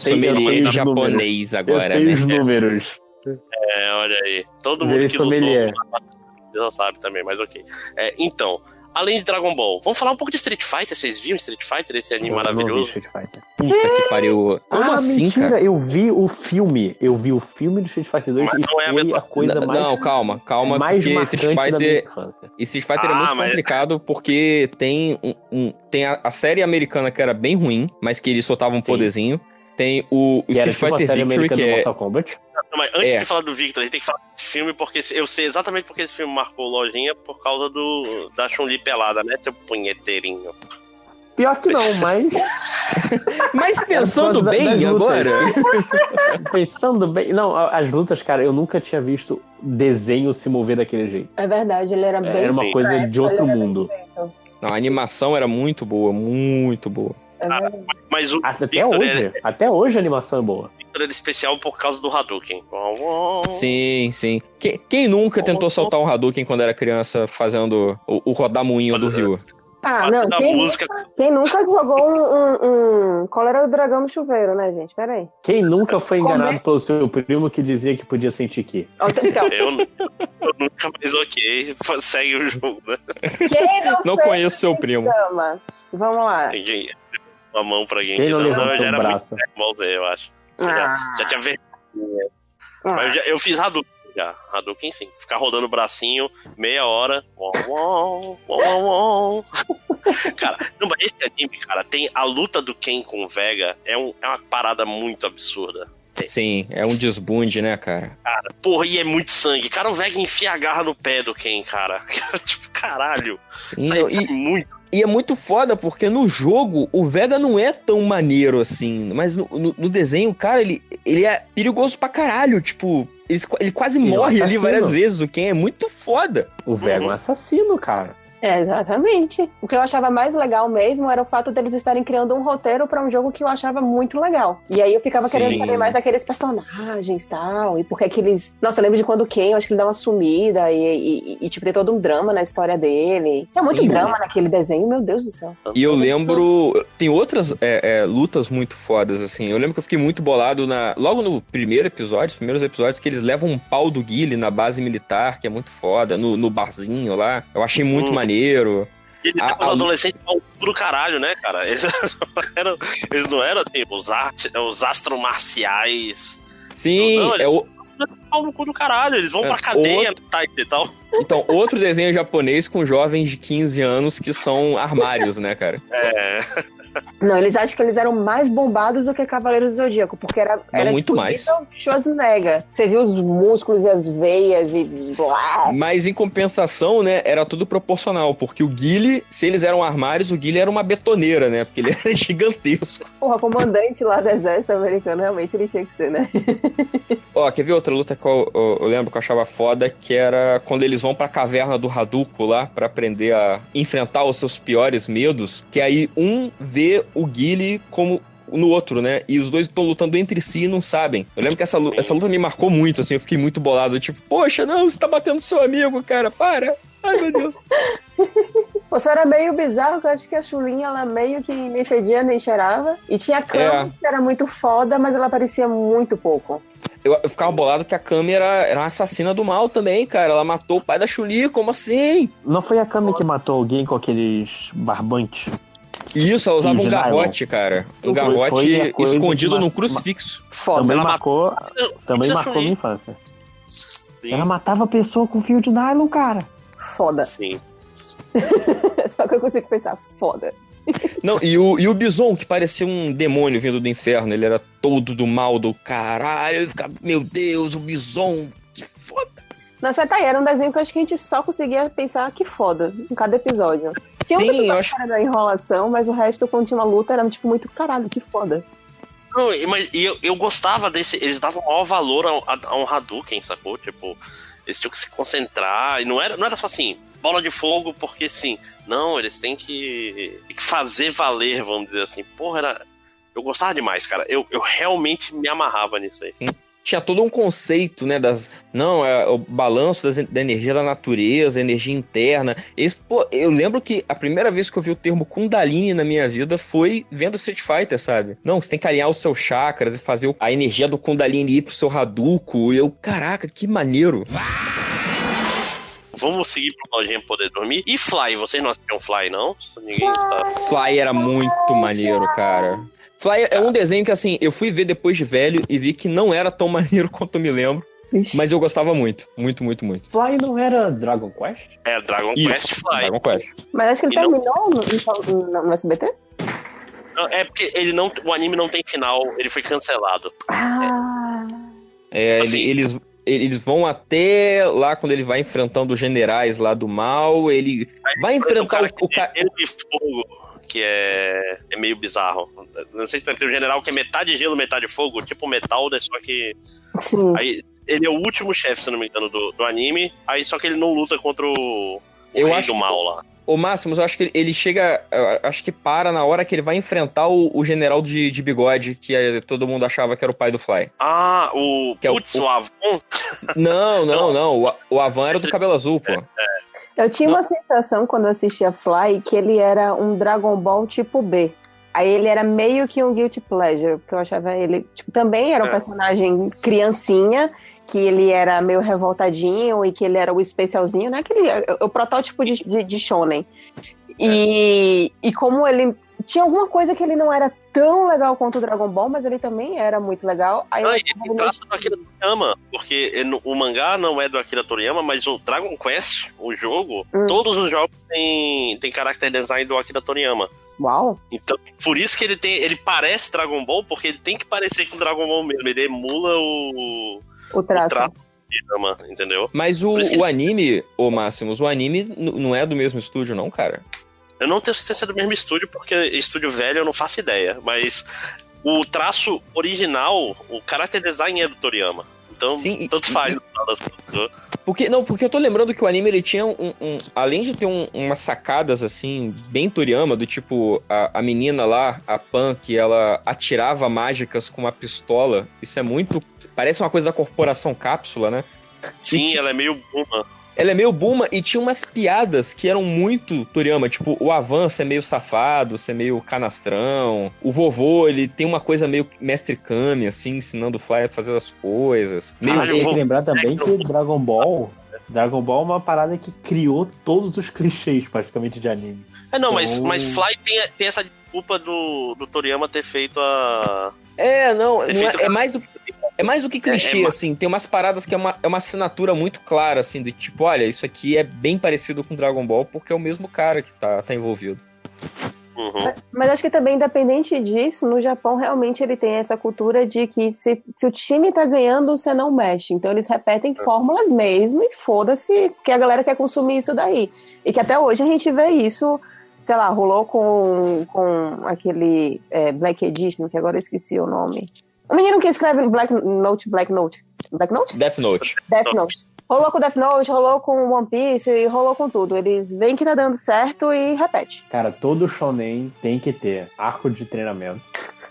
os japonês Eu agora, sei né? os números. É, olha aí. Todo Ele mundo é que sommelier. lutou já sabe também, mas ok. É, então, além de Dragon Ball, vamos falar um pouco de Street Fighter. Vocês viram Street Fighter, esse anime Eu não vi maravilhoso? Street Fighter. Puta que pariu. Como ah, assim, mentira, cara? eu vi o filme. Eu vi o filme do Street Fighter 2 Mas e não é a mesma- a coisa N- mais, Não, calma, calma, mais porque Street Fighter. Street Fighter é Ah, muito mas- complicado porque tem um, um- tem a, a série americana que era bem ruim, mas que eles soltavam um Sim. poderzinho. Tem o Que era Street tipo Fighter série Victory, americana que do é Mortal Kombat. Não, mas antes É. de falar do Victor, a gente tem que falar desse filme, porque eu sei exatamente porque esse filme marcou lojinha por causa do da Chun-Li pelada, né, seu punheteirinho. Pior que não, mas Mas pensando bem das agora, pensando bem. Não, a- as lutas, cara, eu nunca tinha visto desenho se mover daquele jeito. É verdade, ele era bem. Era uma Sim. coisa de outro mundo. não, a animação era muito boa, muito boa. É verdade. Mas o Até Victor, hoje. Até hoje a animação é boa. Victor era especial por causa do Hadouken. Sim, sim. Quem, quem nunca tentou soltar um Hadouken quando era criança fazendo o, o rodamuinho do Rio? Ah, não. Quem, música. quem nunca jogou um, um, um Cólera do Dragão no chuveiro, né, gente? Pera aí. Quem nunca foi enganado é? pelo seu primo que dizia que podia sentir que? Então, Eu, eu nunca mais ok. Segue o jogo, né? quem não, Não conheço seu primo. Vamos lá. Ninguém. Uma mão pra alguém Quem que não não, não, eu já o era braço? muito Ballzinho, eu acho. Ah, Já, já tinha vergonha. Mas eu, já- eu fiz Hadouken já. Hadouken sim. Ficar rodando o bracinho meia hora. Cara, não, mas esse anime, cara, tem a luta do Ken com o Vega. É, um- é uma parada muito absurda. Sim, é um desbunde, né, cara? Porra, e é muito sangue. Cara, o Vega enfia a garra no pé do Ken, cara. tipo, caralho. Sim, Sai, e, sai muito. E é muito foda, porque no jogo o Vega não é tão maneiro assim. Mas no, no- no desenho, cara, ele, ele é perigoso pra caralho. Tipo, ele, ele quase Ele é um morre ali várias vezes. O Ken é muito foda. O Vega é um assassino, cara. É, exatamente. O que eu achava mais legal mesmo era o fato deles estarem criando um roteiro pra um jogo que eu achava muito legal. E aí eu ficava querendo Sim. saber mais daqueles personagens e tal. E porque que eles. Nossa, eu lembro de quando o Ken, eu acho que ele dá uma sumida e, e- e, tipo, tem todo um drama na história dele. Tinha muito Sim. drama naquele desenho, meu Deus do céu. E eu lembro. Tem outras é, é, lutas muito fodas, assim. Eu lembro que eu fiquei muito bolado na. Logo no primeiro episódio, os primeiros episódios, que eles levam um pau do Guile na base militar, que é muito foda, no, no barzinho lá. Eu achei muito Hum. maneiro. E ele A- tá os a- adolescentes do caralho, né, cara? Eles, não eram, eles não eram assim, os, arte, os astromarciais. Sim, Não, é o, Pau no cu do caralho, eles vão É, pra cadeia outro- tá, e tal. então, outro desenho japonês com jovens de 15 anos que são armários, né, cara? É. Não, eles acham que eles eram mais bombados do que Cavaleiros do Zodíaco, porque era, era muito tipo, mais. Schwarzenegger. Você viu os músculos e as veias e. Mas em compensação, né, era tudo proporcional, porque o Guile, se eles eram armários, o Guile era uma betoneira, né? Porque ele era gigantesco. Porra, comandante lá do exército americano, realmente ele tinha que ser, né? Ó, quer ver outra luta que eu, eu- eu lembro que eu achava foda, que era quando eles vão pra caverna do Hadouken lá, pra aprender a enfrentar os seus piores medos, que aí um vê o Guile como no outro, né? E os dois estão lutando entre si e não sabem. Eu lembro que essa, lu- essa luta me marcou muito, assim, eu fiquei muito bolado. Tipo, poxa, não, você tá batendo seu amigo, cara, para! Ai, meu Deus. Pô, Só era meio bizarro, que eu acho que a Chulinha, ela meio que nem fedia nem cheirava. E tinha a Kami, É. que era muito foda, mas ela aparecia muito pouco. Eu, eu ficava bolado que a Kami era, era uma assassina do mal também, cara. Ela matou o pai da Chuli, como assim? Não foi a Kami que matou alguém com aqueles barbantes? Isso, ela usava um garrote, cara. Um garrote escondido num crucifixo. Foda. Também ela marcou, também Ela marcou minha infância. Sim, Ela matava a pessoa com fio de nylon, cara. Foda. sim. Só que eu consigo pensar, foda. Não, e o, e o Bison, que parecia um demônio vindo do inferno. Ele era todo do mal do caralho. Eu ficava, meu Deus, o Bison. Nossa, tá aí, era um desenho que eu acho que a gente só conseguia pensar que foda em cada episódio. Tinha um Sim, episódio eu acho- da enrolação, mas o resto, quando tinha uma luta, era tipo muito caralho, que foda. Não, e- mas e eu, eu gostava desse. Eles davam maior valor a, a, a um Hadouken, sacou? Tipo, eles tinham que se concentrar. E não era, não era só assim, bola de fogo, porque sim. Não, eles têm que, que fazer valer, vamos dizer assim. Porra, era. Eu gostava demais, cara. Eu, eu realmente me amarrava nisso aí. Tinha todo um conceito, né, das... Não, é o balanço das, da energia da natureza, energia interna. Esse, pô, eu lembro que a primeira vez que eu vi o termo Kundalini na minha vida foi vendo Street Fighter, sabe? Não, você tem que alinhar os seus chakras e fazer a energia do Kundalini ir pro seu Hadouken. E eu, caraca, que maneiro. Vamos seguir pro Lojinha poder dormir. E Fly, vocês não assistiam Fly, não? Ninguém. Fly era muito maneiro, cara. Fly é um desenho que, assim, eu fui ver depois de velho e vi que não era tão maneiro quanto eu me lembro. Mas eu gostava muito, muito, muito, muito. Fly não era Dragon Quest? É, Dragon Quest Fly. Dragon Quest. Mas acho que ele E não- terminou no, no- no SBT? Não, É porque ele não, o anime não tem final, ele foi cancelado. Ah. É, Assim- ele- eles, eles vão até lá quando ele vai enfrentando os generais lá do mal. Ele vai enfrentar o, cara. tem gelo e fogo, que é, é meio bizarro. Não sei se tem um general que é metade gelo, metade fogo, tipo metal, né, só que Sim. aí ele é o último chefe, se não me engano, do, do anime. Aí só que ele não luta contra o, o Eu rei acho do que- mal lá. O Máximos, eu acho que ele- chega. Acho que para na hora que ele vai enfrentar o, o general de, de bigode, que é- todo mundo achava que era o pai do Fly. Ah, o Que é o- putz, o Avon. Não, não, não. O, o Avan era do cabelo azul, pô. Eu tinha uma sensação quando eu assistia Fly que ele era um Dragon Ball tipo B. Aí ele era meio que um Guilty Pleasure, porque eu achava ele. Tipo, também era um É. personagem criancinha, que ele era meio revoltadinho e que ele era o especialzinho, né? Aquele, o, o protótipo de, de, de Shonen. E, e como ele. Tinha alguma coisa que ele não era tão legal quanto o Dragon Ball, mas ele também era muito legal. Aí achava ele traça do Akira Toriyama, porque ele- o mangá não é do Akira Toriyama, mas o Dragon Quest, o jogo, Hum. todos os jogos têm, têm character design do Akira Toriyama. Uau! Então, por isso que ele tem. Ele parece Dragon Ball, porque ele tem que parecer com Dragon Ball mesmo. Ele emula o, O o traço. traço do Toriyama, entendeu? Mas o, o anime, ô Máximos, o anime não é do mesmo estúdio, não, cara. Eu não tenho certeza é do mesmo estúdio, porque estúdio velho eu não faço ideia. Mas o traço original, o character design é do Toriyama. Então, Sim, e- tanto e- faz das contas. Porque, não, porque eu tô lembrando que o anime, ele tinha um... um- além de ter um- umas sacadas, assim, bem Toriyama, do tipo, a, a menina lá, a Pan, que ela atirava mágicas com uma pistola. Isso é muito... Parece uma coisa da Corporação Cápsula, né? Sim, ti- ela é meio buma. Ela é meio Buma e tinha umas piadas que eram muito Toriyama, tipo, o Avan ser meio safado, ser meio canastrão. O vovô, ele tem uma coisa meio mestre Kami, assim, ensinando o Fly a fazer as coisas. Meio Caralho, Tem que lembrar também que Dragon Ball. Dragon Ball é uma parada que criou todos os clichês praticamente de anime. É, não, mas, Então- mas Fly tem, tem essa desculpa do, do Toriyama ter feito a. É, não, não é, é mais do é mais do que clichê, É, é assim. Tem umas paradas que é uma, é uma assinatura muito clara, assim, do tipo, olha, isso aqui é bem parecido com Dragon Ball porque é o mesmo cara que tá, tá envolvido. Uhum. Mas acho que também, independente disso, no Japão realmente ele tem essa cultura de que se, se o time tá ganhando, você não mexe. Então eles repetem fórmulas mesmo e foda-se, que a galera quer consumir isso daí. E que até hoje a gente vê isso, sei lá, rolou com, com aquele é, Black Edition, que agora eu esqueci o nome. O menino que escreve Black Note, Black Note. Black Note? Death Note. Death Note. Rolou com Death Note, rolou com One Piece e rolou com tudo. Eles veem que tá dando certo e repete. Cara, todo shonen tem que ter arco de treinamento,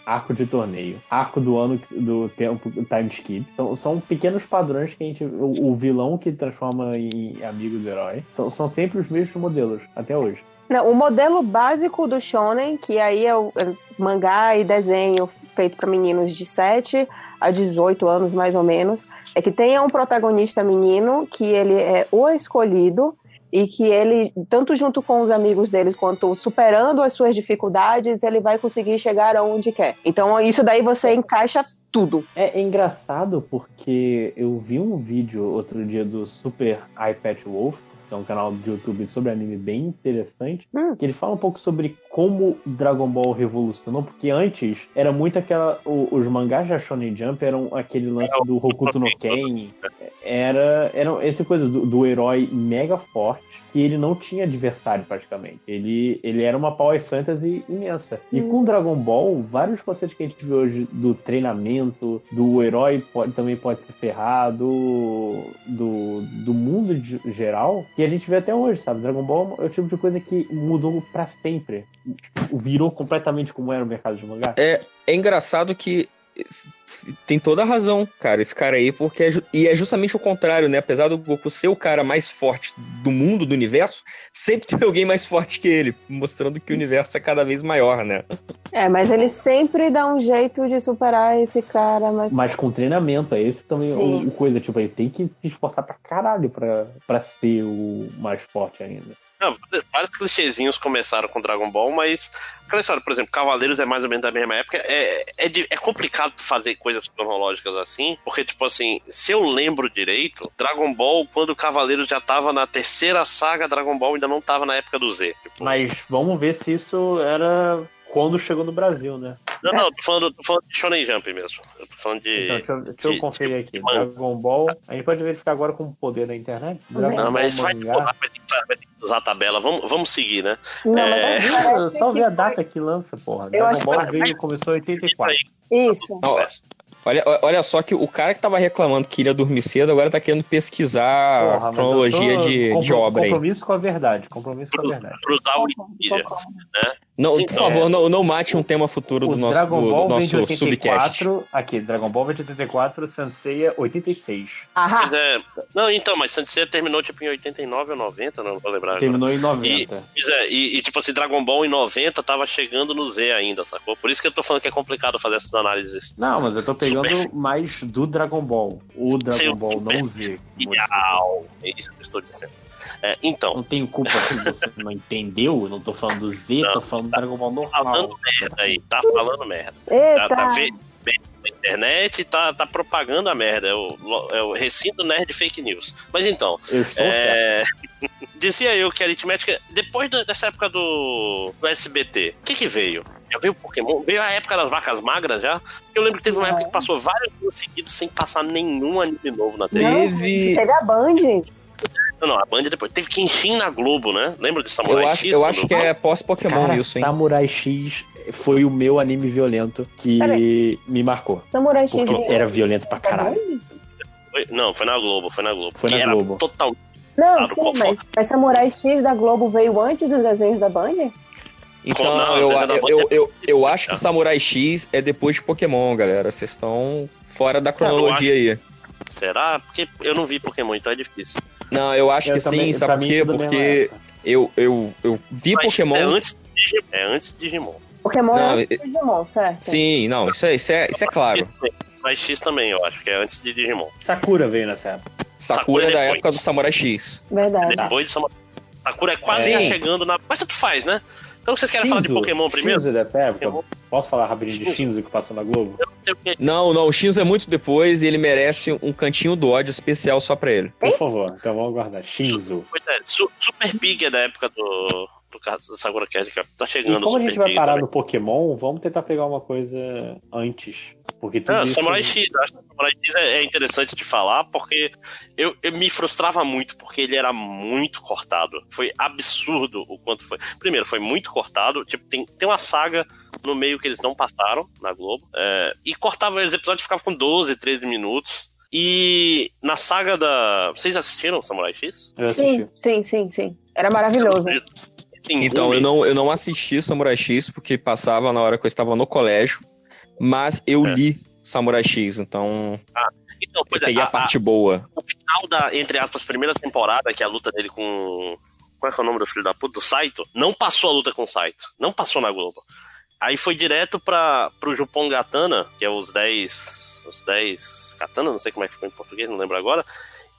arco de torneio, arco do ano do tempo time skip. São, são pequenos padrões que a gente. O, o vilão que transforma em amigo do herói. São, são sempre os mesmos modelos, até hoje. Não, o modelo básico do shonen, que aí é o é mangá e desenho feito para meninos de 7 a 18 anos, mais ou menos, é que tenha um protagonista menino que ele é o escolhido e que ele, tanto junto com os amigos dele, quanto superando as suas dificuldades, ele vai conseguir chegar aonde quer. Então, isso daí você encaixa tudo. É, é engraçado porque eu vi um vídeo outro dia do Super iPad Wolf, que é um canal de YouTube sobre anime bem interessante, Hum. que ele fala um pouco sobre como Dragon Ball revolucionou, porque antes era muito aquela. o- os mangás da Shonen Jump eram aquele lance do Hokuto no Ken, era, era essa coisa do, do herói mega forte, que ele não tinha adversário praticamente. Ele, ele era uma power fantasy imensa. E com Dragon Ball, vários conceitos que a gente vê hoje do treinamento, do herói pode, também pode se ferrar, do, do, do mundo de geral, que a gente vê até hoje, sabe? Dragon Ball é o tipo de coisa que mudou pra sempre. Virou completamente como era o mercado de mangá. É, é engraçado que tem toda a razão, cara, esse cara aí, porque é, e é justamente o contrário, né? Apesar do Goku ser o cara mais forte do mundo, do universo, sempre tem alguém mais forte que ele, mostrando que o universo é cada vez maior, né? É, mas ele sempre dá um jeito de superar esse cara, mas. Mas com treinamento, é esse também o, o coisa, tipo, ele tem que se esforçar pra caralho pra, pra ser o mais forte ainda. Não, vários clichêzinhos começaram com Dragon Ball, mas aquela história, por exemplo, Cavaleiros é mais ou menos da mesma época. É, é, de- é complicado fazer coisas cronológicas assim, porque, tipo assim, se eu lembro direito, Dragon Ball, quando o Cavaleiros já tava na terceira saga, Dragon Ball ainda não tava na época do Z. Tipo, Mas vamos ver se isso era quando chegou no Brasil, né? Não, não, tô falando, tô falando de Shonen Jump mesmo. Eu tô falando de. Então, deixa, eu- deixa eu de- conferir aqui. de. Dragon Ball. A gente pode verificar agora com o poder da internet. Dragon Não, mas Ball vai, mangá. vai, ter que, vai ter que usar a tabela. Vamos, vamos seguir, né? Não, mas É. é- Só- ver a data que lança, porra. Eu Dragon acho Ball que- veio, começou em 84. Isso. Ó, olha, olha só que o cara que tava reclamando que iria dormir cedo, agora tá querendo pesquisar Porra, a mas eu cronologia de, compro- de obra aí. Compromisso com a verdade. Compromisso com a verdade. Cruzar o Wikipedia. Não, por Então, favor, não, não mate um tema futuro do nosso, Dragon do, Ball do de nosso subcast. 84. Aqui, Dragon Ball vem de 84, Senseiya 86. Ahá. Mas é- Não, então, mas Sensei terminou tipo em 89 ou 90, não vou lembrar. agora. Terminou em 90. Pois é, e, e, tipo assim, Dragon Ball em 90 tava chegando no Z ainda, sacou? Por isso que eu tô falando que é complicado fazer essas análises. Não, mas eu tô pegando Super- mais do Dragon Ball. O Dragon Seu Ball, não Z. Ideal. É isso que eu estou dizendo. É, então, Não tenho culpa se você não entendeu. Eu não tô falando do Z, Não, tô falando do Dragon Ball normal. falando merda aí, tá falando merda. Tá, Eita. tá vendo na internet e tá, tá propagando a merda. É o, é o recinto nerd fake news. Mas então. É... Dizia eu que a aritmética, depois dessa época do, do SBT, o que que veio? Já veio o Pokémon? Veio a época das vacas magras já? Eu lembro que teve uma época que passou vários anos seguidos sem passar nenhum anime novo na TV. Teve- Teve a Band. Não, não, a Band depois. Teve Kenshin na Globo, né? Lembra de Samurai Eu acho, X? eu acho que é pós-Pokémon isso, hein? Samurai X foi o meu anime violento que Peraí. me marcou. Samurai X. Porque era violento pra caralho. Foi- Não, foi na Globo, foi na Globo. Foi na era Globo. total. Não, sim, mas, mas Samurai X da Globo veio antes dos desenhos da Band? Então, Não, eu, da eu, eu, eu, eu é- acho que Samurai X é depois de Pokémon, galera. Vocês estão fora da cronologia aí. Será? Porque eu não vi Pokémon, então é difícil. Não, eu acho Eu que também- sim, sabe por quê? da Porque eu, eu, eu vi Mas Pokémon. É antes de Digimon. É antes de Digimon. Pokémon Não, é antes do Digimon, certo? Sim, não, isso é, isso é, isso é claro. Mas X também, eu acho que é antes de Digimon. Sakura veio nessa época. Sakura é da depois. época do Samurai X. Verdade. Depois de Samurai. Sakura é quase É. chegando na. Mas tanto faz, né? Então vocês querem falar de Shinzo, Pokémon primeiro? Shinzo dessa época? Pokémon. Posso falar rapidinho de Shinzo que passou na Globo? Não. Não, o X é muito depois e ele merece um cantinho do ódio especial só pra ele. Por favor, então vamos aguardar. Shinzo. É, Su- Super Pig é da época do, do caso do Sakura Card, que tá E chegando. como a gente Super vai Pig parar também. no Pokémon, vamos tentar pegar uma coisa antes. Porque tudo Ah, isso... Samurai X, acho que Samurai X é é interessante de falar, porque eu, eu me frustrava muito, porque ele era muito cortado. Foi absurdo o quanto foi. Primeiro, foi muito cortado. Tipo, tem, tem uma saga no meio que eles não passaram na Globo. é, e cortava os episódios ficavam com 12, 13 minutos. E na saga da. Vocês assistiram Samurai X? Sim, sim, sim, sim. Era maravilhoso. Então, eu não, eu não assisti Samurai X porque passava na hora que eu estava no colégio, mas eu É. li Samurai X, então Então, eu pois é, peguei a, a- a- parte boa. o final da, entre aspas, primeira temporada, que é a luta dele com. Qual é, é o nome do filho da puta? Do Saito? Não passou a luta com o Saito. Não passou na Globo. Aí foi direto pra, pro Jupon Gatana, que é os 10. Os 10 Katana, não sei como é que ficou em português, não lembro agora.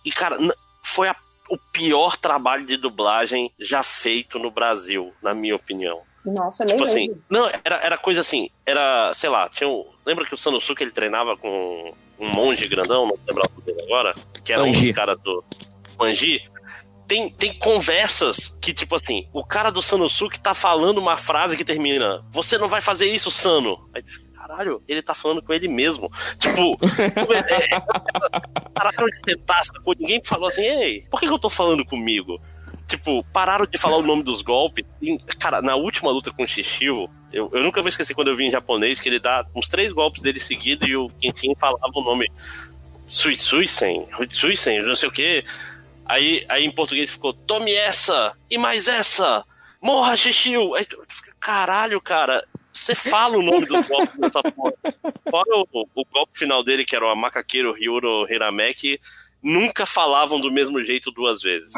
E, cara, foi a- o pior trabalho de dublagem já feito no Brasil, na minha opinião. Nossa, nem Tipo assim, lembro. não, era, era coisa assim, era, sei lá, tinha um, lembra que o Sanosuke ele treinava com um monge grandão, não lembro o nome dele agora, que era um dos caras do Manji. Tem, tem conversas que, tipo assim, o cara do Sanosuke tá falando uma frase que termina, você não vai fazer isso, Sano. Aí tu fica, caralho, ele tá falando com ele mesmo. Tipo, é, é, pararam de tentar? Ninguém falou assim, ei, por que, que eu tô falando comigo? Tipo, pararam de falar o nome dos golpes. E, cara, na última luta com o Shishio, eu, eu nunca vou esquecer quando eu vi em japonês que ele dá uns três golpes dele seguidos e o Kenshin falava o nome Sui Suisen, não sei o que. Aí, aí em português ficou, tome essa, e mais essa, morra, Shishio. Aí fica, caralho, cara, você fala o nome dos golpes dessa porra. Fora o, o golpe final dele, que era o macaqueiro Ryuro Hirameki, nunca falavam do mesmo jeito duas vezes.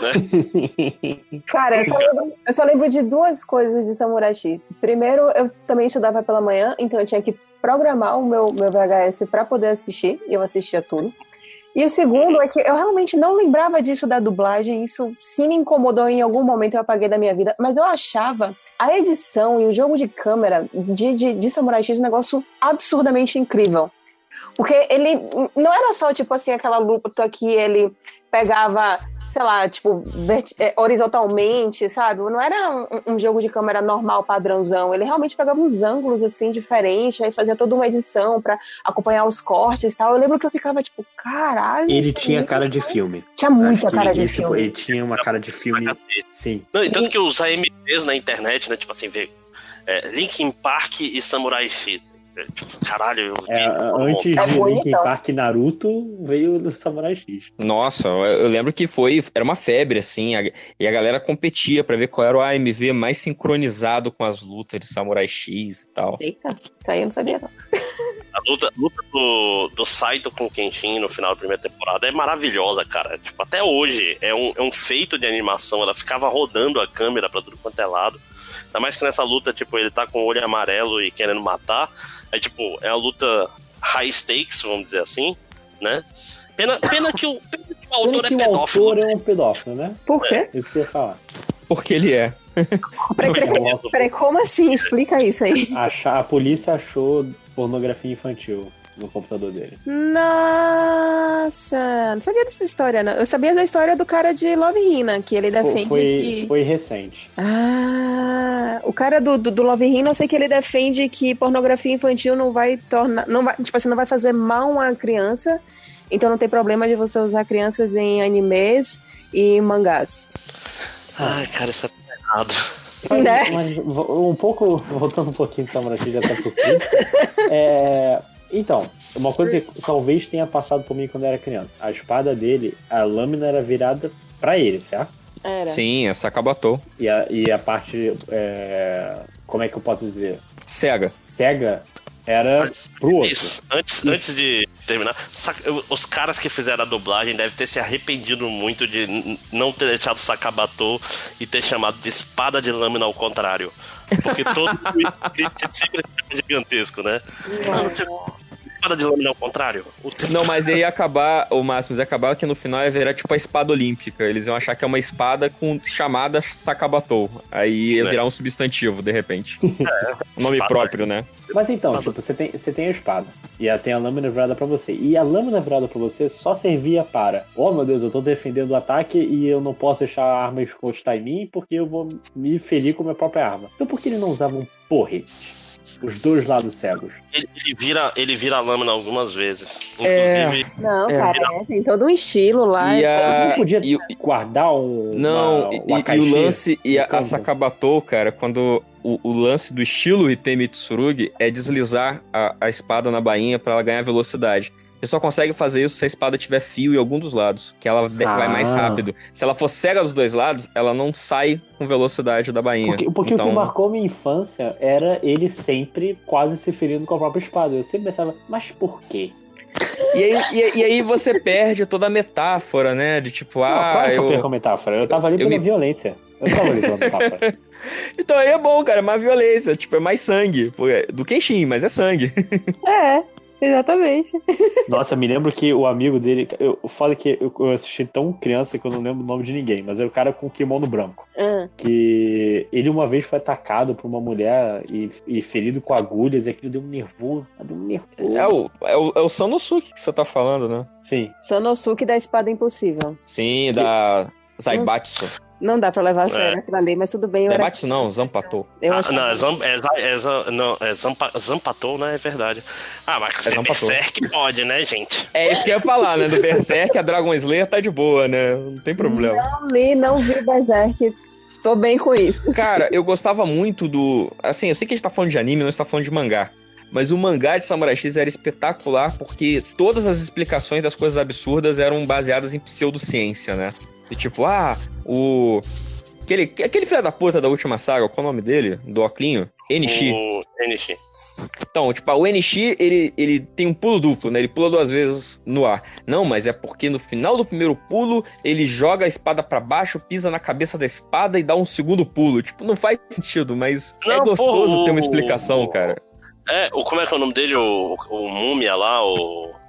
Cara, eu só, lembro, eu só lembro de duas coisas de Samurai X. Primeiro, eu também estudava pela manhã, então eu tinha que programar o meu, meu VHS para poder assistir, e eu assistia tudo. E o segundo é que eu realmente não lembrava disso da dublagem, isso sim me incomodou em algum momento, eu apaguei da minha vida, mas eu achava a edição e o jogo de câmera de, de, de Samurai X um negócio absurdamente incrível. Porque ele não era só, tipo assim, aquela luta que ele pegava, sei lá, tipo, eh, horizontalmente, sabe? Não era um, um jogo de câmera normal, padrãozão. Ele realmente pegava uns ângulos, assim, diferentes, aí fazia toda uma edição pra acompanhar os cortes e tal. Eu lembro que eu ficava, tipo, caralho. Ele é tinha cara de filme. Tinha muita cara de esse- filme. Ele tinha uma cara de filme, sim. Não, e tanto que os AMVs na internet, né? Tipo assim, vê. É, Linkin Park e Samurai X. Tipo, caralho, vi. É, antes de bonitão. Linkin Park e Naruto, veio o Samurai X. Nossa, eu lembro que foi, era uma febre, assim, a- e a galera competia pra ver qual era o AMV mais sincronizado com as lutas de Samurai X e tal. Eita, isso aí eu não sabia, não. A luta, a luta do, do Saito com o Kenshin no final da primeira temporada é maravilhosa, cara. Tipo, até hoje é um, é um feito de animação. Ela ficava rodando a câmera pra tudo quanto é lado. Ainda mais que nessa luta, tipo, ele tá com o olho amarelo e querendo matar. É tipo, é uma luta high stakes, vamos dizer assim, né? Pena, pena que o, pena que o autor é que o pedófilo. autor é um pedófilo, né? Por quê? Isso que eu ia falar. Porque ele é. Peraí, peraí, peraí, como assim? Explica isso aí. Achar, a polícia achou pornografia infantil no computador dele. Nossa, não sabia dessa história, não. Eu sabia da história do cara de Love Hina, que ele defende foi, que... foi recente. Ah, o cara do, do, do Love Hina, eu sei que ele defende que pornografia infantil não vai tornar... Não vai, tipo assim, não vai fazer mal a criança, então não tem problema de você usar crianças em animes e mangás. Ai, cara, isso é errado. Mas, Né? mas um pouco, voltando um pouquinho do Samurai X, tá por fim. É, então, uma coisa que talvez tenha passado por mim quando eu era criança. A espada dele, a lâmina era virada pra ele, certo? Era. Sim, essa acabatou. E a, e a parte, é, como é que eu posso dizer? Cega. Cega era pro outro. Isso. Antes, antes de terminar, os caras que fizeram a dublagem devem ter se arrependido muito de não ter deixado Sakabato e ter chamado de espada de lâmina ao contrário. Porque todo o sempre é gigantesco, né? Não, tipo, espada de lâmina ao contrário? Não, mas aí ia acabar, o Máximos, ia acabar que no final ia virar tipo a espada olímpica. Eles iam achar que é uma espada com chamada Sakabatou. Aí ia É. virar um substantivo, de repente. Nome espada. próprio, né? Mas então, tipo, você tem, você tem a espada. E ela tem a lâmina virada pra você. E a lâmina virada pra você só servia para: Oh meu Deus, eu tô defendendo o ataque e eu não posso deixar a arma encostar em mim porque eu vou me ferir com a minha própria arma. Então por que ele não usava um porrete? Os dois lados cegos. Ele, ele vira, ele vira a lâmina algumas vezes. É. Inclusive, Não, É. cara, é, tem todo um estilo lá. E é a- Não podia e- guardar um. Não, uma, e- uma e, e o lance, e a, a? Sakabatou, cara, quando o, o lance do estilo Hitemi Tsurugi é deslizar a, a espada na bainha pra ela ganhar velocidade. Você só consegue fazer isso se a espada tiver fio em algum dos lados, que ela Ah. vai mais rápido. Se ela for cega dos dois lados, ela não sai com velocidade da bainha. Porque, porque então, o que marcou minha infância era ele sempre quase se ferindo com a própria espada. Eu sempre pensava, mas por quê? e, aí, e- e aí você perde toda a metáfora, né? De tipo, Não, ah, claro que eu eu... perco a metáfora. Eu tava ali eu pela me- violência. Eu tava ali pela metáfora. Então aí é bom, cara, é mais violência, tipo, é mais sangue. É Do Kenshin, mas é sangue. É, exatamente. Nossa, me lembro que o amigo dele. Eu falo que eu, assisti tão criança que eu não lembro o nome de ninguém, mas era o cara com o kimono branco. Ah, Que ele uma vez foi atacado por uma mulher e, e ferido com agulhas, e aquilo deu um nervoso. Deu um nervoso. É o, é o, é o Sanosuke que você tá falando, né? Sim. Sanosuke da espada impossível. Sim, da Zaibatsu. Não dá pra levar a É. sério aquilo ali, mas tudo bem. Eu, era... Não, Zampatou. eu Ah, acho não, é, zam, é, é, não, é zampa, Zampatou, né? É verdade. Ah, mas É Zampatou. Berserk pode, né, gente? É isso que eu ia falar, né? Do Berserk, a Dragon Slayer tá de boa, né? Não tem problema. Não li, não vi Berserk. Tô bem com isso. Cara, eu gostava muito do. Assim, eu sei que a gente tá falando de anime, não está falando de mangá. Mas o mangá de Samurai X era espetacular porque todas as explicações das coisas absurdas eram baseadas em pseudociência, né? E tipo, ah, o. Aquele, aquele filho da puta da última saga, qual é o nome dele? Do Oclinho? Enishi. O NX. Então, tipo, o NX, ele, ele tem um pulo duplo, né? Ele pula duas vezes no ar. Não, mas é porque no final do primeiro pulo, ele joga a espada pra baixo, pisa na cabeça da espada e dá um segundo pulo. Tipo, não faz sentido, mas é Não, gostoso pô, ter uma explicação, cara. É, o, como é que é o nome dele? O, o Múmia lá, o.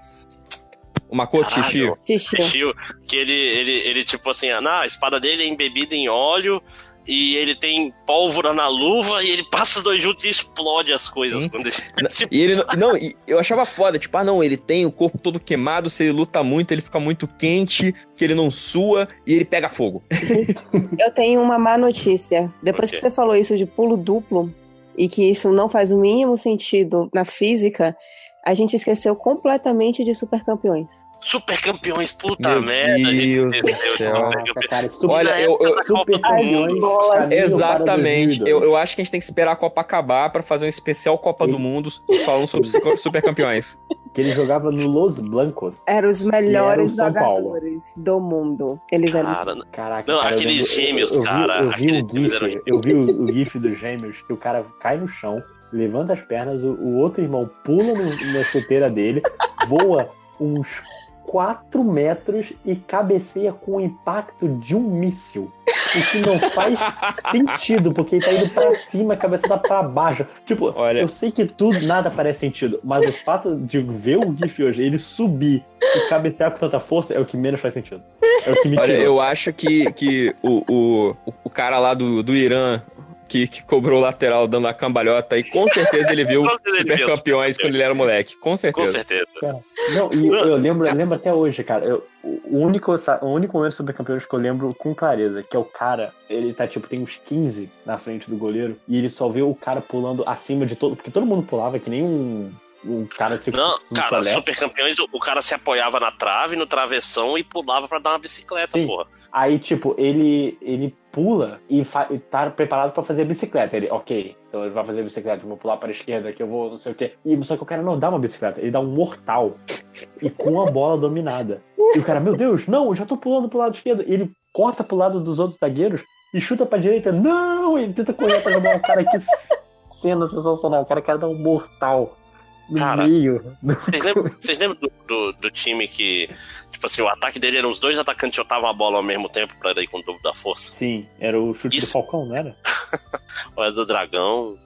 O Makoto. Xixi. Shishio, que ele, ele, ele, tipo assim, ah, a espada dele é embebida em óleo e ele tem pólvora na luva e ele passa os dois juntos e explode as coisas. Sim. Quando ele, tipo, E ele não, não, e eu achava foda, tipo, ah, não, ele tem o corpo todo queimado, se ele luta muito, ele fica muito quente, que ele não sua e ele pega fogo. Eu tenho uma má notícia. Depois Ok. que você falou isso de pulo duplo e que isso não faz o mínimo sentido na física, a gente esqueceu completamente de super campeões. super campeões, puta Meu merda. a gente Deus do céu. cara, Olha, eu- eu- super Copa do Mundo. para Exatamente. 2002. Eu, eu acho que a gente tem que esperar a Copa acabar pra fazer um especial Copa do Mundo falando sobre su- super campeões. Que ele jogava no Los Blancos. Eram os era melhores Paulo. jogadores do mundo. Eles eram. Cara, Caraca, Não, cara, eu aqueles lembro- gêmeos, eu, eu vi- cara, Eu vi, aqueles o gêmeos GIF, eram eu vi o, o GIF dos gêmeos, que o cara cai no chão, levanta as pernas, o, o outro irmão pula no- na chuteira dele, voa uns 4 metros e cabeceia com o impacto de um míssil. O que não faz sentido, porque ele tá indo pra cima, a cabeça tá pra baixo. Tipo, Olha- eu sei que tudo, nada parece sentido, mas o fato de ver o GIF hoje, ele subir e cabecear com tanta força, é o que menos faz sentido. É o que me Olha, tirou. eu acho que, que o, o, o cara lá do, do Irã que, que cobrou o lateral dando a cambalhota e com certeza ele viu certeza super viu campeões Super quando ele era moleque. Com com certeza. certeza. Não, e eu, eu lembro, eu lembro até hoje, cara. eu- o, único, o único momento sobre campeões que eu lembro com clareza, que é o cara, ele tá tipo, tem uns 15 na frente do goleiro, e ele só vê o cara pulando acima de todo. Porque todo mundo pulava que nem um, um cara de Não, cara, solé. super campeões, o, cara se apoiava na trave, no travessão e pulava pra dar uma bicicleta, Sim. porra. Aí, tipo, ele, ele pula e, fa- e tá preparado pra fazer a bicicleta. Ele, ok, então ele vai fazer a bicicleta, eu vou pular pra esquerda, que eu vou não sei o quê. E, só que o cara não dá uma bicicleta, ele dá um mortal. E com a bola dominada. E o cara, meu Deus, não, eu já tô pulando pro lado esquerdo. E ele corta pro lado dos outros zagueiros e chuta pra direita. Não! Ele tenta correr pra jogar. Cara, que cena sensacional. O cara quer dar um mortal no Cara, meio. Vocês lembram, vocês lembram do, do, do time que, tipo assim, o ataque dele eram os dois atacantes chutavam a bola ao mesmo tempo pra ir com o dobro da força? Sim, era o chute do Isso. Falcão, não era? O do Dragão,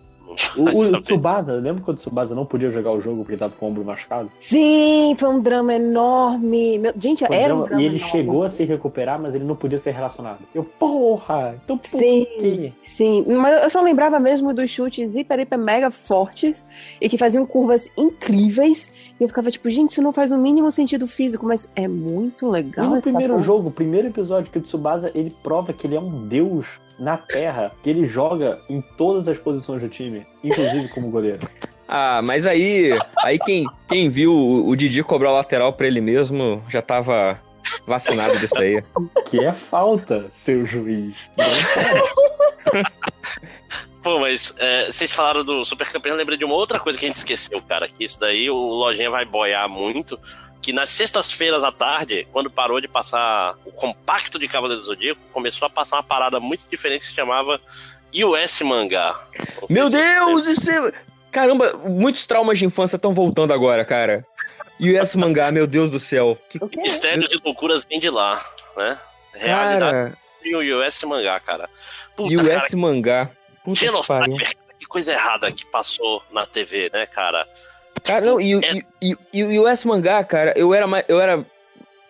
O, o. Tsubasa, lembra quando o Tsubasa não podia jogar o jogo porque tava com o ombro machucado? Sim, foi um drama enorme. Meu- gente, Foi era um drama- e ele enorme. chegou a se recuperar, mas ele não podia ser relacionado. Eu, porra! Então por Sim. quê? Sim, mas eu só lembrava mesmo dos chutes hiper, hiper mega fortes e que faziam curvas incríveis. E eu ficava tipo, gente, isso não faz o mínimo sentido físico, mas é muito E legal. no essa primeiro porra. jogo, o primeiro episódio que o Tsubasa, ele prova que ele é um deus na Terra, que ele joga em todas as posições do time, inclusive como goleiro. Ah, mas aí, aí quem, quem viu o, o Didi cobrar o lateral pra ele mesmo já tava vacinado disso aí. Que é falta, seu juiz. Pô, mas é, vocês falaram do Super Campeão, eu lembrei de uma outra coisa que a gente esqueceu, cara. Que isso daí o Lojinha vai boiar muito. Que nas sextas-feiras à tarde, quando parou de passar o compacto de Cavaleiro do Zodíaco, começou a passar uma parada muito diferente que se chamava US Mangá. Meu Deus, isso é... Caramba, muitos traumas de infância estão voltando agora, cara. Esse mangá, meu Deus do céu. Que? Mistérios e loucuras vem de lá, né? Realidade cara, e o US Mangá, cara. Puta, o cara, mangá. Puta que que coisa errada que passou na TV, né, cara? Cara, não, e, o- e, e, e, o S mangá, cara, eu era, eu era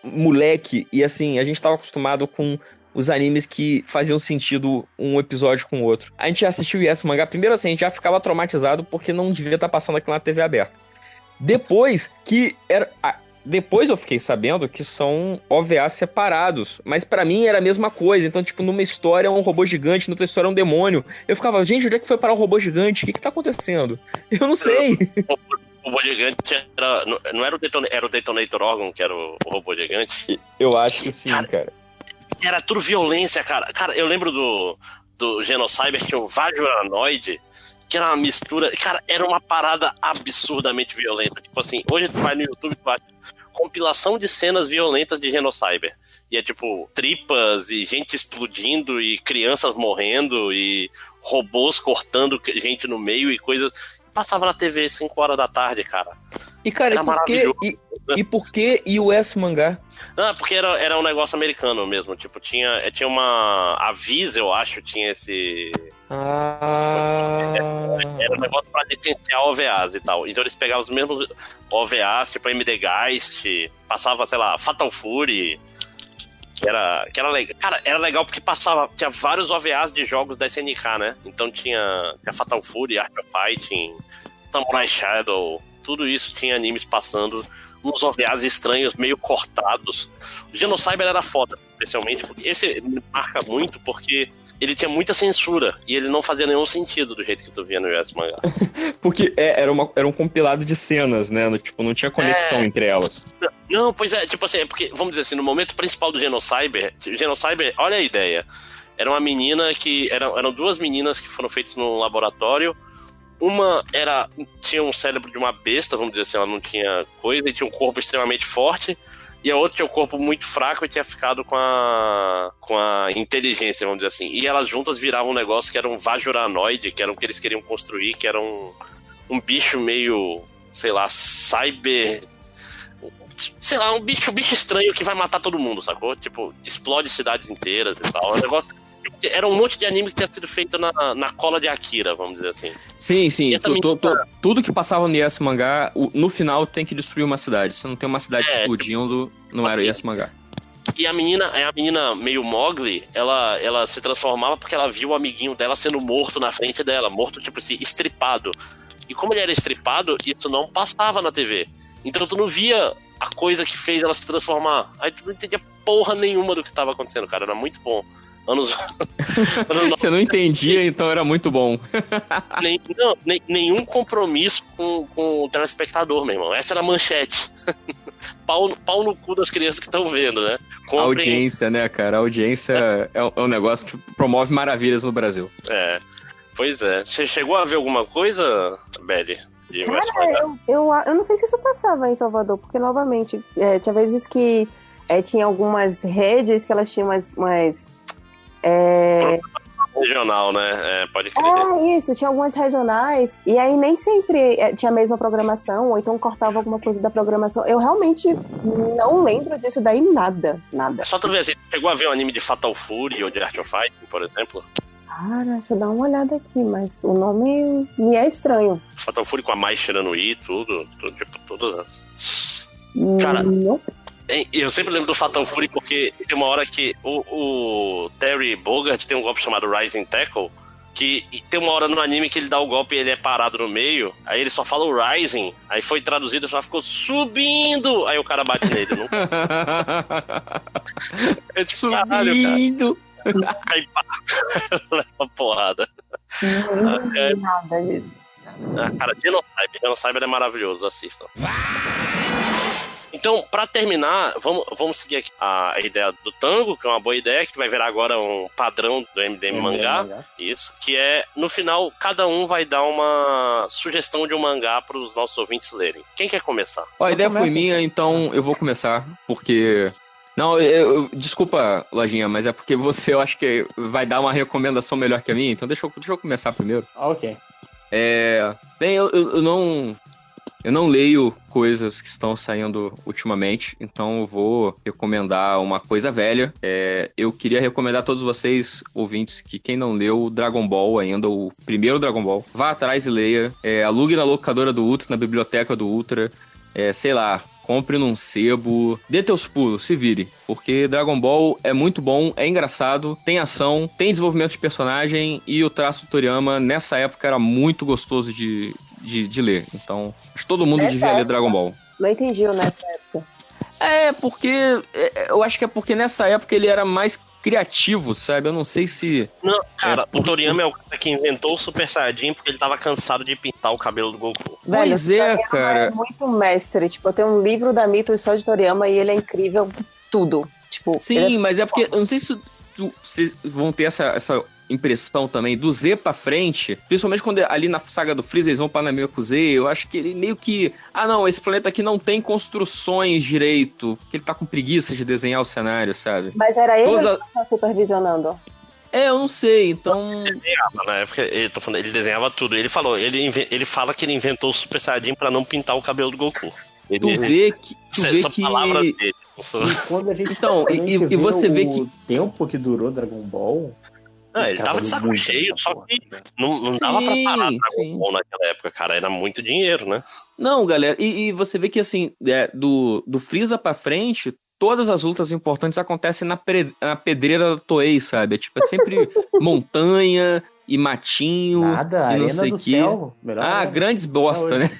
moleque e assim, a gente tava acostumado com os animes que faziam sentido um episódio com o outro. A gente assistiu o Yes Mangá, primeiro assim, a gente já ficava traumatizado porque não devia estar passando aquilo na TV aberta. Depois que era. Depois eu fiquei sabendo que são OVAs separados, mas pra mim era a mesma coisa. Então, tipo, numa história é um robô gigante, noutra história é um demônio. Eu ficava, gente, onde é que foi parar o robô gigante? O que que tá acontecendo? Eu não sei. O robô gigante era. Não era o, detona, era o Detonator Organ, que era o, o robô gigante. Eu acho que sim, Cara, cara. Era tudo violência, cara. Cara, eu lembro do, do Genocyber, tinha o Vajuranoid, que era uma mistura. Cara, era uma parada absurdamente violenta. Tipo assim, hoje tu vai no YouTube tu acha compilação de cenas violentas de Genocyber. E é tipo, tripas e gente explodindo e crianças morrendo e robôs cortando gente no meio e coisas. Passava na TV 5 horas da tarde, cara. E, cara, Era e por que, e, e por que US Mangá? Ah, porque era, era um negócio americano mesmo. Tipo, tinha, eh, tinha uma. A Visa, eu acho, tinha esse. Ah. Era um negócio pra licenciar OVAs e tal. Então eles pegavam os mesmos OVAs, tipo MD Geist, passava, sei lá, Fatal Fury. Que era, que era legal. Cara, era legal porque passava. Tinha vários OVAs de jogos da SNK, né? Então tinha, tinha Fatal Fury, Art of Fighting, Samurai Shadow. Tudo isso tinha animes passando. Uns OVAs estranhos, meio cortados. O Genocyber era foda, especialmente. Porque esse marca muito porque ele tinha muita censura. E ele não fazia nenhum sentido do jeito que tu via no US Mangá. Porque é, era, uma, era um compilado de cenas, né? No- tipo, não tinha conexão É. entre elas. Não, pois é, tipo assim, é porque, vamos dizer assim, no momento principal do Genocyber, Genocyber, olha a ideia. Era uma menina que. Eram, eram duas meninas que foram feitas num laboratório. Uma era. tinha um cérebro de uma besta, vamos dizer assim, ela não tinha coisa, e tinha um corpo extremamente forte. E a outra tinha um corpo muito fraco e tinha ficado com a. com a inteligência, vamos dizer assim. E elas juntas viravam um negócio que era um Vajuranoide, que era o que eles queriam construir, que era um, um bicho meio. sei lá, cyber sei lá, um bicho, um bicho estranho que vai matar todo mundo, sacou? Tipo, explode cidades inteiras e tal. É um negócio. Era um monte de anime que tinha sido feito na, na cola de Akira, vamos dizer assim. Sim, sim. Tu- tu- tudo que passava no Yes Mangá, no final tem que destruir uma cidade. Se não tem uma cidade É, explodindo, não era Yes Mangá. E a menina, a menina meio Mogli, ela, ela se transformava porque ela viu o amiguinho dela sendo morto na frente dela, morto, tipo assim, estripado. E como ele era estripado, isso não passava na TV. Então tu não via a coisa que fez ela se transformar. Aí tu não entendia porra nenhuma do que tava acontecendo, cara. Era muito bom. Anos. anos Você não entendia, então era muito bom. nem, não, nem- nenhum compromisso com, com o telespectador, meu irmão. Essa era a manchete. pau, pau no cu das crianças que estão vendo, né? A Comprem- audiência, né, cara? A audiência é, é um negócio que promove maravilhas no Brasil. É. Pois é. Você chegou a ver alguma coisa, Belly? Cara, eu, eu, eu não sei se isso passava em Salvador, porque, novamente, é, tinha vezes que é, tinha algumas redes que elas tinham umas. umas é, Regional, né? É, pode crer. é, isso, tinha algumas regionais, e aí nem sempre é, tinha a mesma programação, ou então cortava alguma coisa da programação. Eu realmente não lembro disso daí nada, nada. É só tu ver assim, chegou a ver um anime de Fatal Fury ou de Art of Fighting, por exemplo? Cara, deixa eu dar uma olhada aqui, mas o nome me é estranho. Fatal Fury com a mais tirando I, tudo, tudo, tipo, todas as. Cara, Não. Eu sempre lembro do Fatal Fury porque tem uma hora que o, o Terry Bogard tem um golpe chamado Rising Tackle. Que tem uma hora no anime que ele dá o golpe e ele é parado no meio. Aí ele só fala o Rising. Aí foi traduzido e só ficou subindo. Aí o cara bate nele. Não... Esse caralho, cara. Subindo. Aí pá. Leva porrada. Não lembro nada disso. Ah, cara, Genocyber. Genocyber é maravilhoso, assistam. Então, pra terminar, vamos, vamos seguir aqui a ideia do tango, que é uma boa ideia, que vai virar agora um padrão do MDM mangá. Isso. Que é, no final, cada um vai dar uma sugestão de um mangá pros nossos ouvintes lerem. Quem quer começar? Ó, a ideia foi minha, então eu vou começar, porque. Não, eu, eu- desculpa, Lojinha, mas é porque você eu acho que vai dar uma recomendação melhor que a minha, então deixa eu, deixa eu começar primeiro. Ah, ok. É. Bem, eu, eu- eu não. Eu não leio coisas que estão saindo ultimamente, então eu vou recomendar uma coisa velha. É, eu queria recomendar a todos vocês, ouvintes, que quem não leu Dragon Ball ainda, o primeiro Dragon Ball, vá atrás e leia. É, alugue na locadora do Ultra, na biblioteca do Ultra. É, sei lá, compre num sebo, dê teus pulos, se vire. Porque Dragon Ball é muito bom, é engraçado, tem ação, tem desenvolvimento de personagem e o traço do Toriyama nessa época era muito gostoso de, de, de ler. Então, acho que todo mundo Nessa devia ler época? Dragon Ball. Não entendi nessa época. É, porque. é, Eu acho que é porque nessa época ele era mais criativo, sabe? Eu não sei se. Não, cara, É, o Toriyama é o cara que inventou o Super Saiyajin porque ele tava cansado de pintar o cabelo do Goku. Velho, Pois é, Toriyama cara. É muito mestre. Tipo, eu tenho um livro da Mito só de Toriyama e ele é incrível tudo. Tipo, Sim, mas é porque. Eu não sei se tu- vocês vão ter essa, essa impressão também do Z pra frente, principalmente quando ali na saga do Freeza eles vão pra Z, eu acho que ele meio que. Ah, não, esse planeta aqui não tem construções direito, que ele tá com preguiça de desenhar o cenário, sabe? Mas era ele Todas a- ele que tava supervisionando? É, eu não sei, então. Na época, ele, tô falando, ele desenhava tudo. Ele falou, ele, inven- ele fala que ele inventou o Super Saiyajin pra não pintar o cabelo do Goku. Ele, Tu vê que. Tu Essa- vê essa que. palavra dele. não sou- E quando a gente, Então, e- e- você vê o que- tempo que durou Dragon Ball. Ah, ele tava de saco cheio, só que né? não, não dava pra Sim, parar Dragon sim. Ball naquela época, cara. Era muito dinheiro, né? Não, galera, e, e você vê que assim, é, do, do Freeza pra frente, todas as lutas importantes acontecem na, pre- na pedreira da Toei, sabe? É, tipo, é sempre montanha e matinho Nada, e não sei do o quê. Ah, grandes bosta, né?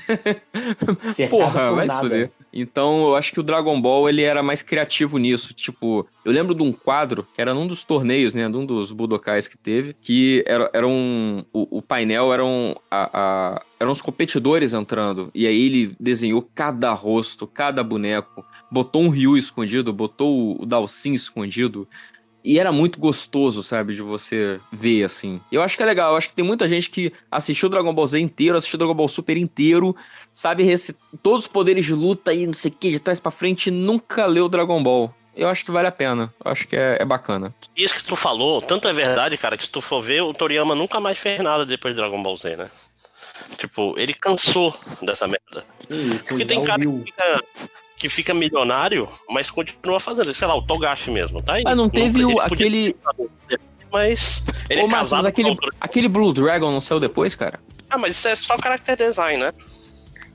Porra, por vai se fuder. Então, eu acho que o Dragon Ball, ele era mais criativo nisso. Tipo, eu lembro de um quadro, que era num dos torneios, né? De um dos Budokais que teve, que era, era um... O, o painel eram... A, a- eram os competidores entrando. E aí ele desenhou cada rosto, cada boneco. Botou um Ryu escondido, botou o Dalsin escondido. E era muito gostoso, sabe, de você ver, assim. Eu acho que é legal. Eu acho que tem muita gente que assistiu Dragon Ball Z inteiro, assistiu Dragon Ball Super inteiro, sabe todos os poderes de luta e não sei o que, de trás pra frente, e nunca leu Dragon Ball. Eu acho que vale a pena. Eu acho que é, é bacana. Isso que tu falou, tanto é verdade, cara, que se tu for ver, o Toriyama nunca mais fez nada depois de Dragon Ball Z, né? Tipo, ele cansou dessa merda. Isso, Porque tem cara fica, que fica milionário, mas continua fazendo. Sei lá, o Togashi mesmo, tá aí. Ah, não teve o, podia- aquele. Mas ele Ô, é mas aquele, aquele Blue Dragon não saiu depois, cara? Ah, mas isso é só character design, né?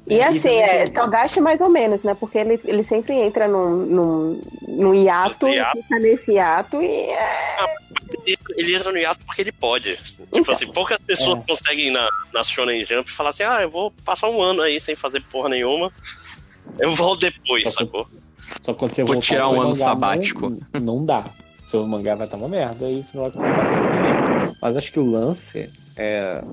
E E assim, é, Togashi mais ou menos, né? Porque ele, ele sempre entra num, num, num hiato, No hiato. fica nesse hiato e é, Ele, ele entra no hiato porque ele pode. Tipo Então. assim, poucas pessoas É. conseguem ir na, na Shonen Jump falar assim, ah, eu vou passar um ano aí sem fazer porra nenhuma. Eu volto depois, Só sacou? Só quando você Vou voltar, tirar um ano sabático. Não, não dá. Seu mangá vai estar uma merda e você não vai conseguir passar ninguém. Mas acho que o lance é.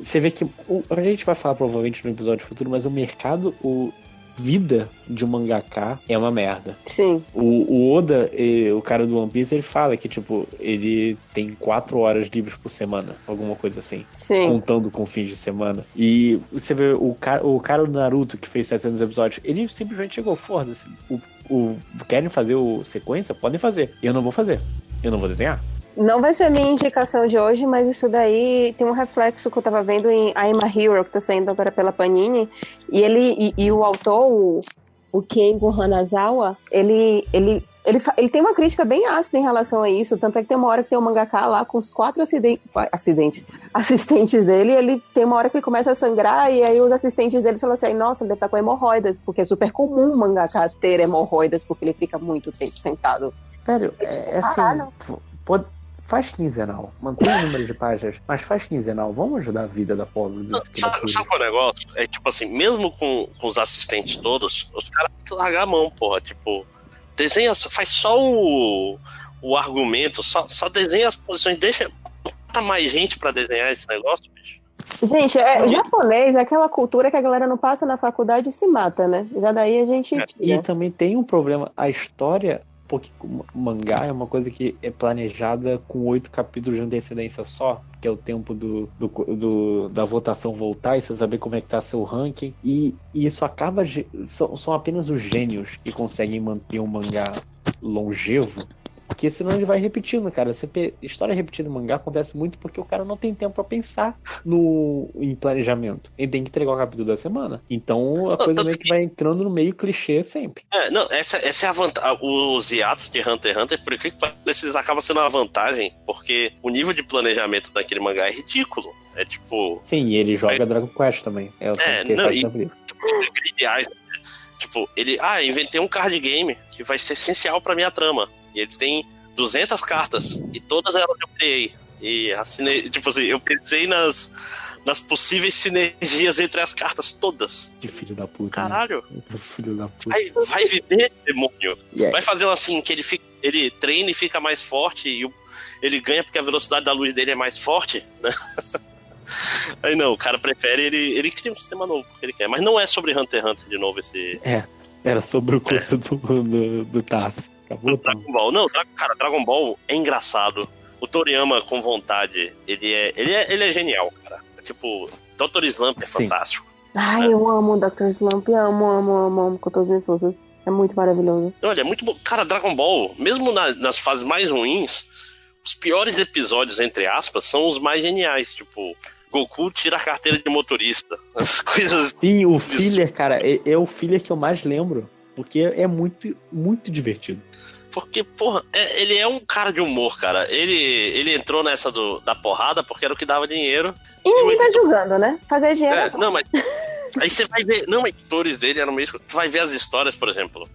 Você vê que. o- a gente vai falar provavelmente no episódio futuro, mas o mercado, o vida de um mangaká é uma merda. sim. O, o Oda, o cara do One Piece, ele fala que, tipo, ele tem quatro horas livres por semana, alguma coisa assim. Sim. Contando com fins de semana. E você vê o cara, o cara do Naruto que fez 700 episódios, ele simplesmente chegou, foda-se. O, o, querem fazer o sequência? Podem fazer. Eu não vou fazer. Eu não vou desenhar. Não vai ser a minha indicação de hoje, mas isso daí tem um reflexo que eu tava vendo em I'm a Hero, que tá saindo agora pela Panini. E ele e, e o autor, o, o Kengo Hanazawa, ele, ele Ele, ele tem uma crítica bem ácida em relação a isso, tanto é que tem uma hora que tem um mangaká lá com os quatro acidentes, acidentes, assistentes dele, e ele tem uma hora que ele começa a sangrar, e aí os assistentes dele falam assim, nossa, ele deve estar com hemorroidas, porque é super comum o mangaká ter hemorroidas, porque ele fica muito tempo sentado. Velho, é, é assim. Pô, pode- faz quinzenal. Mantém o número de páginas, mas faz quinzenal. Vamos ajudar a vida da pobre do Sabe, sabe qual é o negócio? É tipo assim, mesmo com, com os assistentes todos, os caras têm que largar a mão, porra. Tipo, desenha, faz só o, o argumento, só, só desenha as posições, deixa. Bota mais gente pra desenhar esse negócio, bicho. Gente, é, japonês é aquela cultura que a galera não passa na faculdade e se mata, né? Já daí a gente É. E tira. também tem um problema. A história, porque mangá é uma coisa que é planejada com oito capítulos de antecedência só, que é o tempo do, do, do- da votação voltar e você saber como é que tá seu ranking. E, e isso acaba. São, são apenas os gênios que conseguem manter um mangá longevo. Porque senão ele vai repetindo, cara. Você pe- História repetida no mangá acontece muito porque o cara não tem tempo pra pensar no em planejamento. Ele tem que entregar o capítulo da semana. Então a coisa meio que que- vai entrando no meio clichê sempre. É, não, essa, essa é a vantagem. Os hiatos de Hunter x Hunter, por incrível que pareça, eles acabam sendo uma vantagem, porque o nível de planejamento daquele mangá é ridículo. É tipo, Sim, e ele joga Dragon Quest também. É o É, que ele não, faz e- sempre. Tipo, ele, ah, inventei um card game que vai ser essencial pra minha trama. E ele tem 200 cartas e todas elas eu criei. E assinei, tipo assim, eu pensei nas, nas possíveis sinergias entre as cartas todas. Que filho da puta. Caralho, Né? Filho da puta. vai, vai viver, demônio. É- Vai fazer um assim, que ele, fica, ele treina e fica mais forte e ele ganha porque a velocidade da luz dele é mais forte, né? Aí não, o cara prefere, ele, ele cria um sistema novo porque ele quer. Mas não é sobre Hunter x Hunter de novo esse, Era sobre o curso do, do, do TAF. Acabou, tá? Dragon Ball. Não, cara, Dragon Ball é engraçado. O Toriyama com vontade, ele é, ele é, ele é genial, cara. Tipo, Dr. Slump é Sim. fantástico. Ai, eu amo o Dr. Slump, amo, amo, amo, amo com todas as minhas forças. É muito maravilhoso. Olha, é muito bom. Cara, Dragon Ball, mesmo na- nas fases mais ruins, os piores episódios, entre aspas, são os mais geniais. Tipo, Goku tira a carteira de motorista. As coisas. Sim, o filler, cara, é, é o filler que eu mais lembro. Porque é muito, muito divertido. Porque, porra, é- ele é um cara de humor, cara. Ele, ele entrou nessa do, da porrada porque era o que dava dinheiro. E ninguém tá julgando, né? Fazer dinheiro. É, não, mas. Aí você vai ver. Não, mas editores dele eram meio. Tu vai ver as histórias, por exemplo.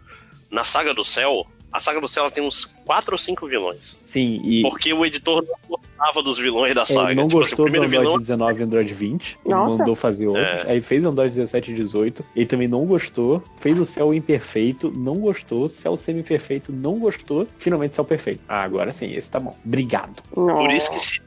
Na Saga do Céu, a Saga do Céu ela tem uns quatro ou cinco vilões. Sim, e Porque o editor não gostava dos vilões da é, saga. não Tipo assim, gostou o primeiro do Android vilão. 19 e Android 20. Ele Nossa. mandou fazer outros. Aí fez o Android 17 e 18. Ele também não gostou. Fez o céu imperfeito, não gostou. Céu semi-perfeito, não gostou. Finalmente céu perfeito. Ah, agora sim, esse tá bom. Obrigado. Por isso que se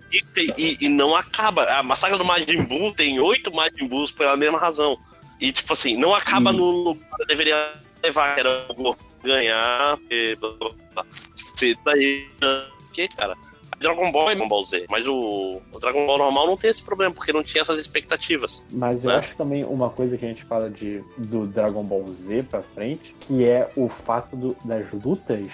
e, e não acaba. A massacre do Majin Buu tem oito Majin Buus pela mesma razão. E, tipo assim, não acaba Hum. no, que deveria levar, que era o Goku ganhar. E, blá, blá, blá. Você daí. Que, cara? Dragon Ball é Dragon Ball Z, mas o, o Dragon Ball normal não tem esse problema, porque não tinha essas expectativas. Mas eu Né? acho também uma coisa que a gente fala de, do Dragon Ball Z pra frente, que é o fato do- das lutas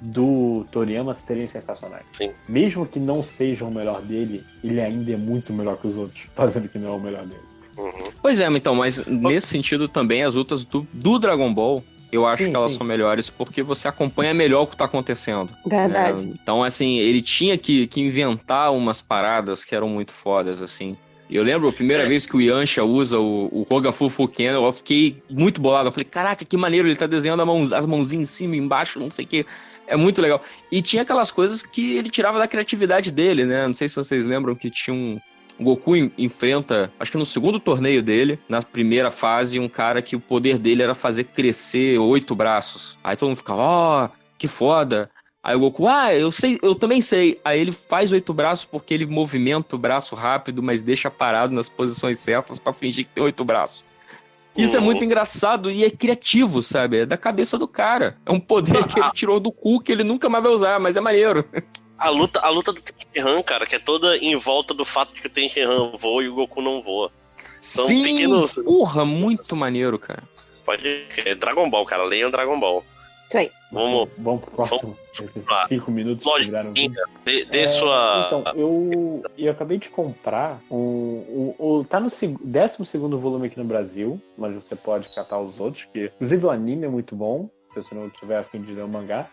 do Toriyama serem sensacionais. Sim. Mesmo que não seja o melhor dele, ele ainda é muito melhor que os outros, fazendo que não é o melhor dele. Uhum. Pois é, então, mas nesse sentido também as lutas do, do Dragon Ball, eu acho Sim, que elas sim. são melhores porque você acompanha melhor o que tá acontecendo. Verdade. né? Então, assim, ele tinha que, que inventar umas paradas que eram muito fodas, assim. E Eu lembro a primeira É. vez que o Yancha usa o, o Rogafu Fuken, eu fiquei muito bolado. Eu falei, caraca, que maneiro, ele tá desenhando a mão- as mãozinhas em cima, embaixo, não sei o quê. É muito legal. E tinha aquelas coisas que ele tirava da criatividade dele, né? Não sei se vocês lembram que tinha um. O Goku en- enfrenta, acho que no segundo torneio dele, na primeira fase, um cara que o poder dele era fazer crescer oito braços. Aí todo mundo fica, ó, que foda. Aí o Goku, ah, eu sei, eu também sei. Aí ele faz oito braços porque ele movimenta o braço rápido, mas deixa parado nas posições certas pra fingir que tem oito braços. Isso é Uhum. muito engraçado e é criativo, sabe? É da cabeça do cara. É um poder que ele tirou do cu que ele nunca mais vai usar, mas é maneiro. A luta, a luta do Tenshinhan, cara, que é toda em volta do fato de que o Tenshinhan voa e o Goku não voa. São Sim! pequenos- Porra, muito maneiro, cara. Pode. É Dragon Ball, cara. Leiam Dragon Ball. Isso aí. Vamos. Vamos pro próximo. Esses lá. cinco minutos que Lógico, Dê, dê É, sua. Então, eu, eu acabei de comprar um. um, um- tá no seg- 12 volume aqui no Brasil, mas você pode catar os outros, que inclusive o anime é muito bom, se você não tiver afim de ler o mangá.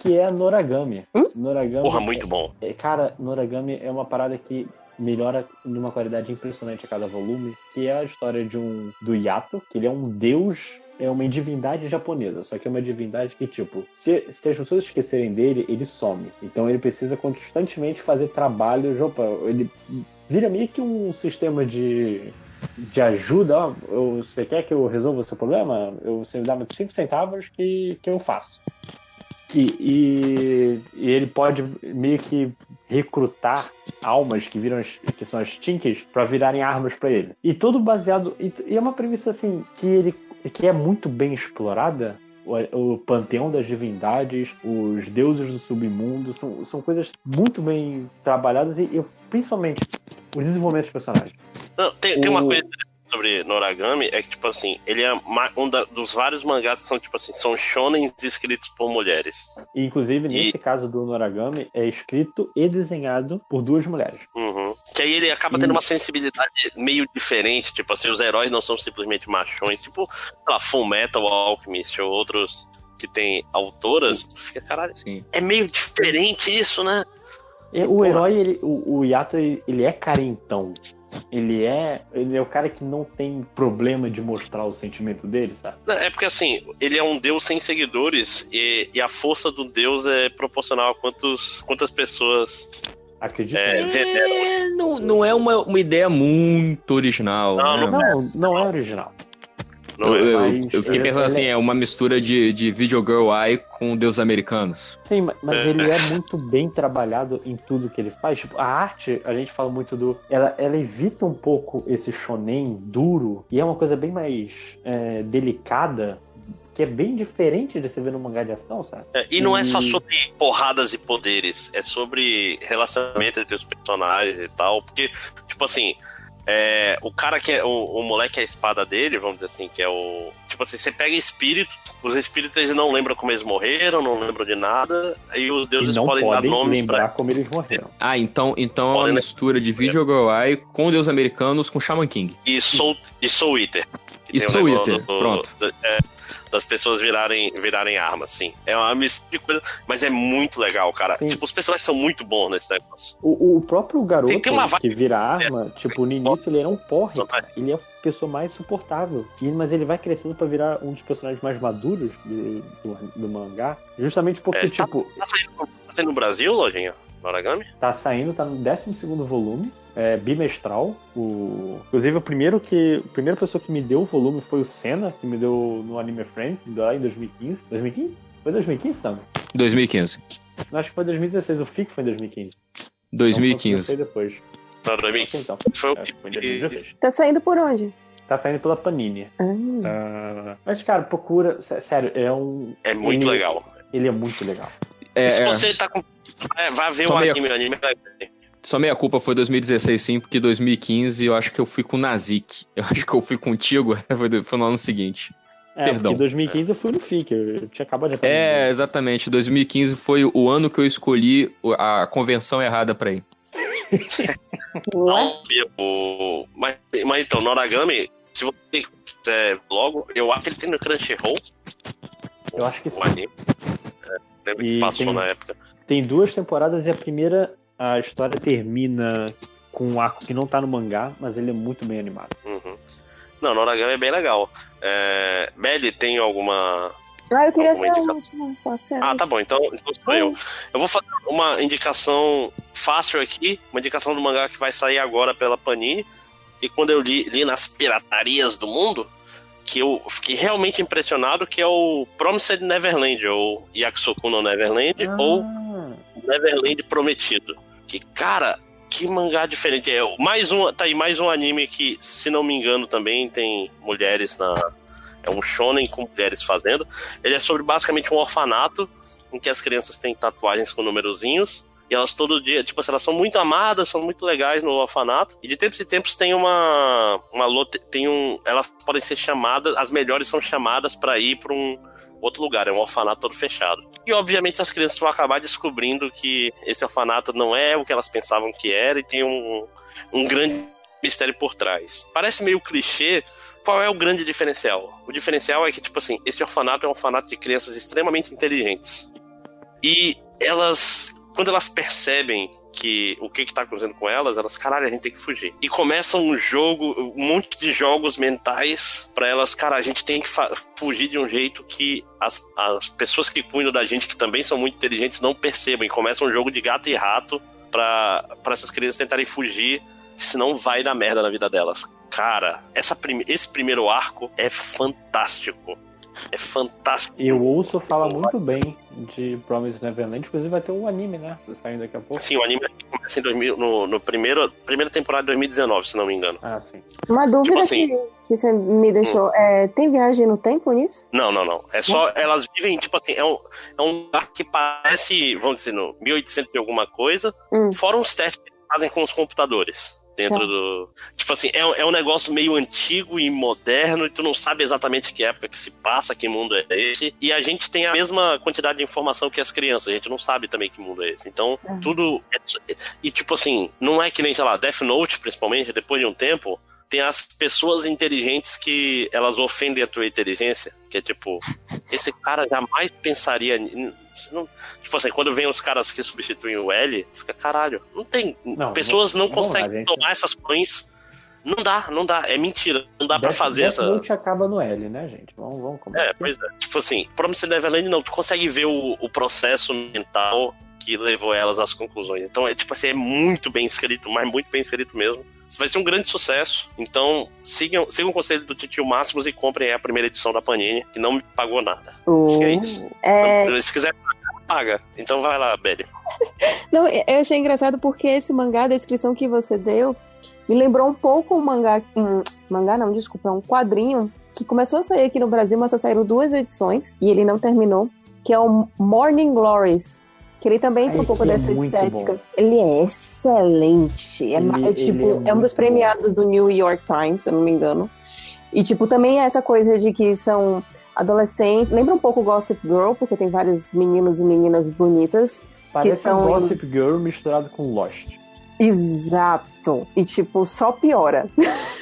Que é Noragami. Hum? Noragami. Porra, muito bom. É, cara, Noragami é uma parada que melhora numa qualidade impressionante a cada volume, que é a história de um do Yato, que ele é um deus, é uma divindade japonesa, só que é uma divindade que, tipo, se, se as pessoas esquecerem dele, ele some. Então ele precisa constantemente fazer trabalhos, opa, ele vira meio que um sistema de de ajuda, ó, eu- você quer que eu resolva o seu problema? Eu, você me dá 5 centavos que, que eu faço. Que, e, e ele pode meio que recrutar almas que viram as- que são as tinks para virarem armas para ele. E tudo baseado e, e é uma premissa assim que ele que é muito bem explorada. O, o panteão das divindades, os deuses do submundo, são, são coisas muito bem trabalhadas e, e principalmente o desenvolvimento dos personagens. Não, tem, tem uma O- coisa sobre Noragami, é que, tipo assim, ele é um da- dos vários mangás que são, tipo assim, são shonens escritos por mulheres. E, inclusive, E- nesse caso do Noragami, é escrito e desenhado por duas mulheres. Uhum. Que aí ele acaba tendo uma sensibilidade meio diferente, tipo assim, os heróis não são simplesmente machões, tipo, sei lá, Full Metal Alchemist ou outros que tem autoras, tu fica, caralho, Sim. é meio diferente isso, né? E o herói, ele, o, o Yato, ele, ele é carentão. Ele é, ele é o cara que não tem problema de mostrar o sentimento dele, sabe? É porque assim, ele é um deus sem seguidores e, e a força do deus é proporcional a quantos, quantas pessoas Acredita? é. É, não, não é uma, uma ideia muito original. Não, né? não, não é original. Não eu, é? eu- eu fiquei pensando ele assim, é- é uma mistura de, de Video Girl Eye com deuses americanos. Sim, ma- mas ele é muito bem trabalhado em tudo que ele faz. Tipo, a arte, a gente fala muito do. Ela, ela evita um pouco esse shonen duro e é uma coisa bem mais é, delicada, que é bem diferente de você ver no mangá de ação, sabe? É, E não é só E- sobre porradas e poderes, é sobre relacionamento entre os personagens e tal. Porque, tipo assim, é, o cara que é. O, o moleque é a espada dele, vamos dizer assim, que é o. Tipo assim, você pega espírito, os espíritos eles não lembram como eles morreram, não lembram de nada, aí os E deuses não podem, dar podem nomes lembrar pra. como eles morreram. Ah, então, então é uma mistura de Video Girl com deuses americanos com Shaman King. E Soul, e Soul Eater. Tem um negócio Eater, pronto. é, das pessoas virarem, virarem armas, sim. É uma mistura de coisa, mas é muito legal, cara. Sim. Tipo, os personagens são muito bons nesse negócio. O, o próprio garoto Tem- tem vibe- que vira arma, tipo, no início ele era um porre, cara. Ele é a pessoa mais suportável. Mas ele vai crescendo pra virar um dos personagens mais maduros do, do, do mangá. Justamente porque, É, tá- tipo, Tá saindo, tá saindo no Brasil, Lojinha? No Origami? tá saindo, tá no 12 volume. É bimestral. O... Inclusive, o primeiro que. A primeira pessoa que me deu o volume foi o Senna, que me deu no Anime Friends, lá em 2015. 2015? Foi 2015, Sam? 2015. Não, acho que foi 2016. O FIC foi em 2015. Então, foi 2015. depois. Não, 2000. Ok, então. Isso foi o É, que. foi em 2016. Tá saindo por onde? Tá saindo pela Panini. Ah, Ah, mas, cara, procura. sé- Sério, é um. É muito ele- legal. Ele é muito legal. É, Se é, você tá com. É, vai ver Só o meia- anime, o anime é legal. Só meia culpa foi 2016 sim, porque 2015 eu acho que eu fui com o Nazik. Eu acho que eu fui contigo, foi, foi no ano seguinte. É, Perdão. porque em 2015 eu fui no FIC, eu, tinha acabado de aprender. É, exatamente. 2015 foi o ano que eu escolhi a convenção errada pra ir. ué? O, mas, mas então, Noragami, se você quiser logo, eu acho que ele tem no Crunchyroll. Eu acho que o sim. anime. É, lembro que E passou tem- na época. Tem duas temporadas e a primeira, a história termina com um arco que não tá no mangá, mas ele é muito bem animado. Uhum. Não, Noragami é bem legal. É, Belly, tem alguma. Ah, eu queria Alguma ser a indicação? última. Tá. Ah, tá bom, então, então sou eu. Eu vou fazer uma indicação fácil aqui, uma indicação do mangá que vai sair agora pela Panini. E quando eu li, li nas piratarias do mundo, que eu fiquei realmente impressionado, que é o Promised Neverland, ou Yakusoku no Neverland, ou Ah, Neverland Prometido. Que, cara, que mangá diferente. É mais um, tá aí mais um anime que, se não me engano, também tem mulheres na. É um shonen com mulheres fazendo. Ele é sobre basicamente um orfanato em que as crianças têm tatuagens com numerozinhos. E elas todo dia, tipo assim, elas são muito amadas, são muito legais no orfanato. E de tempos em tempos tem uma. uma tem um. Elas podem ser chamadas, as melhores são chamadas pra ir pra um outro lugar, é um orfanato todo fechado. E obviamente as crianças vão acabar descobrindo que esse orfanato não é o que elas pensavam que era e tem um, um grande mistério por trás. Parece meio clichê. Qual é o grande diferencial? O diferencial é que, tipo assim, esse orfanato é um orfanato de crianças extremamente inteligentes. E elas, quando elas percebem que o que que tá acontecendo com elas, elas, caralho, a gente tem que fugir. E começa um jogo, um monte de jogos mentais pra elas, cara, a gente tem que fugir de um jeito que as, as pessoas que cuidam da gente, que também são muito inteligentes, não percebam. E começa um jogo de gato e rato pra essas crianças tentarem fugir, senão vai dar merda na vida delas. Cara, essa prime- esse primeiro arco é fantástico. É fantástico. E o Urso fala muito bem de Promise Neverland, inclusive vai ter um anime, né? Saindo daqui a pouco. Sim, o anime começa em 2000, no, no primeiro, primeira temporada de 2019, se não me engano. Ah, sim. Uma dúvida Tipo assim- que, que você me deixou. É, tem viagem no tempo nisso? Não, não, não. É só. Elas vivem, tipo assim, é um, é um lugar que parece, vamos dizer, no 1800 e alguma coisa, Hum. fora uns testes que fazem com os computadores. Dentro Tá. do. Tipo assim, é, um- é um negócio meio antigo e moderno, e tu não sabe exatamente que época que se passa, que mundo é esse. E a gente tem a mesma quantidade de informação que as crianças, a gente não sabe também que mundo é esse. Então, Uhum. tudo. é- e tipo assim, não é que nem, sei lá, Death Note, principalmente, depois de um tempo, tem as pessoas inteligentes que elas ofendem a tua inteligência. Que é tipo, esse cara jamais pensaria. não- tipo assim, quando vem os caras que substituem o L, fica caralho. Não tem. Não, pessoas não lá, conseguem gente. tomar essas pães. Não dá, não dá. É mentira. Não dá pra Death- fazer Death essa. Note acaba no L, né, gente? Vamos, vamos começar. É, pois é. Tipo assim, Promised Neverland não, tu consegue ver o, o processo mental que levou elas às conclusões. Então é tipo assim, é muito bem escrito, mas muito bem escrito mesmo. Vai ser um grande sucesso. Então, sigam, sigam o conselho do Titio Máximos e comprem a primeira edição da Panini, que não me pagou nada. que é isso. É, Se quiser pagar, paga. Então vai lá, Belly. Não, eu achei engraçado porque esse mangá, a descrição que você deu, me lembrou um pouco um mangá. Um, mangá não, desculpa, é um quadrinho que começou a sair aqui no Brasil, mas só saíram duas edições e ele não terminou, que é o Morning Glories. Que ele também tem um pouco que é dessa muito estética. bom. Ele é excelente. É, Ele- é, tipo, é é, um dos premiados do New York Times, se eu não me engano. E, tipo, também é essa coisa de que são adolescentes. Lembra um pouco Gossip Girl, porque tem vários meninos e meninas bonitas. Parece são- um Gossip Girl misturado com Lost. Exato. E, tipo, só piora.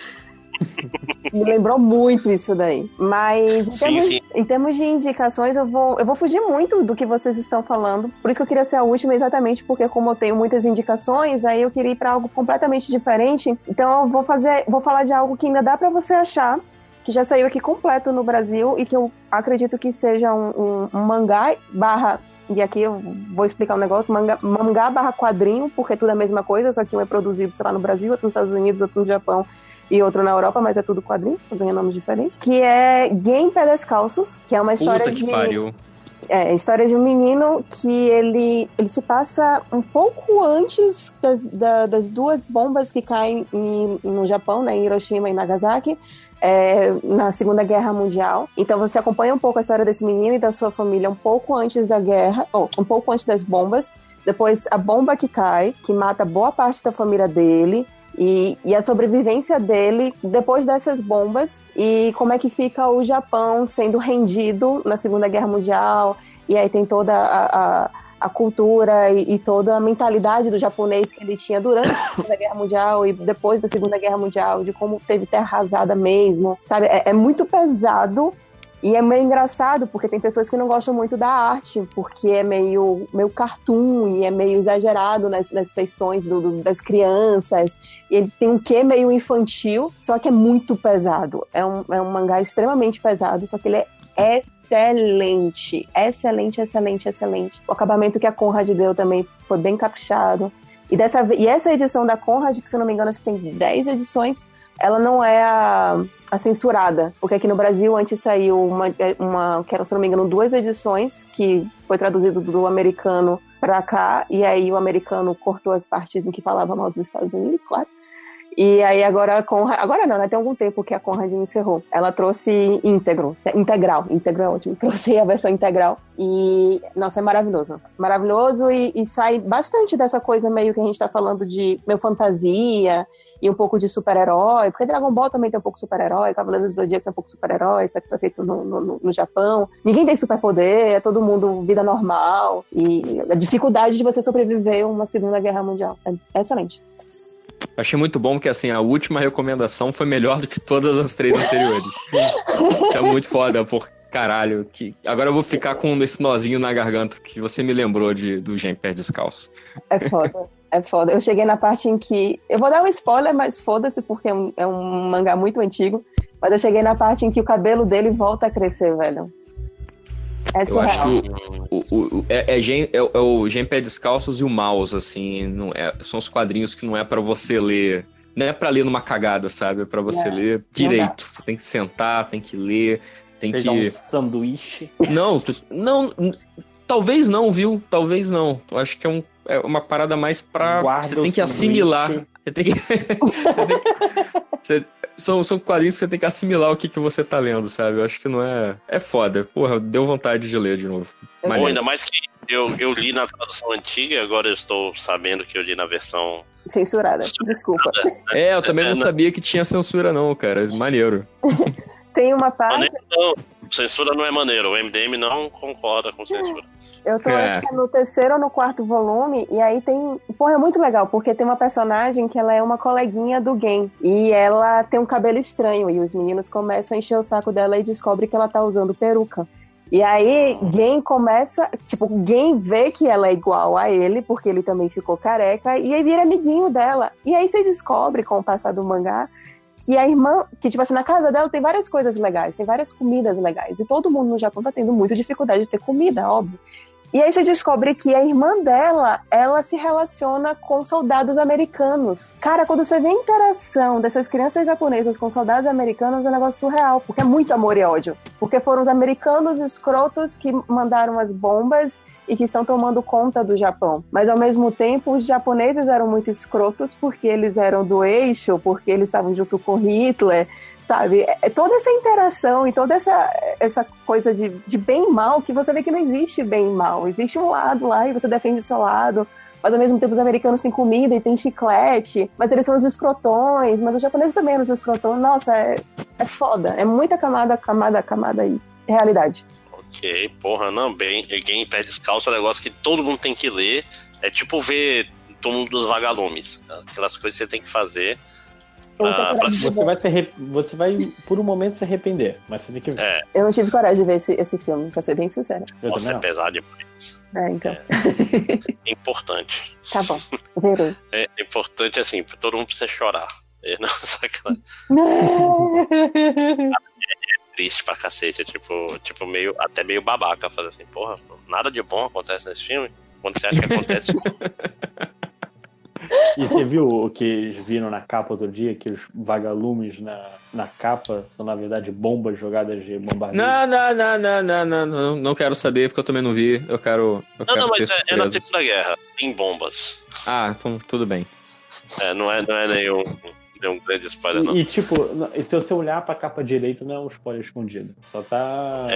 Me lembrou muito isso daí. Mas em Sim, termos, sim. em termos de indicações, eu vou, eu vou fugir muito do que vocês estão falando. Por isso que eu queria ser a última, exatamente porque, como eu tenho muitas indicações, aí eu queria ir para algo completamente diferente. Então eu vou fazer, vou falar de algo que ainda dá para você achar, que já saiu aqui completo no Brasil e que eu acredito que seja um, um- um mangá barra. E aqui eu vou explicar um negócio, mangá, mangá barra quadrinho, porque tudo é a mesma coisa, só que um é produzido, sei lá, no Brasil, outro nos Estados Unidos, outro no Japão e outro na Europa, mas é tudo quadrinho, só ganha nomes diferentes. Que é Game Pé Descalços, que é uma história Puta que de. pariu. É, a história de um menino que ele, ele se passa um pouco antes das, da- das duas bombas que caem em- no Japão, né, em Hiroshima e Nagasaki, é, na Segunda Guerra Mundial. Então você acompanha um pouco a história desse menino e da sua família um pouco antes da guerra, ou um pouco antes das bombas. Depois a bomba que cai, que mata boa parte da família dele. E, e a sobrevivência dele depois dessas bombas e como é que fica o Japão sendo rendido na Segunda Guerra Mundial e aí tem toda a, a, a cultura e, e toda a mentalidade do japonês que ele tinha durante a Segunda Guerra Mundial e depois da Segunda Guerra Mundial, de como teve terra arrasada mesmo, sabe? É, é muito pesado e é meio engraçado, porque tem pessoas que não gostam muito da arte, porque é meio, meio cartoon e é meio exagerado nas, nas feições do- do- das crianças. E ele tem um quê meio infantil, só que é muito pesado. É um, é um mangá extremamente pesado, só que ele é excelente. Excelente, excelente, excelente. O acabamento que a Conrad deu também foi bem caprichado. E, dessa, e essa edição da Conrad, que se eu não me engano, acho que tem 10 edições, ela não é a, a censurada. Porque aqui no Brasil antes saiu uma, uma, que eram, se não me engano, duas edições, que foi traduzido do americano pra cá, e aí o americano cortou as partes em que falava mal dos Estados Unidos, claro. E aí agora a Conrad, agora não, né? Tem algum tempo que a Conrad encerrou. Ela trouxe íntegro, integral, íntegro é ótimo. Trouxe a versão integral e nossa, é maravilhoso. Maravilhoso e, e sai bastante dessa coisa meio que a gente tá falando de meio fantasia e um pouco de super-herói, porque Dragon Ball também tem um pouco de super-herói, Cavaleiros do Zodíaco tem um pouco de super-herói, só que foi feito no, no, no Japão. Ninguém tem superpoder, é todo mundo vida normal e a dificuldade de você sobreviver a uma Segunda Guerra Mundial. É excelente. Achei muito bom que, assim, a última recomendação foi melhor do que todas as três anteriores. Isso é muito foda, porque Caralho, que... agora eu vou ficar com esse nozinho na garganta que você me lembrou de, do Gen Pé Descalço. É foda. É foda. Eu cheguei na parte em que. Eu vou dar um spoiler, mas foda-se, porque é um, é um mangá muito antigo. Mas eu cheguei na parte em que o cabelo dele volta a crescer, velho. É Eu acho que o, o, o- é, é, gen, é, o- é o Gen Pé Descalços e o Mouse, assim, não é, são os quadrinhos que não é pra você ler. Não é pra ler numa cagada, sabe? É pra você É, ler direito. Você tem que sentar, tem que ler, tem Pegar que. um sanduíche. Não, não, talvez não, viu? Talvez não. Eu acho que é, um, é uma parada mais pra. Guarda você tem que sanduíche. assimilar. Você tem que. você tem que- você- são, são quadrinhos que você tem que assimilar o que, que você tá lendo, sabe? Eu acho que não é. É foda. Porra, deu vontade de ler de novo. Mas ainda mais que eu, eu li na tradução antiga e agora eu estou sabendo que eu li na versão. Censurada. Desculpa. É, eu também É, não não. sabia que tinha censura, não, cara. Maneiro. Tem uma parte. Não. Censura não é maneiro. O MDM não concorda com censura. Eu tô É. acho que é no terceiro ou no quarto volume, e aí tem. Porra, é muito legal, porque tem uma personagem que ela é uma coleguinha do Gen. E ela tem um cabelo estranho, e os meninos começam a encher o saco dela e descobrem que ela tá usando peruca. E aí, Gen começa. Tipo, Gen vê que ela é igual a ele, porque ele também ficou careca, e aí vira amiguinho dela. E aí você descobre, com o passar do mangá, que a irmã, que tipo assim, na casa dela tem várias coisas legais, tem várias comidas legais. E todo mundo no Japão tá tendo muita dificuldade de ter comida, óbvio. E aí você descobre que a irmã dela, ela se relaciona com soldados americanos. Cara, quando você vê a interação dessas crianças japonesas com soldados americanos, é um negócio surreal, porque é muito amor e ódio. Porque foram os americanos escrotos que mandaram as bombas e que estão tomando conta do Japão. Mas ao mesmo tempo, os japoneses eram muito escrotos porque eles eram do eixo, porque eles estavam junto com Hitler, sabe? É- Toda essa interação e toda essa, essa coisa de, de bem e mal que você vê que não existe bem e mal. Existe um lado lá e você defende o seu lado. Mas ao mesmo tempo os americanos têm comida e têm chiclete, mas eles são os escrotões, mas os japoneses também eram os escrotões. Nossa, é, é foda. É muita camada, camada, camada aí. Realidade. Ok, porra, não, bem. Game Pé Descalço é um negócio que todo mundo tem que ler. É tipo ver Todo Mundo dos Vagalumes. Aquelas coisas que você tem que fazer. Ah, tenho coragem de Você vai, se você vai, por um momento, se arrepender, mas você tem que ver. É. eu não tive coragem de ver esse, esse filme, pra ser bem sincera. Eu Nossa, é não. pesado demais. É, então. É importante. Tá bom. Verei. É importante, assim, pra todo mundo precisa chorar. É, não, sacanagem. triste pra cacete. É tipo, tipo meio, até meio babaca. Fazer assim, porra, nada de bom acontece nesse filme. Quando você acha que acontece. E você viu o que eles viram na capa outro dia? Que os vagalumes na, na capa são, na verdade, bombas jogadas de bombardeio? Não, não, não, não, não, não, não, não quero saber porque eu também não vi. Eu quero. Eu não, quero não, mas é, é na. Segunda Guerra. Em bombas. Ah, então tudo bem. É, não, é, não é nenhum, nenhum grande spoiler, não. E, e, tipo, e se você olhar pra capa direita, não é um spoiler escondido. Só tá.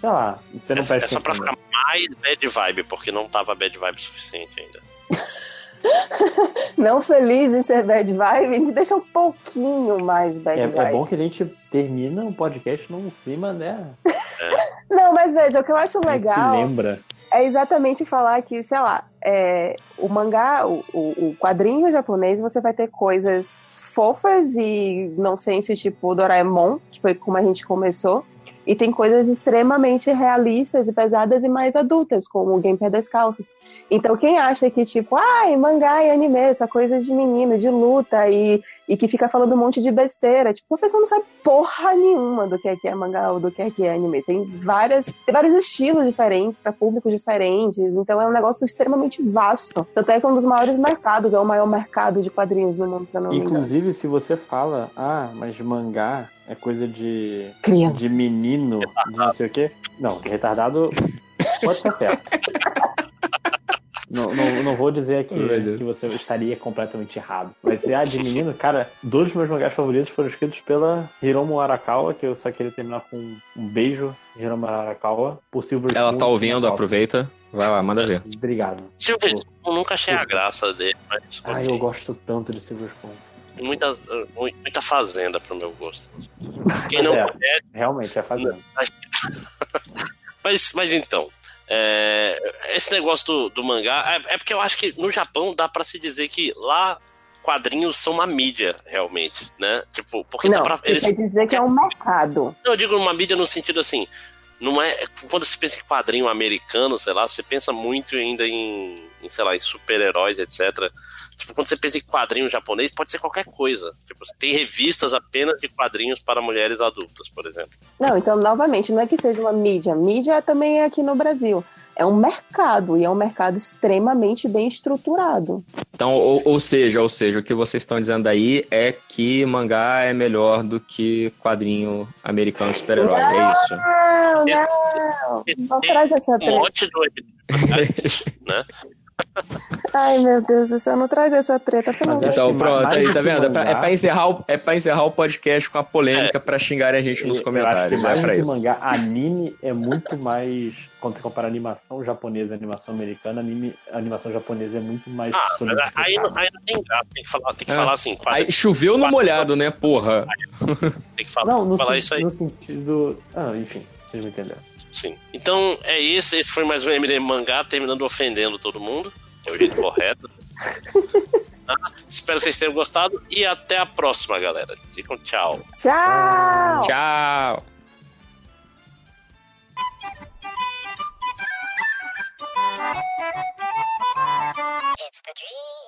Sei lá, você não É, presta é só pra ficar mais bad vibe, porque não tava bad vibe suficiente ainda. Não feliz em ser bad vibe, a gente deixa um pouquinho mais bad É, vibe. é bom que a gente termina o podcast num clima, né? Não, mas veja, o que eu acho gente se legal lembra. é exatamente falar que, sei lá, é, o mangá, o, o, quadrinho japonês, você vai ter coisas fofas e nonsense, tipo Doraemon, que foi como a gente começou. E tem coisas extremamente realistas e pesadas e mais adultas, como o Game Descalços. Então, quem acha que, tipo, ai, mangá e anime, só coisas de menino, de luta, e, e que fica falando um monte de besteira, tipo, a pessoa não sabe porra nenhuma do que é, que é mangá ou do que é, que é anime. Tem, várias, tem vários estilos diferentes, para públicos diferentes, então é um negócio extremamente vasto. Tanto é que é um dos maiores mercados, é o maior mercado de quadrinhos no mundo, se eu não me engano. Inclusive, se você fala, ah, mas mangá é coisa de, Criança. de menino, de não sei o quê. Não, de retardado pode estar certo. Não, não, não vou dizer aqui que você estaria completamente errado. Mas se há de menino, cara, dois dos meus mangás favoritos foram escritos pela Hiromu Arakawa, que eu só queria terminar com um beijo, Hiromu Arakawa, por Silver Ela tá ouvindo, Arakawa. aproveita. Vai lá, manda ver. Obrigado. Silver Spoon, eu nunca achei a graça dele, mas. Ai, ok. eu gosto tanto de Silver Spoon. Muita, muita fazenda pro meu gosto. Quem não É. conhece, Realmente, é fazendo. mas, mas então. é, esse negócio do, do mangá é, é porque eu acho que no Japão dá pra se dizer que lá quadrinhos são uma mídia, realmente, né? Tipo, porque Não, dá pra, eles quer dizer que é um mercado. Não, eu digo uma mídia no sentido assim. Não é. Quando você pensa em quadrinho americano, sei lá, você pensa muito ainda em, em sei lá, em super-heróis, etc. Tipo, quando você pensa em quadrinho japonês, pode ser qualquer coisa. Tipo, tem revistas apenas de quadrinhos para mulheres adultas, por exemplo. Não, então, novamente, não é que seja uma mídia. Mídia também é aqui no Brasil. É um mercado, e é um mercado extremamente bem estruturado. Então, ou, ou seja, ou seja, o que vocês estão dizendo aí é que mangá é melhor do que quadrinho americano de super-herói, é isso? Não, não. Não traz essa Um monte do né? Ai, meu Deus do céu, não traz essa treta, pelo amor acho Então, pronto, aí, tá vendo? É pra, é mangá- pra encerrar o, é pra encerrar o podcast com a polêmica pra xingarem a gente nos Eu comentários. acho que mais é pra isso. mangá, anime é muito mais. Quando você compara animação japonesa e animação americana, anime, animação japonesa é muito mais Ah, aí, não- aí não tem graça, tem que falar, tem que É. falar assim, quadrinho, Aí choveu no molhado, né, porra? tem que falar, Não, no, falar sen- isso aí. no sentido. Ah, enfim, vocês me entenderam. Sim. Então é isso, esse foi mais um MDM Mangá, terminando ofendendo todo mundo. É o jeito correto. Tá? Espero que vocês tenham gostado e até a próxima, galera. Ficam tchau. Tchau! Tchau! It's the dream.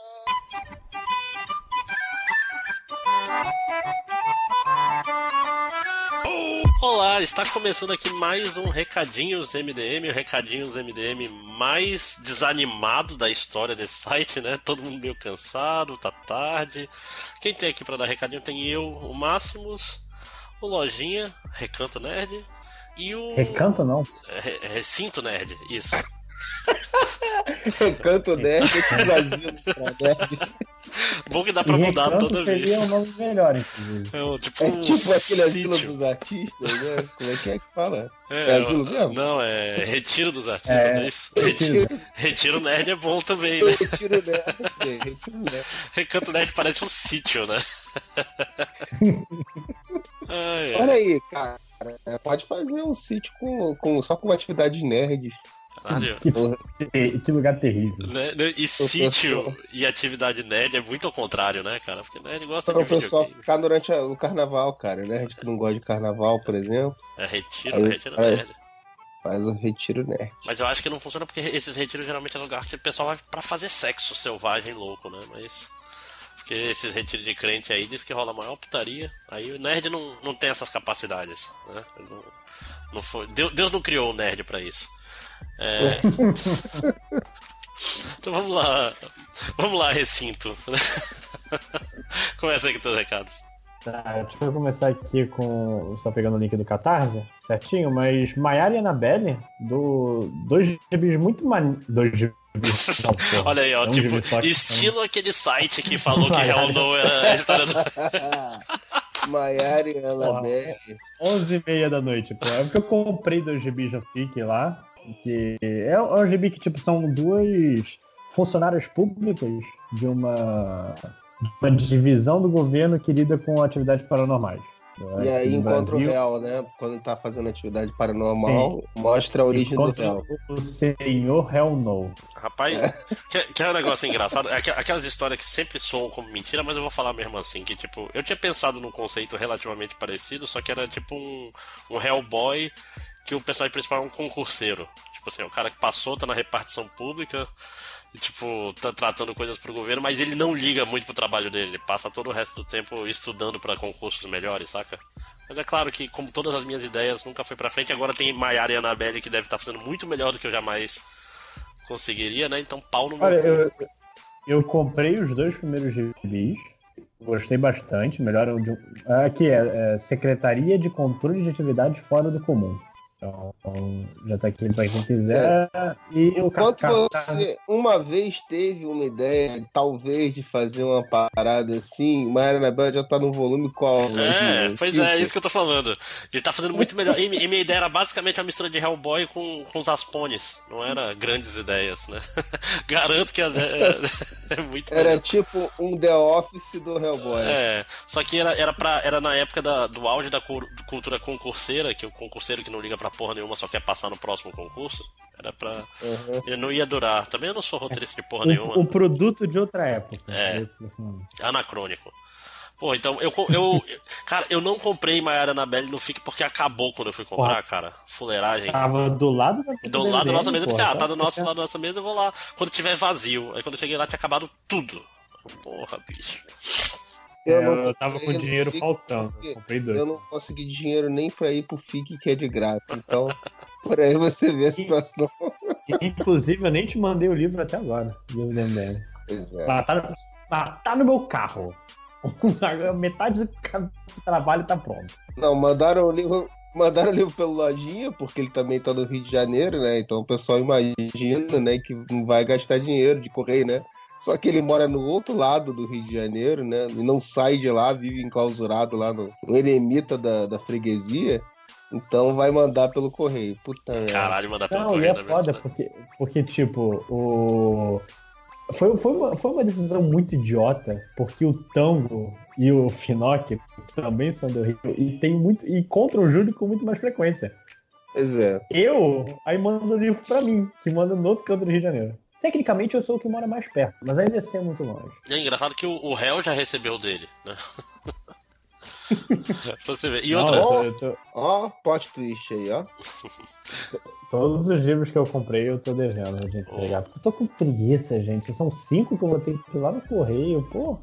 Olá, está começando aqui mais um Recadinhos MDM, o Recadinhos MDM mais desanimado da história desse site, né? Todo mundo meio cansado, tá tarde. Quem tem aqui para dar recadinho tem eu, o Máximos, o Lojinha, Recanto Nerd e o Recanto não. Re- Recinto Nerd, isso. Recanto nerd, que vazio nerd. Bom que dá pra mudar Recanto toda vez. seria um nome melhor, inclusive. É um, tipo, É um tipo aquele asilo sítio. dos artistas, né? Como é que é que fala? É, É asilo mesmo? Não, é Retiro dos Artistas, É, não é isso? Retiro, Retiro Nerd é bom também, né? Retiro nerd, ok, retiro nerd. Recanto Nerd parece um sítio, né? Ai, ai. Olha aí, cara. é, Pode fazer um sítio com, com, só com atividades nerds. Caralho. Que, que lugar terrível. Né, né, E sítio e atividade nerd é muito ao contrário, né, cara? Porque nerd gosta Para de o pessoal videogame. ficar durante o carnaval, cara. Nerd que não gosta de carnaval, por exemplo, É retiro, Aí, retiro aí. nerd. faz o retiro nerd. Mas eu acho que não funciona porque esses retiros geralmente é lugar que o pessoal vai pra fazer sexo selvagem louco, né? Mas. Porque esses retiros de crente aí diz que rola a maior putaria. Aí o nerd não, não tem essas capacidades, né? Não, não foi, Deus, Deus não criou o nerd pra isso. É. então vamos lá. Vamos lá, recinto. Começa aí com teus recados. Tá, deixa eu começar aqui com. Só pegando o link do Catarse, certinho, mas Maiara e Annabelle, do. Dois gibis muito man... Dois gibis. Não. Olha aí, ó, É um tipo, só estilo aquele site que falou que. Hell No era a história do. Maiara e Annabelle. 11 e meia da noite, pô. É porque eu comprei dois gibis da FIC lá. Que é, é um gibi que, tipo, são duas funcionárias públicas de uma, uma divisão do governo que lida com atividades paranormais. E aí encontra o Brasil, réu, né? Quando tá fazendo atividade paranormal, mostra a origem do réu. O senhor Hell No. Rapaz, quer, quer um negócio engraçado? Aqu- Aquelas histórias que sempre soam como mentira, mas eu vou falar mesmo assim, que tipo, eu tinha pensado num conceito relativamente parecido, só que era tipo um, um Hellboy que o personagem principal é um concurseiro. Tipo assim, o cara que passou, tá na repartição pública, e tipo, tá tratando coisas pro governo, mas ele não liga muito pro trabalho dele, ele passa todo o resto do tempo estudando pra concursos melhores, saca? Mas é claro que, como todas as minhas ideias, nunca foi pra frente. Agora tem Maiara e Annabelle que deve estar fazendo muito melhor do que eu jamais conseguiria, né? Então pau no meu Olha, eu, eu comprei os dois primeiros gibis. Gostei bastante. Melhor o de um. Aqui é, é Secretaria de Controle de Atividades Fora do Comum. Então, já tá aqui pra quem quiser. E o Enquanto Cacá- você uma vez teve uma ideia, talvez, de fazer uma parada assim, Maiara e Annabelle já tá no volume qual? É, Lojinha? pois Cinco? é, é isso que eu tô falando. Ele tá fazendo muito melhor. E, e minha ideia era basicamente uma mistura de Hellboy com, com os Aspones. Não era grandes ideias, né? Garanto que é, é, é muito Era melhor. tipo um The Office do Hellboy. É, só que era, era, pra, era na época da- do auge da cultura concurseira, que o concurseiro que não liga pra porra nenhuma só quer passar no próximo concurso. Era pra. Uhum. Não ia durar. Também eu não sou roteirista de porra o, nenhuma. o produto de outra época. É. Falando. Anacrônico. Pô, então eu, eu. Cara, eu não comprei Maiara Anabelle no FIC porque acabou quando eu fui comprar, cara. Fuleiragem. Tava do lado da Do lado da nossa mesa, eu pensei, porra, ah, tá do nosso tá- lado da nossa mesa, eu vou lá quando tiver vazio. Aí quando eu cheguei lá tinha acabado tudo. Porra, bicho. É, não eu tava com dinheiro faltando. eu Comprei dois. Eu não consegui dinheiro nem pra ir pro FIC, que é de graça. Então, por aí você vê a situação. Inclusive, eu nem te mandei o livro até agora. Do MDM. Pois é. Tá, no- ah, tá no meu carro. Metade do trabalho tá pronto. Não, mandaram o livro. Mandaram o livro pelo Lojinha, porque ele também tá no Rio de Janeiro, né? Então o pessoal imagina, né, que não vai gastar dinheiro de correio, né? Só que ele mora no outro lado do Rio de Janeiro, né? E não sai de lá, vive enclausurado lá no, no eremita da, da freguesia. Então vai mandar pelo correio. Puta merda. Caralho, mandar pelo Não, correio é da foda, porque, porque tipo, o. Foi, foi, uma, foi uma decisão muito idiota, porque o Tango e o Finoc também são do Rio e tem muito. e encontram o Júlio com muito mais frequência. Pois é. Eu, aí mando o livro pra mim, que manda no outro canto do Rio de Janeiro. Tecnicamente eu sou o que mora mais perto, mas ainda assim é muito longe. E é engraçado que o, o réu já recebeu dele, né? Você ver. E outra. Não, eu tô- eu Ó, plot twist aí, ó. todos os livros que eu comprei eu tô devendo de entregar. Eu tô com preguiça, gente. São cinco que eu vou ter que ir lá no correio, pô.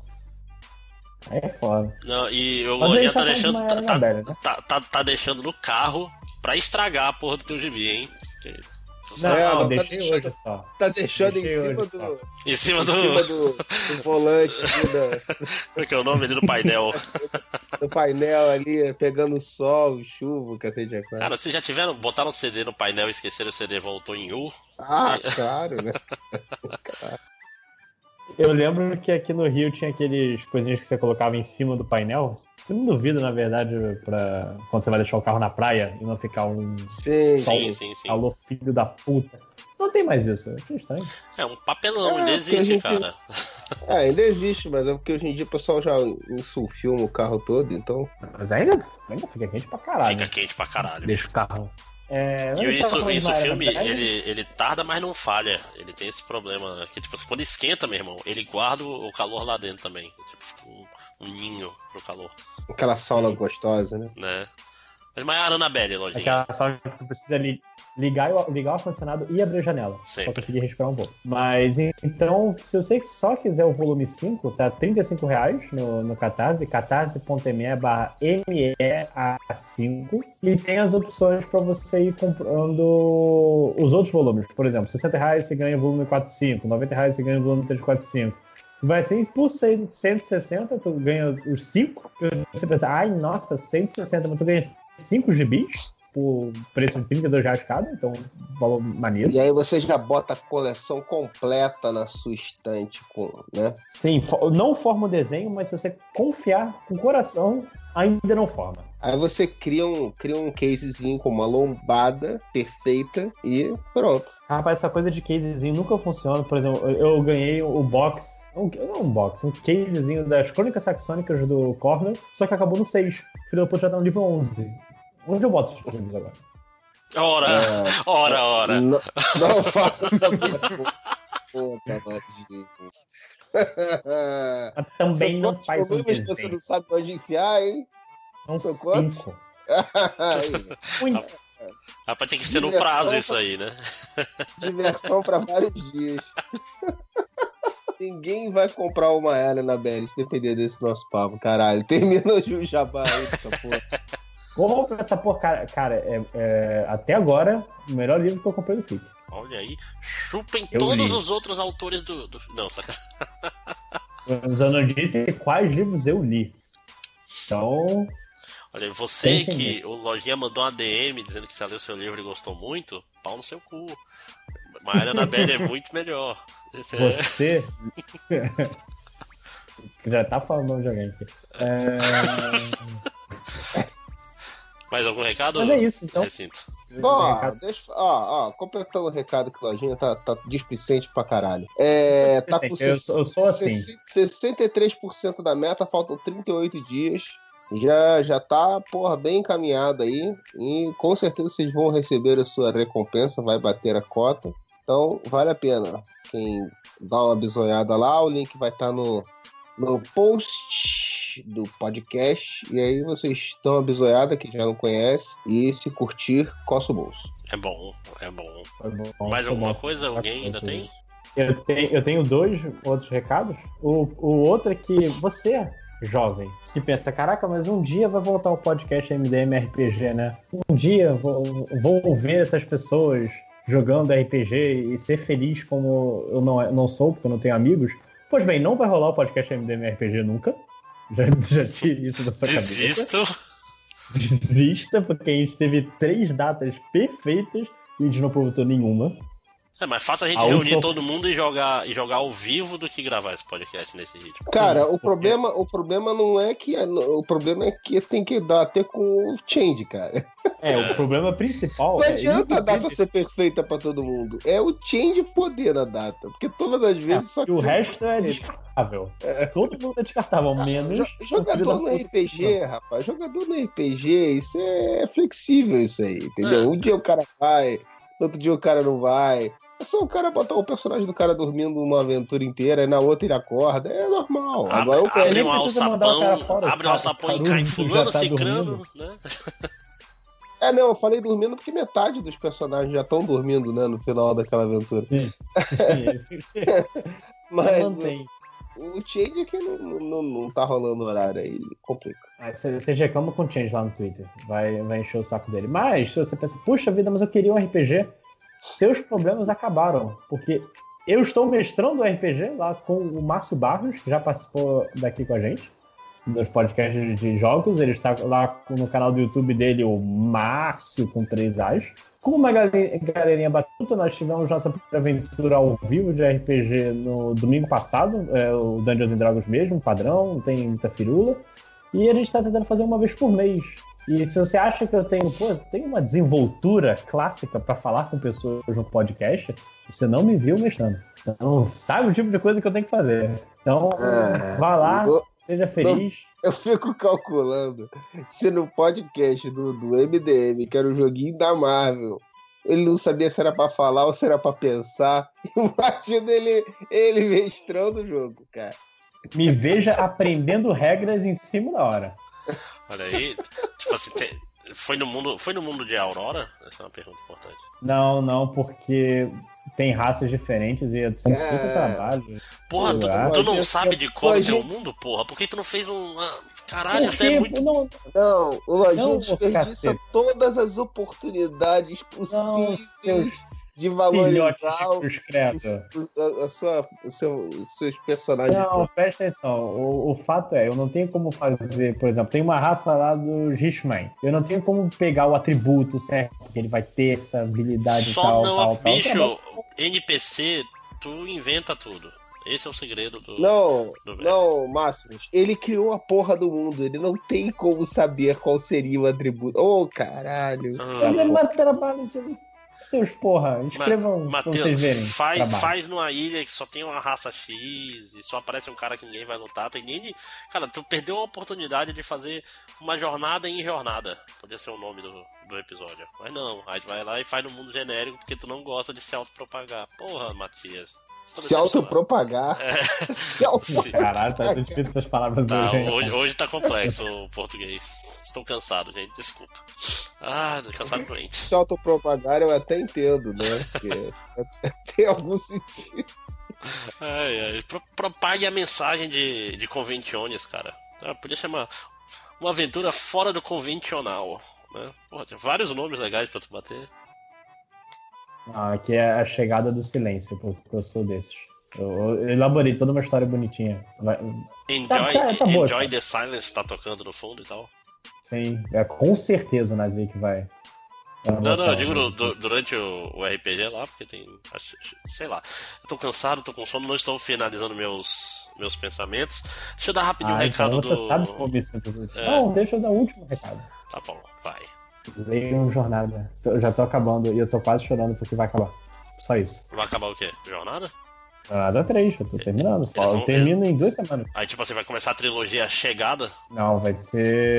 Aí é foda. Não, e Mas Lojinha gente tá tá deixando. Tá, de tá, né? tá, tá- tá deixando no carro pra estragar a porra do teu gibi, hein? Porque- Não, É, não, tá deixei deixando-. Tá deixando em cima hoje, do. Em cima Em do. cima do, do volante da- Como é que é o nome ali do painel? do painel ali, pegando sol, chuva, cacete de quatro. Cara, vocês já tiveram. Botaram o CD no painel e esqueceram o CD voltou em U? Ah, claro, né? Eu lembro que aqui no Rio tinha aqueles coisinhas que você colocava em cima do painel. Você não duvida, na verdade, pra quando você vai deixar o carro na praia e não ficar um Sim, Sol. Sim, sim, sim. calor filho da puta. Não tem mais isso. Que estranho. É um papelão, É, ainda existe, gente- cara. Ah, ainda existe, mas é porque hoje em dia o pessoal já insulfilma o carro todo, então. Mas ainda, ainda fica quente pra caralho. Fica quente pra caralho. Deixa o carro. É, E isso, isso Maiara filme, ele, ele tarda, mas não falha. Ele tem esse problema. Que, tipo assim, quando esquenta, meu irmão, ele guarda o o calor lá dentro também. Tipo, um, um ninho pro calor, Aquela sauna gostosa, né? né? Mas Maiara Anabelle, lojinha. Aquela sala que tu precisa li- ligar, o- ligar o ar-condicionado e abrir a janela. Sempre. Pra conseguir respirar um pouco. Mas en- então, se você só quiser o volume 5, tá 35 reais no, no Catarse, catarse.me barra MEA5. E tem as opções pra você ir comprando os outros volumes. Por exemplo, 60 reais você ganha o volume 4 e 5, 90 reais você ganha o volume 3, 4 e 5. Vai ser por 100 160, tu ganha os 5. Você pensa, ai, nossa, 160, mas tu ganha 5 gibis por preço de 32 reais cada, então valor maneiro. E aí você já bota a coleção completa na sua estante, com, né? Sim, não forma o desenho, mas se você confiar com o coração, ainda não forma. Aí você cria um, cria um casezinho com uma lombada perfeita e pronto. Rapaz, essa coisa de casezinho nunca funciona. Por exemplo, eu eu ganhei o box, um, não um box, um casezinho das Crônicas Saxônicas do Corner, só que acabou no 6. Filho da puta já tá no livro 11. Onde eu boto os livros agora? Ora, ora, ora. Não, não faça Lojinha. Mas também não faz um volumes que você desenho. não sabe onde enfiar, hein? São cinco. Aí, Muito. Rapaz, tem que ser no prazo pra- isso aí, né? Diversão pra vários dias. Ninguém vai comprar uma Ellen na Belly se depender desse nosso papo, caralho. Termina o jabá aí dessa porra. Compra essa porra, cara. cara, é- é, até agora, o melhor livro que eu comprei do FIC. Olha aí. Chupem Eu todos li. os outros autores do. do... Não, sacanagem. Eu não disse quais livros eu li. Então, Olha, você que o Lojinha mandou uma DM dizendo que já leu seu livro e gostou muito, pau no seu cu. Maria Anabelle é muito melhor. Você. Já tá falando de alguém aqui. É... Mais algum recado? Mas é isso, então. Recinto. Ó, deixa, ó, ó, completando o recado que o Lojinha tá, tá displicente pra caralho. É, tá com Eu sou- eu sou assim. 63% da meta, faltam 38 dias. Já, já tá, porra, bem encaminhado aí. E com certeza vocês vão receber a sua recompensa, vai bater a cota. Então, vale a pena. Quem dá uma bisonhada lá, o link vai estar no, no post do podcast. E aí vocês estão abisoiada, que já não conhece. E se curtir, coça o bolso. É bom, é bom. Foi bom, Mais foi alguma bom. coisa? Alguém ainda tem? Eu tenho, eu tenho dois outros recados. O, o outro é que você, jovem, que pensa, caraca, mas um dia vai voltar o podcast MDM RPG, né? Um dia vou, vou ver essas pessoas jogando RPG e ser feliz como eu não, não sou, porque eu não tenho amigos. Pois bem, não vai rolar o podcast MDM RPG nunca. Já, já tire isso da sua cabeça. Desisto. Desista, porque a gente teve três datas perfeitas e a gente não aproveitou nenhuma. É mais fácil a gente A reunir última- todo mundo e jogar, e jogar ao vivo do que gravar esse podcast nesse ritmo. Cara, o problema, o problema não é que. O problema é que tem que dar até com o change, cara. É, o problema principal. Não é, adianta a data ser perfeita pra todo mundo. É o change poder na data. Porque todas as vezes só E o resto é descartável. Todo mundo é descartável, menos. Jo- o Jogador no. RPG, rapaz, jogador no RPG, isso é flexível isso aí, entendeu? Um dia o cara vai, no outro dia o cara não vai. É só o cara botar o personagem do cara dormindo uma aventura inteira e na outra ele acorda. É normal. Agora o Abre, abre um nem precisa mandar o cara alçapão, fora, abre um alçapão e cai já fulano, tá dormindo. né? É, não, eu falei dormindo porque metade dos personagens já estão dormindo, né, no final daquela aventura. Sim, Mas mantém. o, o change é que não, não, não tá rolando horário aí, complica. Aí Você você reclama com o Change lá no Twitter. Vai, vai encher o saco dele. Mas, se você pensa, puxa vida, mas eu queria um RPG, seus problemas acabaram. Porque eu estou mestrando o RPG lá com o Márcio Barros, que já participou daqui com a gente, dos podcasts de jogos. Ele está lá no canal do YouTube dele, o Márcio com três As. Com uma galerinha, batuta, nós tivemos nossa aventura ao vivo de RPG no domingo passado, é, o Dungeons and Dragons mesmo, padrão, não tem muita firula. E a gente tá tentando fazer uma vez por mês. E se você acha que eu tenho, pô, tenho uma desenvoltura clássica pra falar com pessoas no podcast, você não me viu mestrando. Então, sabe o tipo de coisa que eu tenho que fazer. Então, É, vá lá, eu- seja feliz. Eu fico calculando se no podcast do, do MDM, que era o joguinho da Marvel, ele não sabia se era pra falar ou se era pra pensar. Imagina ele, ele mestrando o jogo, cara. Me veja aprendendo regras em cima da hora. Olha aí, tipo assim, tem- foi no mundo, foi no mundo de Aurora? Essa é uma pergunta importante. Não, não, porque tem raças diferentes e são um puta É. trabalho. Porra, tu, tu não sabe de como mas é o mundo, porra? Por que tu não fez um. ah, Caralho, você é muito. não, Não, o Lojinha Não, desperdiça cacete. todas as oportunidades possíveis seus de valorizar o, cruz o- a, a sua, o seu, os seus personagens. Não, presta atenção. O, o fato é, eu não tenho como fazer, por exemplo, tem uma raça lá dos Richman. Eu não tenho como pegar o atributo certo, que ele vai ter essa habilidade Só tal, não. tal, tal. bicho, NPC, tu inventa tudo. Esse é o segredo do. Não, do não, Máximos. Ele criou a porra do mundo. Ele não tem como saber qual seria o atributo. Ô, caralho. Ah. Mas ele vai trabalhar seus porra. Escrevam Ma- pra vocês verem. faz, trabalho. faz numa ilha que só tem uma raça X e só aparece um cara que ninguém vai lutar. Tem nem de... Cara, tu perdeu a oportunidade de fazer uma jornada em jornada. Podia ser o nome do, do episódio. Mas não, aí tu vai lá e faz no mundo genérico porque tu não gosta de se autopropagar. Porra, Matias. Tô Se decepcionado. autopropagar. É, Se auto... se- Caralho, tá difícil essas palavras tá, hoje. hoje, hoje tá complexo o português. Estou cansado, gente. Desculpa. Ah, cansado doente. Se autopropagar eu até entendo, né? Porque tem algum sentido. Ai, ai. Pro- propague a mensagem de, de conventiones, cara. Ah, podia chamar uma aventura fora do convencional. Né? Porra, tem vários nomes legais pra tu bater. Não, aqui é a chegada do silêncio, porque eu sou desses. Eu, eu elaborei toda uma história bonitinha. Vai- Enjoy, Tá- tá- tá Enjoy the Silence tá tocando no fundo e tal. Tem, é com certeza o Nazi que vai. Não, não, eu digo um- du- du- durante o, o RPG lá, porque tem. Sei lá. Eu tô cansado, tô com sono, não estou finalizando meus, meus pensamentos. Deixa eu dar rapidinho um Ah, então recado você do. sabe como me sinto. É. Não, deixa eu dar o último recado. Tá bom, vai. Leiam jornada. Eu já tô acabando e eu tô quase chorando porque vai acabar. Só isso. Vai acabar o quê? Jornada? Jornada 3, eu tô terminando. Eles vão- Eu termino em duas semanas. Aí, tipo assim, vai começar a trilogia Chegada. Não, vai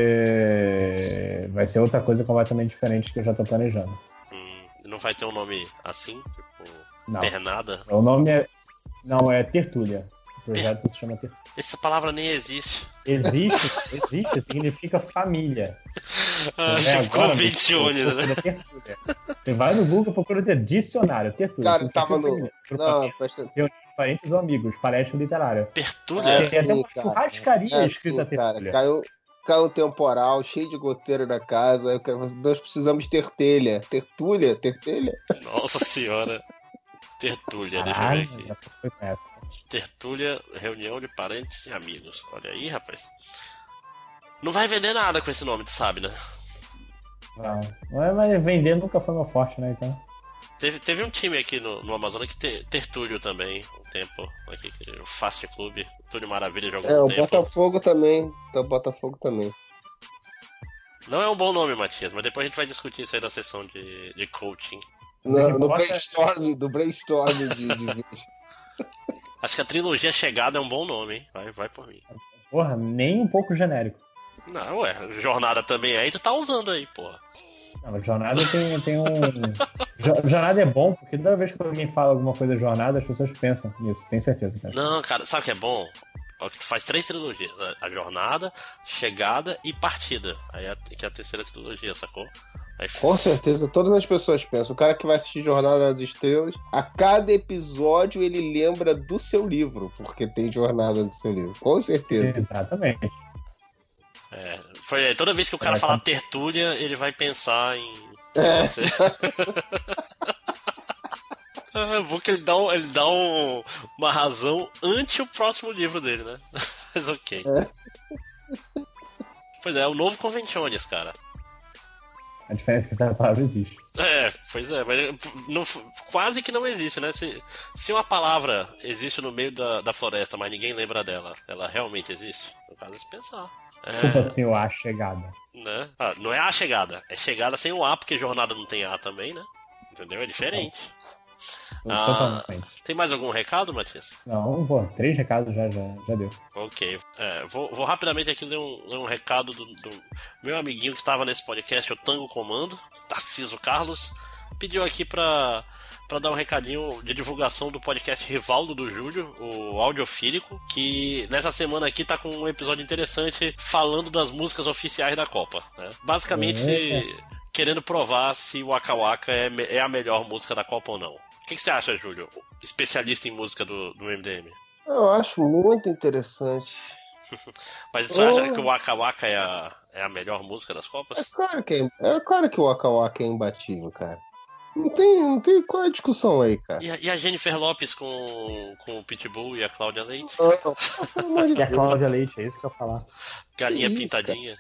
ser. Vai ser outra coisa completamente diferente que eu já tô planejando. Hum, não vai ter um nome assim, tipo. Não. Pernada. O nome é. Não, é Tertúlia. Projeto se chama Tertúlia. Essa palavra nem existe. Existe, existe, significa família. Ah, Você vai ficou agora, 21, procura né? Você vai no Google, procura ter dicionário, tertúlia. Cara, tava no. Não, presta parentes ou amigos, palestra literária. Tertúlia. É Tem até assim, uma cara. churrascaria É escrita assim, cara. tertúlia. Caiu, caiu um temporal, cheio de goteira na casa. Eu quero, nós precisamos ter telha. Tertúlia? Ter telha? Nossa senhora. Tertúlia, deixa eu ver aqui. essa foi essa. Tertúlia, reunião de parentes e amigos. Olha aí, rapaz. Não vai vender nada com esse nome, tu sabe, né? Não, não é, mas vender nunca foi meu forte, né? Então. Teve, teve um time aqui no, no Amazonas que te, Tertúlio também, um tempo. Aqui, o Fast Club. Túlio Maravilha jogou É, um o tempo. Botafogo também. Tá, O Botafogo também. Não é um bom nome, Matias, mas depois a gente vai discutir isso aí da sessão de, de coaching. No, no Bota- brainstorm, do brainstorm de, de. Acho que a trilogia Chegada é um bom nome, hein? Vai, vai por mim. Porra, nem um pouco genérico. Não, ué, Jornada também é, e tu tá usando aí, porra. Não, jornada tem, tem um. Jo- jornada é bom, porque toda vez que alguém fala alguma coisa de jornada, as pessoas pensam nisso, tenho certeza, cara. Não, cara, sabe o que é bom? Ó, que tu faz três trilogias: a jornada, chegada e partida. Aí é que é a terceira trilogia, sacou? Aí Com certeza, todas as pessoas pensam. O cara que vai assistir Jornada das Estrelas, a cada episódio ele lembra do seu livro, porque tem Jornada do seu livro. Com certeza. Exatamente. É, foi, é, toda vez que o cara Vai falar tertúlia, ele vai pensar em. É. Você. Vou que ele dá, um- ele dá um- uma razão ante o próximo livro dele, né? Mas ok. Pois é, é o novo Conventiones, cara. A diferença é que essa palavra existe. É, pois é, mas não- quase que não existe, né? Se, se uma palavra existe no meio da, da floresta, mas ninguém lembra dela, ela realmente existe? No caso é de pensar. Tipo É, assim, o A chegada. né? Ah, não é a chegada, é chegada sem o A, porque jornada não tem A também, né? Entendeu? É diferente. Ah. Totalmente. Tem mais algum recado, Matias? Não, pô, três recados já, já, já deu. Ok. É, vou, vou rapidamente aqui ler um, ler um recado do, do meu amiguinho que estava nesse podcast, o Tango Comando, Tarciso Carlos. Pediu aqui pra, pra dar um recadinho de divulgação do podcast Rivaldo do Júlio, o Audiofílico, que nessa semana aqui tá com um episódio interessante falando das músicas oficiais da Copa. né? Basicamente, querendo provar se o Waka Waka é, é a melhor música da Copa ou não. O que, que você acha, Júlio? Especialista em música do, do MDM. Eu acho muito interessante. Mas você acha que o Waka Waka é a, é a melhor música das Copas? É claro que, é, é claro que o Waka Waka é imbatível, cara. Não tem, não tem qual é a discussão aí, cara. E a, e a Jennifer Lopes com, com o Pitbull e a Cláudia Leite? Não, de E a. Cláudia Leite, é isso que eu ia falar. Galinha isso, pintadinha?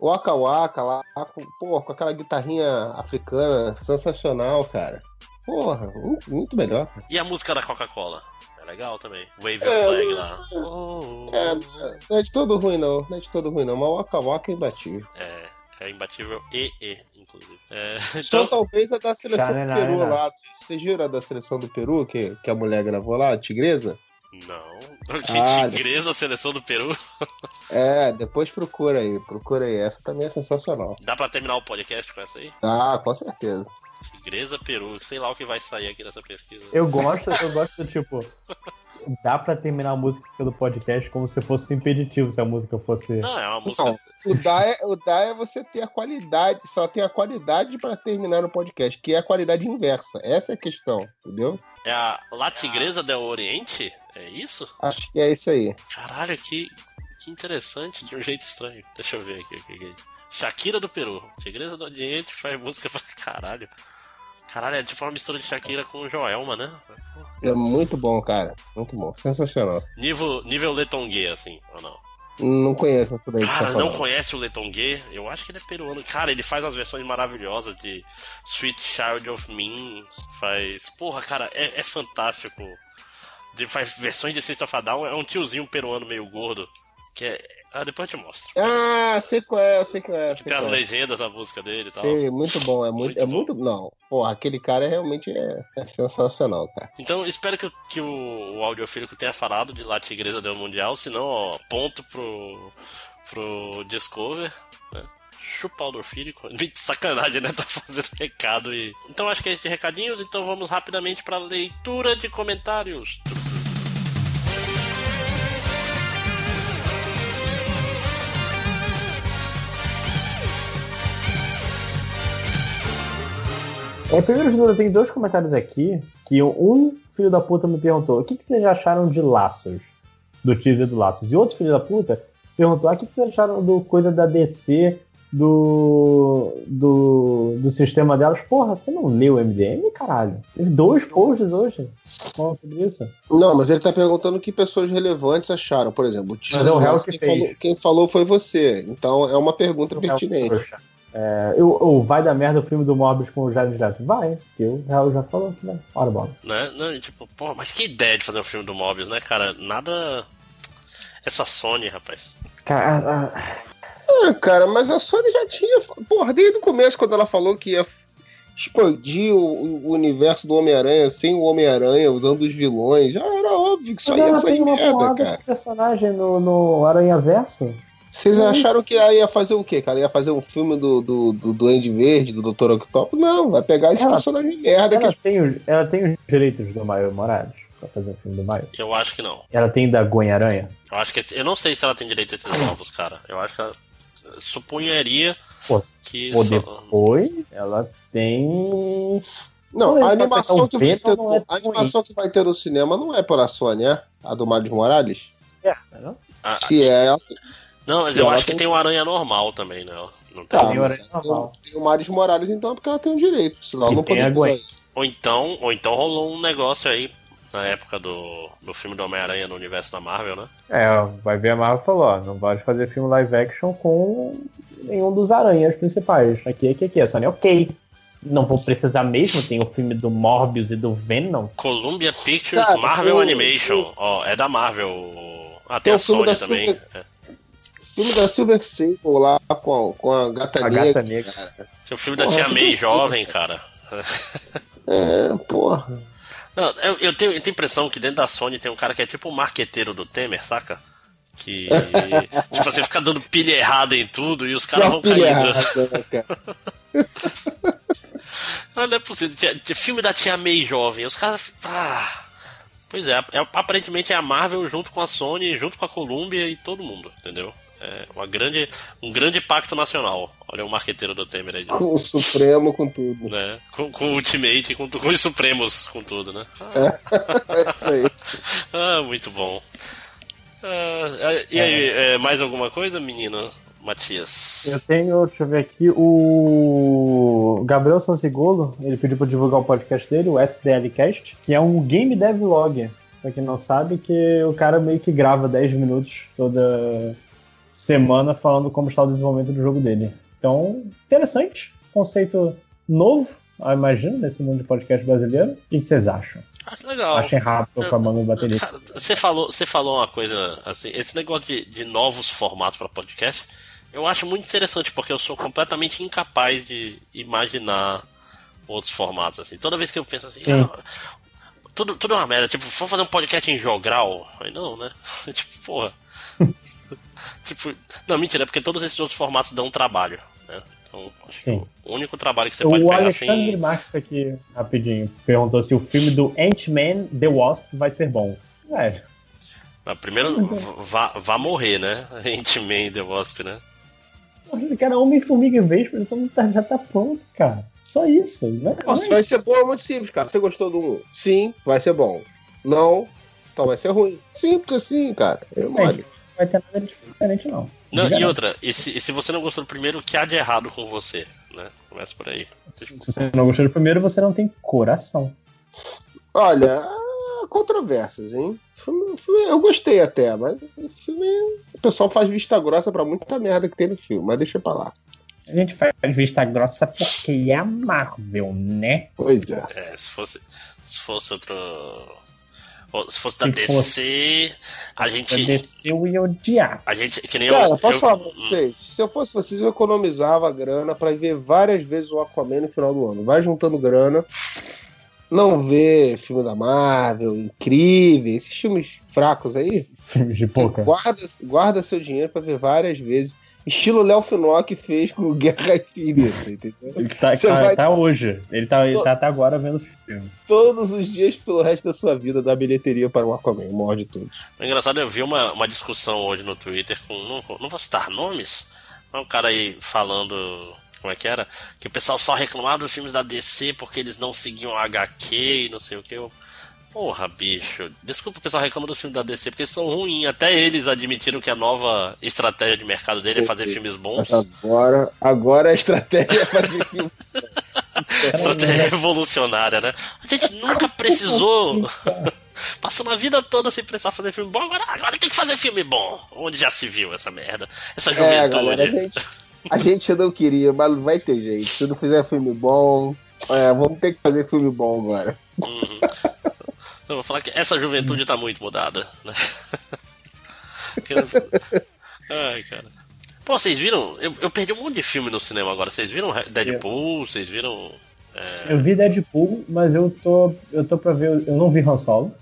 O Waka Waka lá, com, pô, com aquela guitarrinha africana, sensacional, cara. Porra, muito, melhor. E a música da Coca-Cola? É legal também. Wave É, Flag lá. Oh, É, não é de todo ruim, não. Não é de todo ruim, não. Mas o Waka Waka é imbatível. é, é imbatível e e, inclusive. É, Só então, talvez a da seleção do. Peru lá. Vocês viram a da seleção do Peru, que, que a mulher gravou lá, a tigresa? não. Que Ah, tigresa a seleção do Peru. É, depois procura aí, procura aí. Essa também é sensacional. Dá pra terminar o podcast com essa aí? Ah, com certeza. Tigresa Peru. Sei lá o que vai sair aqui nessa pesquisa. Eu gosto, eu gosto do tipo. Dá pra terminar a música do podcast como se fosse impeditivo se a música fosse. Não, é uma música. Não, o dá é, o dá é você ter a qualidade, só tem a qualidade pra terminar o podcast, que é a qualidade inversa. Essa é a questão, entendeu? É a La Tigresa del Oriente? É isso? Acho que é isso aí. Caralho, que, que interessante, de um jeito estranho. Deixa eu ver aqui o que que é isso. Shakira do Peru. Tigresa do Oriente faz música pra caralho. Caralho, é tipo uma mistura de Shakira com Joelma, né? É muito bom, cara. Muito bom. Sensacional. Nível, nível Letongue, assim, ou não? Não conheço por aí que Cara, tá não conhece o Letongue? Eu acho que ele é peruano. Cara, ele faz as versões maravilhosas de Sweet Child of Mine. Faz. Porra, cara, é, é fantástico. Ele faz versões de System of a Down. É um tiozinho peruano meio gordo. Que é. Ah, depois eu te mostro. Ah, sei qual é, sei qual é. Sei, tem as qual é. legendas da música dele e tal. Sei, muito bom. É muito, Muito é bom. muito. Não, porra, aquele cara é realmente é, é sensacional, cara. Então, espero que, o- que o, o audiofílico tenha falado de La Tigresa del Mundial, senão, ó, ponto pro, pro Discover, né? Chupa o audiofílico. Sacanagem, né? Tá fazendo recado e... Então, acho que é esse de recadinhos, então vamos rapidamente pra leitura de comentários. É, primeiro de tudo, tem dois comentários aqui que um filho da puta me perguntou: o que, que vocês acharam de laços? Do teaser do Laços. E outro filho da puta perguntou: ah, o que, que vocês acharam do coisa da DC do, do, do sistema delas? Porra, você não leu o MDM, caralho? Teve dois posts hoje falando sobre isso. Não, mas ele tá perguntando o que pessoas relevantes acharam. Por exemplo, o Mas é o teaser, mas que quem, fez. falou, quem falou foi você. Então é uma pergunta pertinente. Trouxa. É, eu, eu- vai dar merda o filme do Morbius com o Jared Leto? Vai, porque o Real já falou que vai. Ora, bola. Né? Não, tipo, pô, mas que ideia de fazer um filme do Mobius, né, cara? Nada. Essa Sony, rapaz. Cara, Ah, cara, mas a Sony já tinha. Porra, desde o começo, quando ela falou que ia expandir o, o universo do Homem-Aranha sem o Homem-Aranha, usando os vilões, já era óbvio que só mas ia ela sair tem uma merda, cara. personagem no, no Aranha Verso. Vocês Hum. acharam que ela ia fazer o quê, cara? Ia fazer um filme do, do, do Duende Verde, do Dr. Octopus? Não, vai pegar esse Ela- personagem de merda Ela que tem, os, ela tem os direitos do Maio Morales pra fazer o filme do Maio. Eu acho que não. Ela tem da Gwen Aranha. Eu acho que. Eu não sei se ela tem direito a esses novos, cara. Eu acho que ela. Supunharia Pô, que. ou só- depois ela tem. Não, Não, a vai animação, que vai ter, é a animação que vai ter no cinema não é pela Sony, é? A do Miles Morales? É, não? Ah, Se é, ela não, mas eu acho que tem- tem um aranha normal também, né? Não tem. tá, Tem o Aranha normal. tem o Miles Morales então é porque ela tem o direito, senão E não poderia usar Gwen. isso. Ou então, ou então rolou um negócio aí na época do, do filme do Homem-Aranha no universo da Marvel, né? É, vai ver a Marvel falou, ó, não pode fazer filme live action com nenhum dos aranhas principais. Aqui, aqui, aqui. A Sony, ok. Não vou precisar mesmo, tem o filme do Morbius e do Venom. Columbia Pictures Cara, Marvel o- Animation. Ó, é da Marvel. Ah, tem Tem a o filme Sony da também. Silver- É. filme da Silver Sable lá com a, com a Gata A Negra. Gata Negra. Tem o filme da Porra, Tia que May jovem, cara. É, porra. Não, eu, eu tenho, eu tenho a impressão que dentro da Sony tem um cara que é tipo o marqueteiro do Temer, saca? Que. tipo, você fica dando pilha errada em tudo e os caras vão pilha caindo. errada, né, cara? Não, não é possível. Filme da Tia May jovem. Os caras. Ah, pois é, é, aparentemente é a Marvel junto com a Sony, junto com a Columbia e todo mundo, entendeu? É uma grande, um grande pacto nacional. Olha o marqueteiro do Temer aí. Com o Supremo, com tudo. Né? Com, com o Ultimate, com, com os Supremos, com tudo, né? Ah, É isso aí. ah, muito bom. Ah, e aí, é, mais alguma coisa, menino Matias? Eu tenho, deixa eu ver aqui, o Gabriel Sansigolo, ele pediu pra divulgar o podcast dele, o SDLcast, que é um game devlog. Pra quem não sabe, que o cara meio que grava 10 minutos toda semana falando como está o desenvolvimento do jogo dele. Então, interessante, conceito novo, eu imagino, nesse mundo de podcast brasileiro. O que vocês acham? Ah, que legal. Achem rápido com a mão no baterista. Cara, você falou, você falou uma coisa assim, esse negócio de, de novos formatos para podcast, eu acho muito interessante porque eu sou completamente incapaz de imaginar outros formatos assim. Toda vez que eu penso assim, Sim. ah, tudo, tudo é uma merda, tipo, vamos fazer um podcast em jogral? Aí não, né? tipo, porra. Tipo, não, mentira, é porque todos esses outros formatos dão trabalho, né? Então, acho que Sim. o único trabalho que você pode O pegar Alexandre assim. Marques aqui, rapidinho, perguntou se o filme do Ant-Man The Wasp vai ser bom. Velho, Ah, primeiro, vá, vá morrer, né? Ant-Man The Wasp, né? cara, Homem-Formiga e Vespa, então tá- já tá pronto, cara. Só isso. Né? Nossa, vai ser bom, é muito simples, cara. Você gostou do 1? Sim, vai ser bom. Não, então vai ser ruim. Simples assim, cara. Eu É, mole. Não vai ter nada diferente, não. Não, e outra, e se, e se você não gostou do primeiro, o que há de errado com você? Né? Começa por aí. Se você não gostou do primeiro, você não tem coração. Olha, controvérsias, hein? Filme- filme- eu gostei até, mas o filme. O pessoal faz vista grossa pra muita merda que tem no filme, mas deixa pra lá. A gente faz vista grossa porque é a Marvel, né? Pois é. É, se fosse, se fosse outro. Se fosse da Se DC, a gente. Desceu e odiar. A gente. Que nem Cara, eu. posso eu- falar pra vocês? Se eu fosse vocês, eu economizava grana pra ver várias vezes o Aquaman no final do ano. Vai juntando grana. Não vê filme da Marvel, incrível, esses filmes fracos aí. Filmes de pouca. Guarda, guarda seu dinheiro pra ver várias vezes. Estilo Léo Finock fez com Guerra Infinita, entendeu? Ele tá, tá- vai- tá hoje. Ele tá, ele tá até agora vendo o filme. Todos os dias pelo resto da sua vida da bilheteria para o Aquaman, o maior de todos. É engraçado, eu vi uma, uma discussão hoje no Twitter com. Não, não vou citar nomes, mas um cara aí falando como é que era? Que o pessoal só reclamava dos filmes da DC porque eles não seguiam HQ e não sei o que. Eu, Porra, bicho. Desculpa o pessoal reclama dos filmes da DC porque eles são ruins. Até eles admitiram que a nova estratégia de mercado dele é fazer filmes bons. Agora, agora a estratégia é fazer filme. Estratégia revolucionária, né? A gente nunca precisou. Passou a vida toda sem precisar fazer filme bom, agora, agora tem que fazer filme bom. Onde já se viu essa merda? Essa É, juventude. galera, a gente, a gente não queria, mas não vai ter jeito. Se não fizer filme bom, é, vamos ter que fazer filme bom agora. Uhum. Eu vou falar que essa juventude tá muito mudada. Né? Ai, cara. Pô, vocês viram? Eu, eu perdi um monte de filme no cinema agora. Vocês viram Deadpool? Vocês viram. é, Eu vi Deadpool, mas eu tô, eu tô pra ver. Eu não vi Han Solo.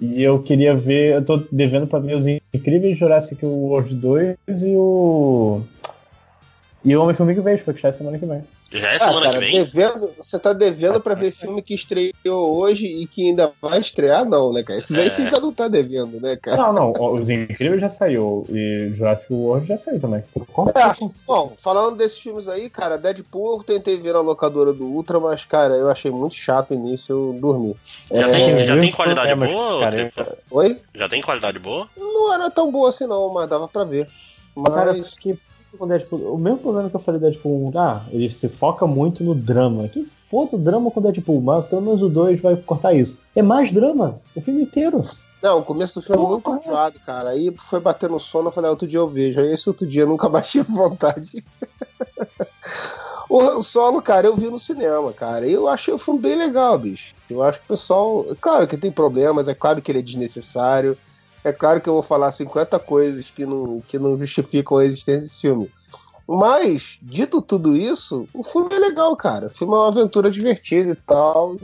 E eu queria ver. Eu tô devendo pra ver os incríveis Jurassic World 2 e o. E o Homem-Formiga Verde, porque já é semana que vem. Já é Ah, semana cara, que vem? devendo, você tá devendo ser ver filme que estreou hoje e que ainda vai estrear, não, né, cara? Esses aí É. você ainda não tá devendo, né, cara? Não, não, os incríveis já saiu. E Jurassic World já saiu também. Como É, bom, falando desses filmes aí, cara, Deadpool eu tentei ver na locadora do Ultra, mas, cara, eu achei muito chato o início, eu dormi. Já É, tem, já eu- tem qualidade é, mas, boa? cara, tipo, Oi? Já tem qualidade boa? Não era tão boa assim não, mas dava pra ver. Mas, Cara, porque com Deadpool, o mesmo problema que eu falei do Deadpool 1, ah, ele se foca muito no drama. Que se for o drama com Deadpool, mas pelo menos o 2 vai cortar isso. É mais drama, o filme inteiro. não, o começo do filme é muito enjoado, cara. Aí foi bater no sono, eu falei, ah, outro dia eu vejo. Aí esse outro dia eu nunca tive vontade. o Solo, cara, eu vi no cinema, cara. Eu achei o filme bem legal, bicho. Eu acho que o pessoal. Claro que tem problemas, é claro que ele é desnecessário. É claro que eu vou falar 50 coisas que não, que não justificam a existência desse filme. Mas, dito tudo isso, o filme é legal, cara. O filme é uma aventura divertida e tal.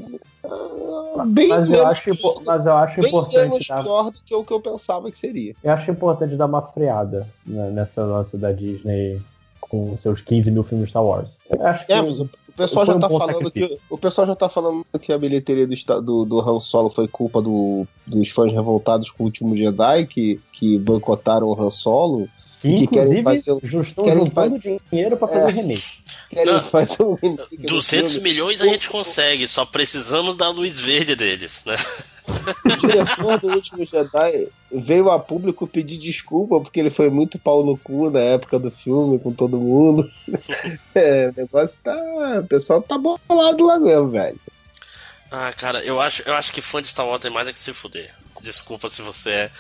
Ah, Bem Mas eu menos, acho, impo- mas eu acho bem importante menos dar, pior do que o que eu pensava que seria. eu acho importante dar uma freada né, nessa lance da Disney com seus 15 mil filmes Star Wars. Eu acho que É, mas o o pessoal já um tá falando que o pessoal já tá falando que a bilheteria do, do, do Han Solo foi culpa do, dos fãs revoltados com o último Jedi que, que boicotaram o Han Solo. Que, que querem inclusive fazer um- estão querem juntando fazer- dinheiro pra fazer É. remake. Querem Não, fazer um remake do 200 filme. milhões a gente consegue, só precisamos da luz verde deles, né? O diretor do último Jedi veio a público pedir desculpa porque ele foi muito pau no cu na época do filme com todo mundo. É, o negócio tá. O pessoal tá bolado lá mesmo, velho. Ah, cara, eu acho, eu acho que fã de Star Wars tem mais é que se fuder. Desculpa se você é.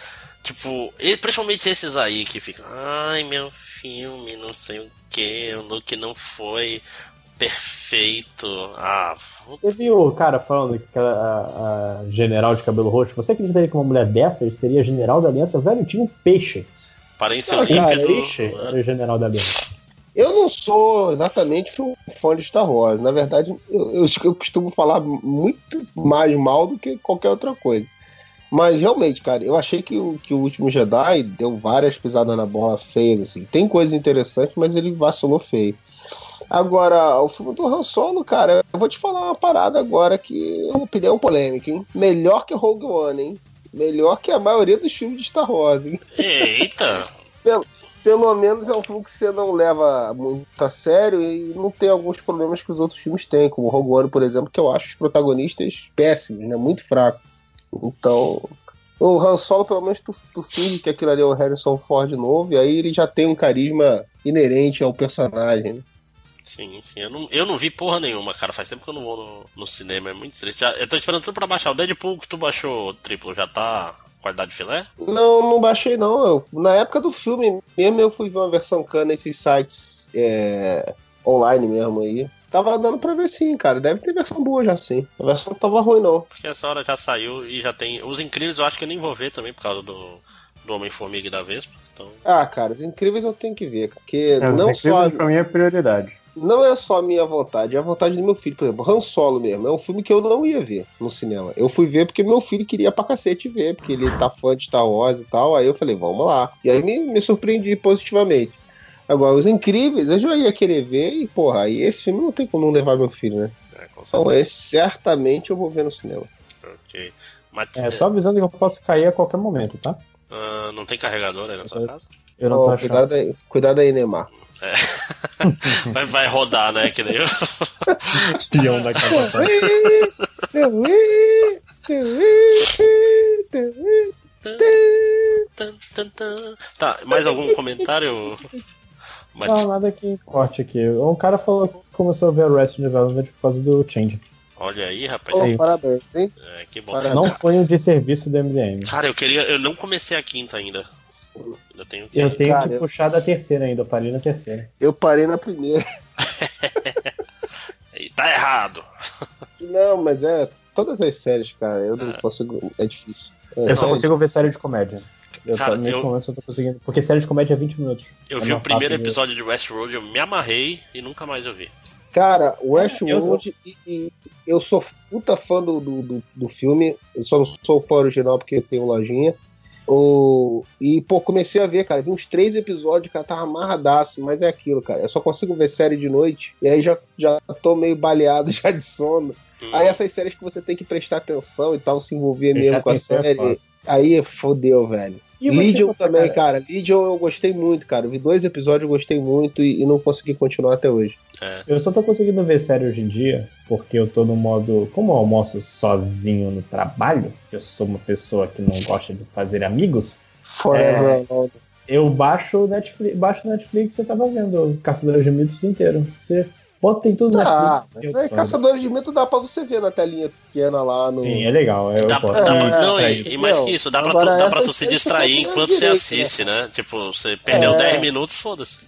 Tipo, e principalmente esses aí que ficam. Ai, meu filme, não sei o que, o look não foi perfeito. Ah, Você viu o cara falando que aquela a, a general de cabelo roxo? Você acreditaria que uma mulher dessa seria general da aliança? Velho, tinha um peixe. aparência Ah, cara. Peixe era o general da aliança. Eu não sou exatamente um fã de Star Wars. Na verdade, eu, eu, eu costumo falar muito mais mal do que qualquer outra coisa. Mas realmente, cara, eu achei que o, que o último Jedi deu várias pisadas na bola feias, assim. Tem coisas interessantes, mas ele vacilou feio. Agora, o filme do Han Solo, cara, eu vou te falar uma parada agora que é uma opinião polêmica, hein? Melhor que Rogue One, hein? Melhor que a maioria dos filmes de Star Wars, hein? Eita! pelo menos é um filme que você não leva muito a sério e não tem alguns problemas que os outros filmes têm, como o Rogue One, por exemplo, que eu acho os protagonistas péssimos, né? Muito fracos. Então, o Han Solo, pelo menos, tu, tu finge que aquilo ali é o Harrison Ford novo, e aí ele já tem um carisma inerente ao personagem. Né? Sim, sim. Eu não, eu não vi porra nenhuma, cara. Faz tempo que eu não vou no, no cinema, é muito triste. Já, eu tô esperando tudo pra baixar. O Deadpool que tu baixou triplo já tá qualidade filé? Não, não baixei não. Eu, na época do filme mesmo, eu fui ver uma versão cana nesses sites é, online mesmo aí. Tava dando pra ver sim, cara. Deve ter versão boa já sim. A versão não tava ruim, não. Porque essa hora já saiu e já tem. Os incríveis eu acho que eu nem vou ver também por causa do, do Homem-Formiga e da Vespa. Então. Ah, cara, os incríveis eu tenho que ver, cara, porque É, os não incríveis, só pra mim é prioridade. não é só a minha vontade, é a vontade do meu filho. Por exemplo, Han Solo mesmo, é um filme que eu não ia ver no cinema. Eu fui ver porque meu filho queria pra cacete ver, porque ele tá fã de Star Wars e tal. Aí eu falei, vamos lá. E aí me, me surpreendi positivamente. Agora, os incríveis, eu já ia querer ver e, porra, aí esse filme não tem como não levar meu filho, né? É, Então, esse certamente eu vou ver no cinema. Ok. Mas É, só avisando que eu posso cair a qualquer momento, tá? ah, não tem carregador aí na sua casa? Eu não Ó, tô achando. cuidado, aí, cuidado aí, Neymar. Vai, vai rodar, né? Que nem eu. Peão da casa. Tá, mais algum comentário? Mas- Não, nada que corte aqui. Um cara falou que começou a ver Arrested Development por causa do Change. Olha aí, rapaz. Pô, Sim. parabéns, hein? É, que bom. Parabéns. Não foi um desserviço do MDM. Cara, eu queria. Eu não comecei a quinta ainda. Ainda tenho que. Eu tenho Cara, que eu- puxar da terceira ainda, eu parei na terceira. Eu parei na primeira. Ih, Tá errado. Não, mas é. Todas as séries, cara, eu não consigo. É difícil. É, Eu só é consigo ver série de comédia. Eu Cara, tô- nesse eu- momento eu só tô conseguindo. Porque série de comédia é 20 minutos. Eu É vi o primeiro episódio de Westworld, eu me amarrei e nunca mais eu vi. Cara, Westworld e, e eu sou puta fã do, do, do, do filme. Eu só não sou fã original porque tem o lojinha. O, e, pô, comecei a ver, cara. Vi uns três episódios, cara, tava amarradaço, mas é aquilo, cara. Eu só consigo ver série de noite. E aí já, já tô meio baleado já de sono. Hum. Aí essas séries que você tem que prestar atenção e tal, se envolver Eu mesmo com a é série. Aí fodeu, velho. E Legion também, cara, cara. Legion eu gostei muito, cara. Eu vi dois episódios, eu gostei muito e, e não consegui continuar até hoje. É. Eu só tô conseguindo ver série hoje em dia porque eu tô no modo. Como eu almoço sozinho no trabalho, eu sou uma pessoa que não gosta de fazer amigos, Forever Alone. eu baixo o Netflix, baixo o Netflix e tava vendo Caçadores de Mitos inteiro. Você bota tem tudo no Ah, Netflix. foda. Caçadores de Mito dá pra você ver na telinha pequena lá no. Sim, é legal. Eu Dá, posso dá pra- não, e, e mais Não, que isso, dá pra, tu, dá pra tu se distrair tá enquanto você direito, assiste, né? Tipo, você perdeu É. 10 minutos, foda-se.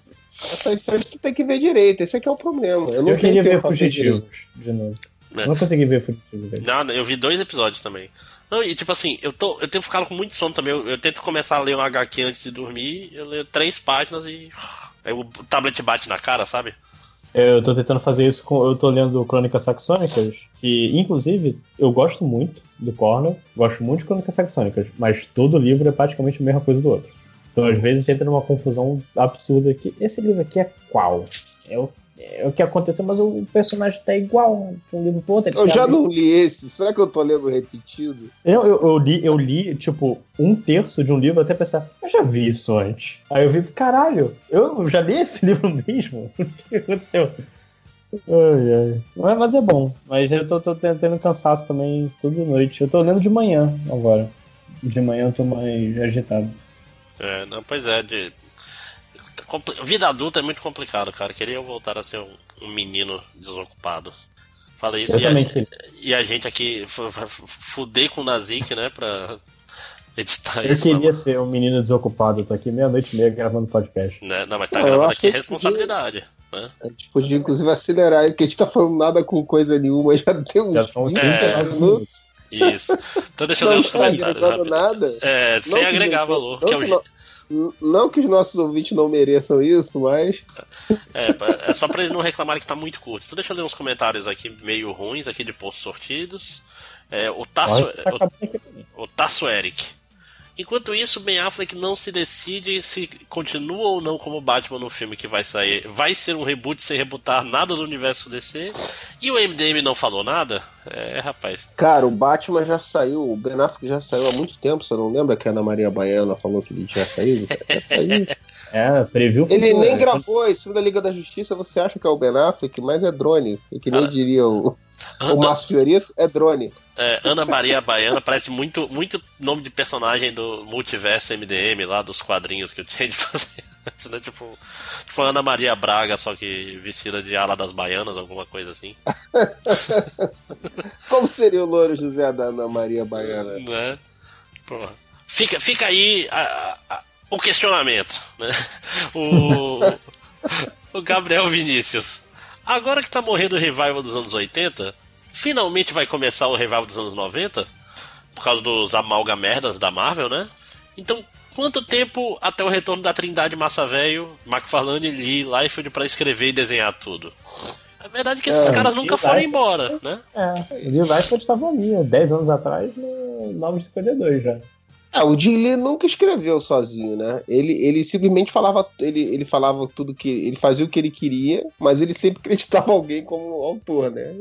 Essas séries tu tem que ver direito, esse aqui é o problema. Eu não Eu queria ver Fugitivos direito. de novo. É. Não consegui ver Fugitivos, velho. Não, eu vi dois episódios também. Não, e tipo assim, eu, tô, eu tenho ficado com muito sono também. Eu, eu tento começar a ler um HQ antes de dormir, eu leio três páginas e. Aí o tablet bate na cara, sabe? Eu tô tentando fazer isso com. Eu tô lendo Crônicas Saxônicas, que inclusive eu gosto muito do Cornell, gosto muito de Crônicas Saxônicas, mas todo livro é praticamente a mesma coisa do outro. Então às vezes entra numa confusão absurda aqui. Esse livro aqui é qual? É o, é o que aconteceu, mas o personagem tá igual de um livro pro outro. Eu já não li esse. Será que eu tô lendo repetido? Não, eu, eu li, eu li, tipo, um terço de um livro até pensar, eu já vi isso antes. Aí eu vi, caralho, eu já li esse livro mesmo? O que aconteceu? Ai, ai. Mas, mas é bom. Mas eu tô, tô tendo cansaço também toda noite. Eu tô lendo de manhã agora. De manhã eu tô mais agitado. É, não, pois é, de. Vida adulta é muito complicado, cara. Queria eu voltar a ser um, um menino desocupado. Fala isso Eu e a, queria. e a gente aqui fudei com o Nazik, né? Pra editar Eu isso. queria ser um menino desocupado. Eu tô aqui meia-noite e meia gravando podcast. Né? Não, mas tá Não, eu gravando aqui gente podia- responsabilidade. Né? A gente podia, inclusive, acelerar porque a gente tá falando nada com coisa nenhuma. Já tem uns Já são 20 É. minutos. Isso. Então deixa eu ler Não os tá comentários. nada. É, sem que- agregar não- valor. Não que é o não que os nossos ouvintes não mereçam isso, mas. É, é só pra eles não reclamarem que tá muito curto. Então deixa eu ler uns comentários aqui meio ruins aqui de postos sortidos. É, o Tasso, tá o, o Tasso Eric. Enquanto isso, Ben Affleck não se decide se continua ou não como Batman no filme que vai sair. Vai ser um reboot sem rebootar nada do universo DC. E o MDM não falou nada? É, rapaz. Cara, o Batman já saiu, o Ben Affleck já saiu há muito tempo, você não lembra que a Ana Maria Baiana falou que ele tinha saído? Já saiu. É, previu. Ele nem né? gravou esse filme da Liga da Justiça, você acha que é o Ben Affleck, mas é drone. E que nem Ah. diria o, o Márcio Fiorito, é drone. É, Ana Maria Baiana parece muito, muito nome de personagem do multiverso MDM lá, dos quadrinhos que eu tinha de fazer. né? Tipo, tipo Ana Maria Braga, só que vestida de ala das baianas, alguma coisa assim. Como seria o louro José da Ana Maria Baiana? Né? Porra. Fica, fica aí a- a- o questionamento. Né? O, o Gabriel Vinícius. Agora que tá morrendo o revival dos anos 80, finalmente vai começar o revival dos anos 90? Por causa dos amalgamerdas da Marvel, né? Então, quanto tempo até o retorno da Trindade Massa Velho, McFarlane, Lee, Liefeld pra escrever e desenhar tudo? A verdade é que esses É, caras nunca foram embora, né? É, vai quando estava ali, há 10 anos atrás, no 952 já. É, o Jim Lee nunca escreveu sozinho, né? Ele, ele simplesmente falava, ele, ele falava tudo que. Ele fazia o que ele queria, mas ele sempre acreditava alguém como autor, né?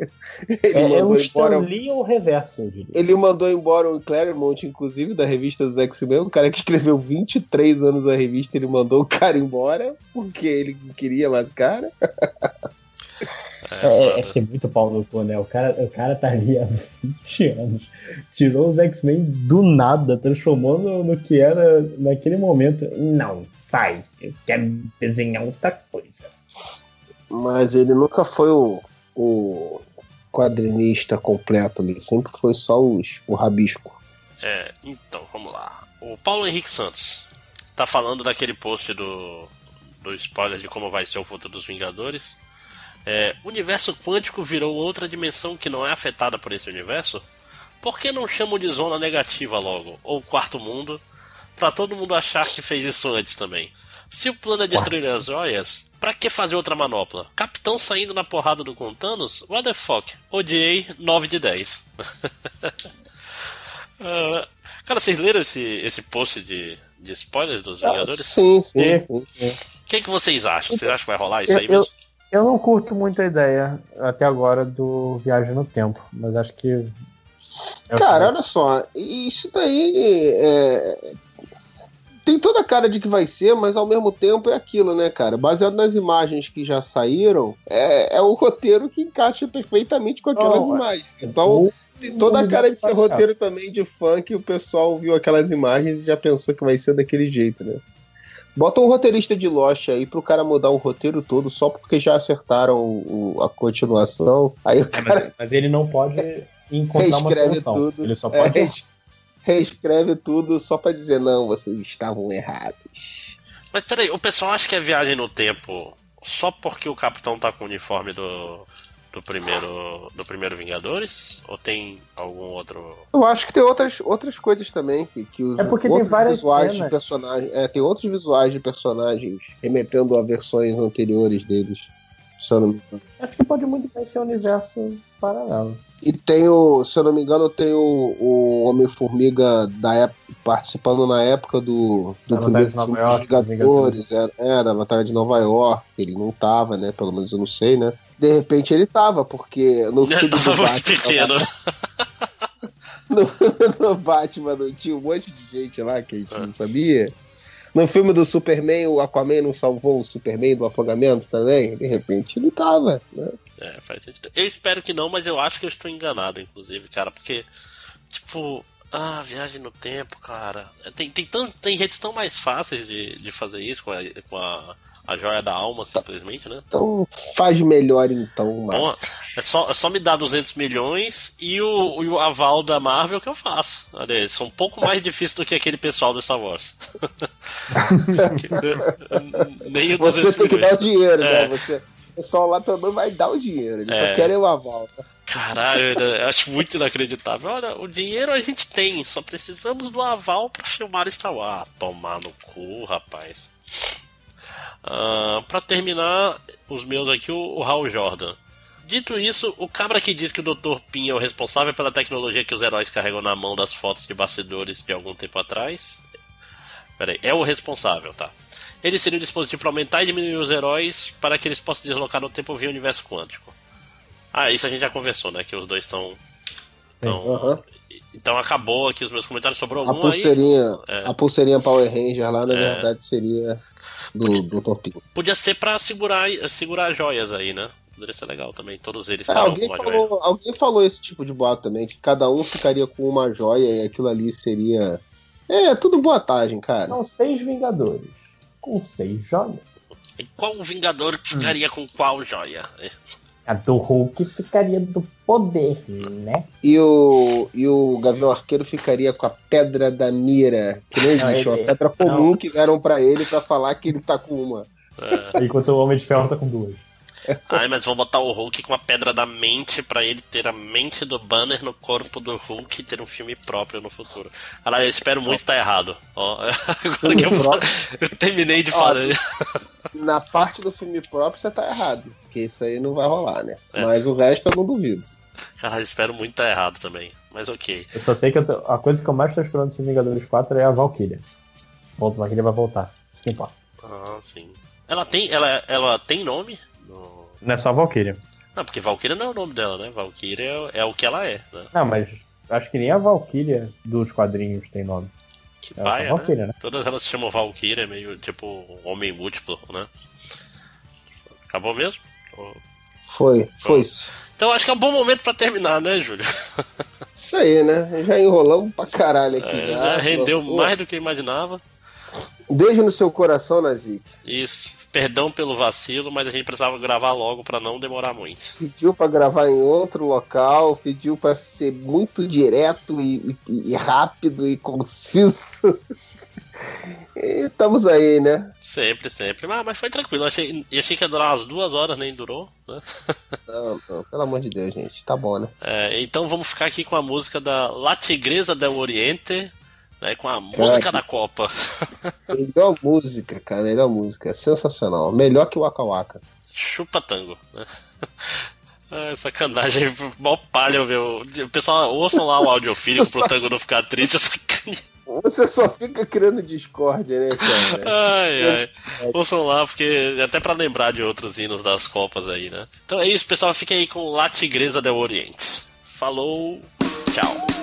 Ele É, é o mandou Stan embora. Lee ou o reverso, eu diria. Ele mandou embora o Claremont, inclusive, da revista dos X-Men, um cara que escreveu 23 anos a revista, ele mandou o cara embora, porque ele não queria mais o cara. É, É, é, foda. ser muito pau no cu, né? O cara, o cara tá ali há 20 anos. Tirou os X-Men do nada, transformou no, no que era naquele momento. Não, sai. Eu quero desenhar outra coisa. Mas ele nunca foi o, o quadrinista completo ali, sempre foi só os, o rabisco. É, então, vamos lá. O Paulo Henrique Santos tá falando daquele post do, do spoiler de como vai ser o futuro dos Vingadores. É, o universo quântico virou outra dimensão que não é afetada por esse universo? Por que não chamam de zona negativa logo? Ou quarto mundo? Pra todo mundo achar que fez isso antes também. Se o plano é destruir as joias, pra que fazer outra manopla? Capitão saindo na porrada do Contanos? What the fuck? Odiei 9 de 10. Ah, cara, vocês leram esse, esse post de, de spoilers dos Vingadores? sim, sim, É. sim. O que, que vocês acham? Vocês acham que vai rolar isso aí eu, mesmo? eu não curto muito a ideia até agora do Viagem no Tempo, mas acho que. é Cara, que- olha só, isso daí é, tem toda a cara de que vai ser, mas ao mesmo tempo é aquilo, né, cara? Baseado nas imagens que já saíram, é, é o roteiro que encaixa perfeitamente com aquelas é- imagens. Então, tem toda a cara de ser universo roteiro também de fã que o pessoal viu aquelas imagens e já pensou que vai ser daquele jeito, né? Bota um roteirista de Lost aí pro cara mudar o roteiro todo só porque já acertaram o- o- a continuação. Aí o É, cara mas, mas ele não pode encontrar uma reescreve solução. tudo. Ele só É, pode. res- reescreve tudo só pra dizer, não, vocês estavam errados. Mas peraí, o pessoal acha que é viagem no tempo só porque o Capitão tá com o uniforme do, do primeiro do primeiro Vingadores? Ou tem algum outro. Eu acho que tem outras, outras coisas também que, que os É porque tem várias visuais cenas. de personagens. É, tem outros visuais de personagens remetendo a versões anteriores deles. Se eu não me engano. Acho que pode muito bem ser um universo paralelo. E tem o, se eu não me engano, tem o, o Homem-Formiga da época, participando na época do, do Da primeiro filme York, dos Vingadores, era, é, da Batalha de Nova York. Ele não tava, né? Pelo menos eu não sei, né? De repente ele tava, porque no filme do Tava muito Batman, pequeno. no, no Batman não tinha um monte de gente lá que a gente não sabia. No filme do Superman, o Aquaman não salvou o Superman do afogamento também? De repente ele tava, né? É, faz sentido. Eu espero que não, mas eu acho que eu estou enganado, inclusive, cara, porque, tipo, ah, viagem no tempo, cara. Tem, tem, tão, tem jeitos tão mais fáceis de, de fazer isso com a, com a, a joia da alma, simplesmente, né? Então faz melhor então, Bom, mas é só, é só me dar 200 milhões e o, e o aval da Marvel que eu faço. Olha, eles são um pouco mais difíceis do que aquele pessoal do Star Wars. Nem o Você 200 tem que dar o milhões. dinheiro, É. né? Você, o pessoal lá também vai dar o dinheiro. Eles É. só querem o aval. Caralho, eu acho muito inacreditável. Olha, o dinheiro a gente tem, só precisamos do aval pra filmar Star Wars. Ah, tomar no cu, rapaz. Ah, pra terminar, os meus aqui, o, o Hal Jordan. Dito isso, o cabra que diz que o Dr. Pin é o responsável pela tecnologia que os heróis carregam na mão das fotos de bastidores de algum tempo atrás. Peraí, é o responsável, tá? Ele seria um dispositivo para aumentar e diminuir os heróis para que eles possam deslocar no tempo via universo quântico. Ah, isso a gente já conversou, né? Que os dois estão. Então, Aham. então acabou aqui os meus comentários. Sobrou A aí? pulseirinha, É. a pulseirinha Power Ranger lá, na É. verdade, seria do, do Torpinho. Podia ser pra segurar, segurar joias aí, né? Poderia ser legal também. Todos eles É, ficaram alguém, com uma joia. falou, alguém falou esse tipo de boato também, que cada um ficaria com uma joia e aquilo ali seria. É, tudo boatagem, cara. São seis Vingadores. Com seis joias. E qual Vingador ficaria com qual joia? A do Hulk ficaria do poder, né? E o, e o Gavião Arqueiro ficaria com a pedra da mira, que não existe, Não, uma ele- pedra comum que deram pra ele pra falar que ele tá com uma. É. Enquanto o Homem de Ferro tá com duas. Ai, mas vão botar o Hulk com a pedra da mente pra ele ter a mente do Banner no corpo do Hulk e ter um filme próprio no futuro. Caralho, eu espero muito estar errado. Ó, agora que eu, próprio? eu terminei de Ó, falar. Na parte do filme próprio você tá errado, porque isso aí não vai rolar, né? É. Mas o resto eu não duvido. Caralho, espero muito estar errado também. Mas ok. Eu só sei que eu tô- a coisa que eu mais tô esperando desse Vingadores 4 é a Valkyria. Ponto, a Valkyria vai voltar. Isso que importa. Ah, sim. Ela tem, ela, ela tem nome? Não é só a Valkyria. Não, porque Valkyria não é o nome dela, né? Valkyria é, é o que ela é, né? Não, mas acho que nem a Valkyria dos quadrinhos tem nome. Que Ela é paia, né? Valkyria, né? Todas elas se chamam Valkyria, meio tipo homem múltiplo, né? Acabou mesmo? Ou- Foi, foi isso. Então acho que é um bom momento pra terminar, né, Júlio? Isso aí, né? Já enrolamos pra caralho aqui. É, já. já rendeu Pô, mais do que eu imaginava. Beijo no seu coração, Nazik. Isso. Perdão pelo vacilo, mas a gente precisava gravar logo pra não demorar muito. Pediu pra gravar em outro local, pediu pra ser muito direto e, e- e rápido e conciso. E estamos aí, né? Sempre, sempre. Mas, mas foi tranquilo. Eu achei, eu achei que ia durar umas duas horas, nem durou. Né? Não, não, pelo amor de Deus, gente. Tá bom, né? É, então vamos ficar aqui com a música da La Tigresa del Oriente, né, com a música da Copa. Melhor música, cara. Melhor música. Sensacional. Melhor que o Waka Waka. Chupa tango. Ah, sacanagem, mó palha, meu. O pessoal, ouçam lá o audiofílico pro tango não ficar triste. Sacanagem. Você só fica criando discórdia, né, cara? Ai, ai. Ouçam lá, porque até pra lembrar de outros hinos das Copas aí, né? Então é isso, pessoal. Fiquem aí com La Tigresa del Oriente. Falou, tchau.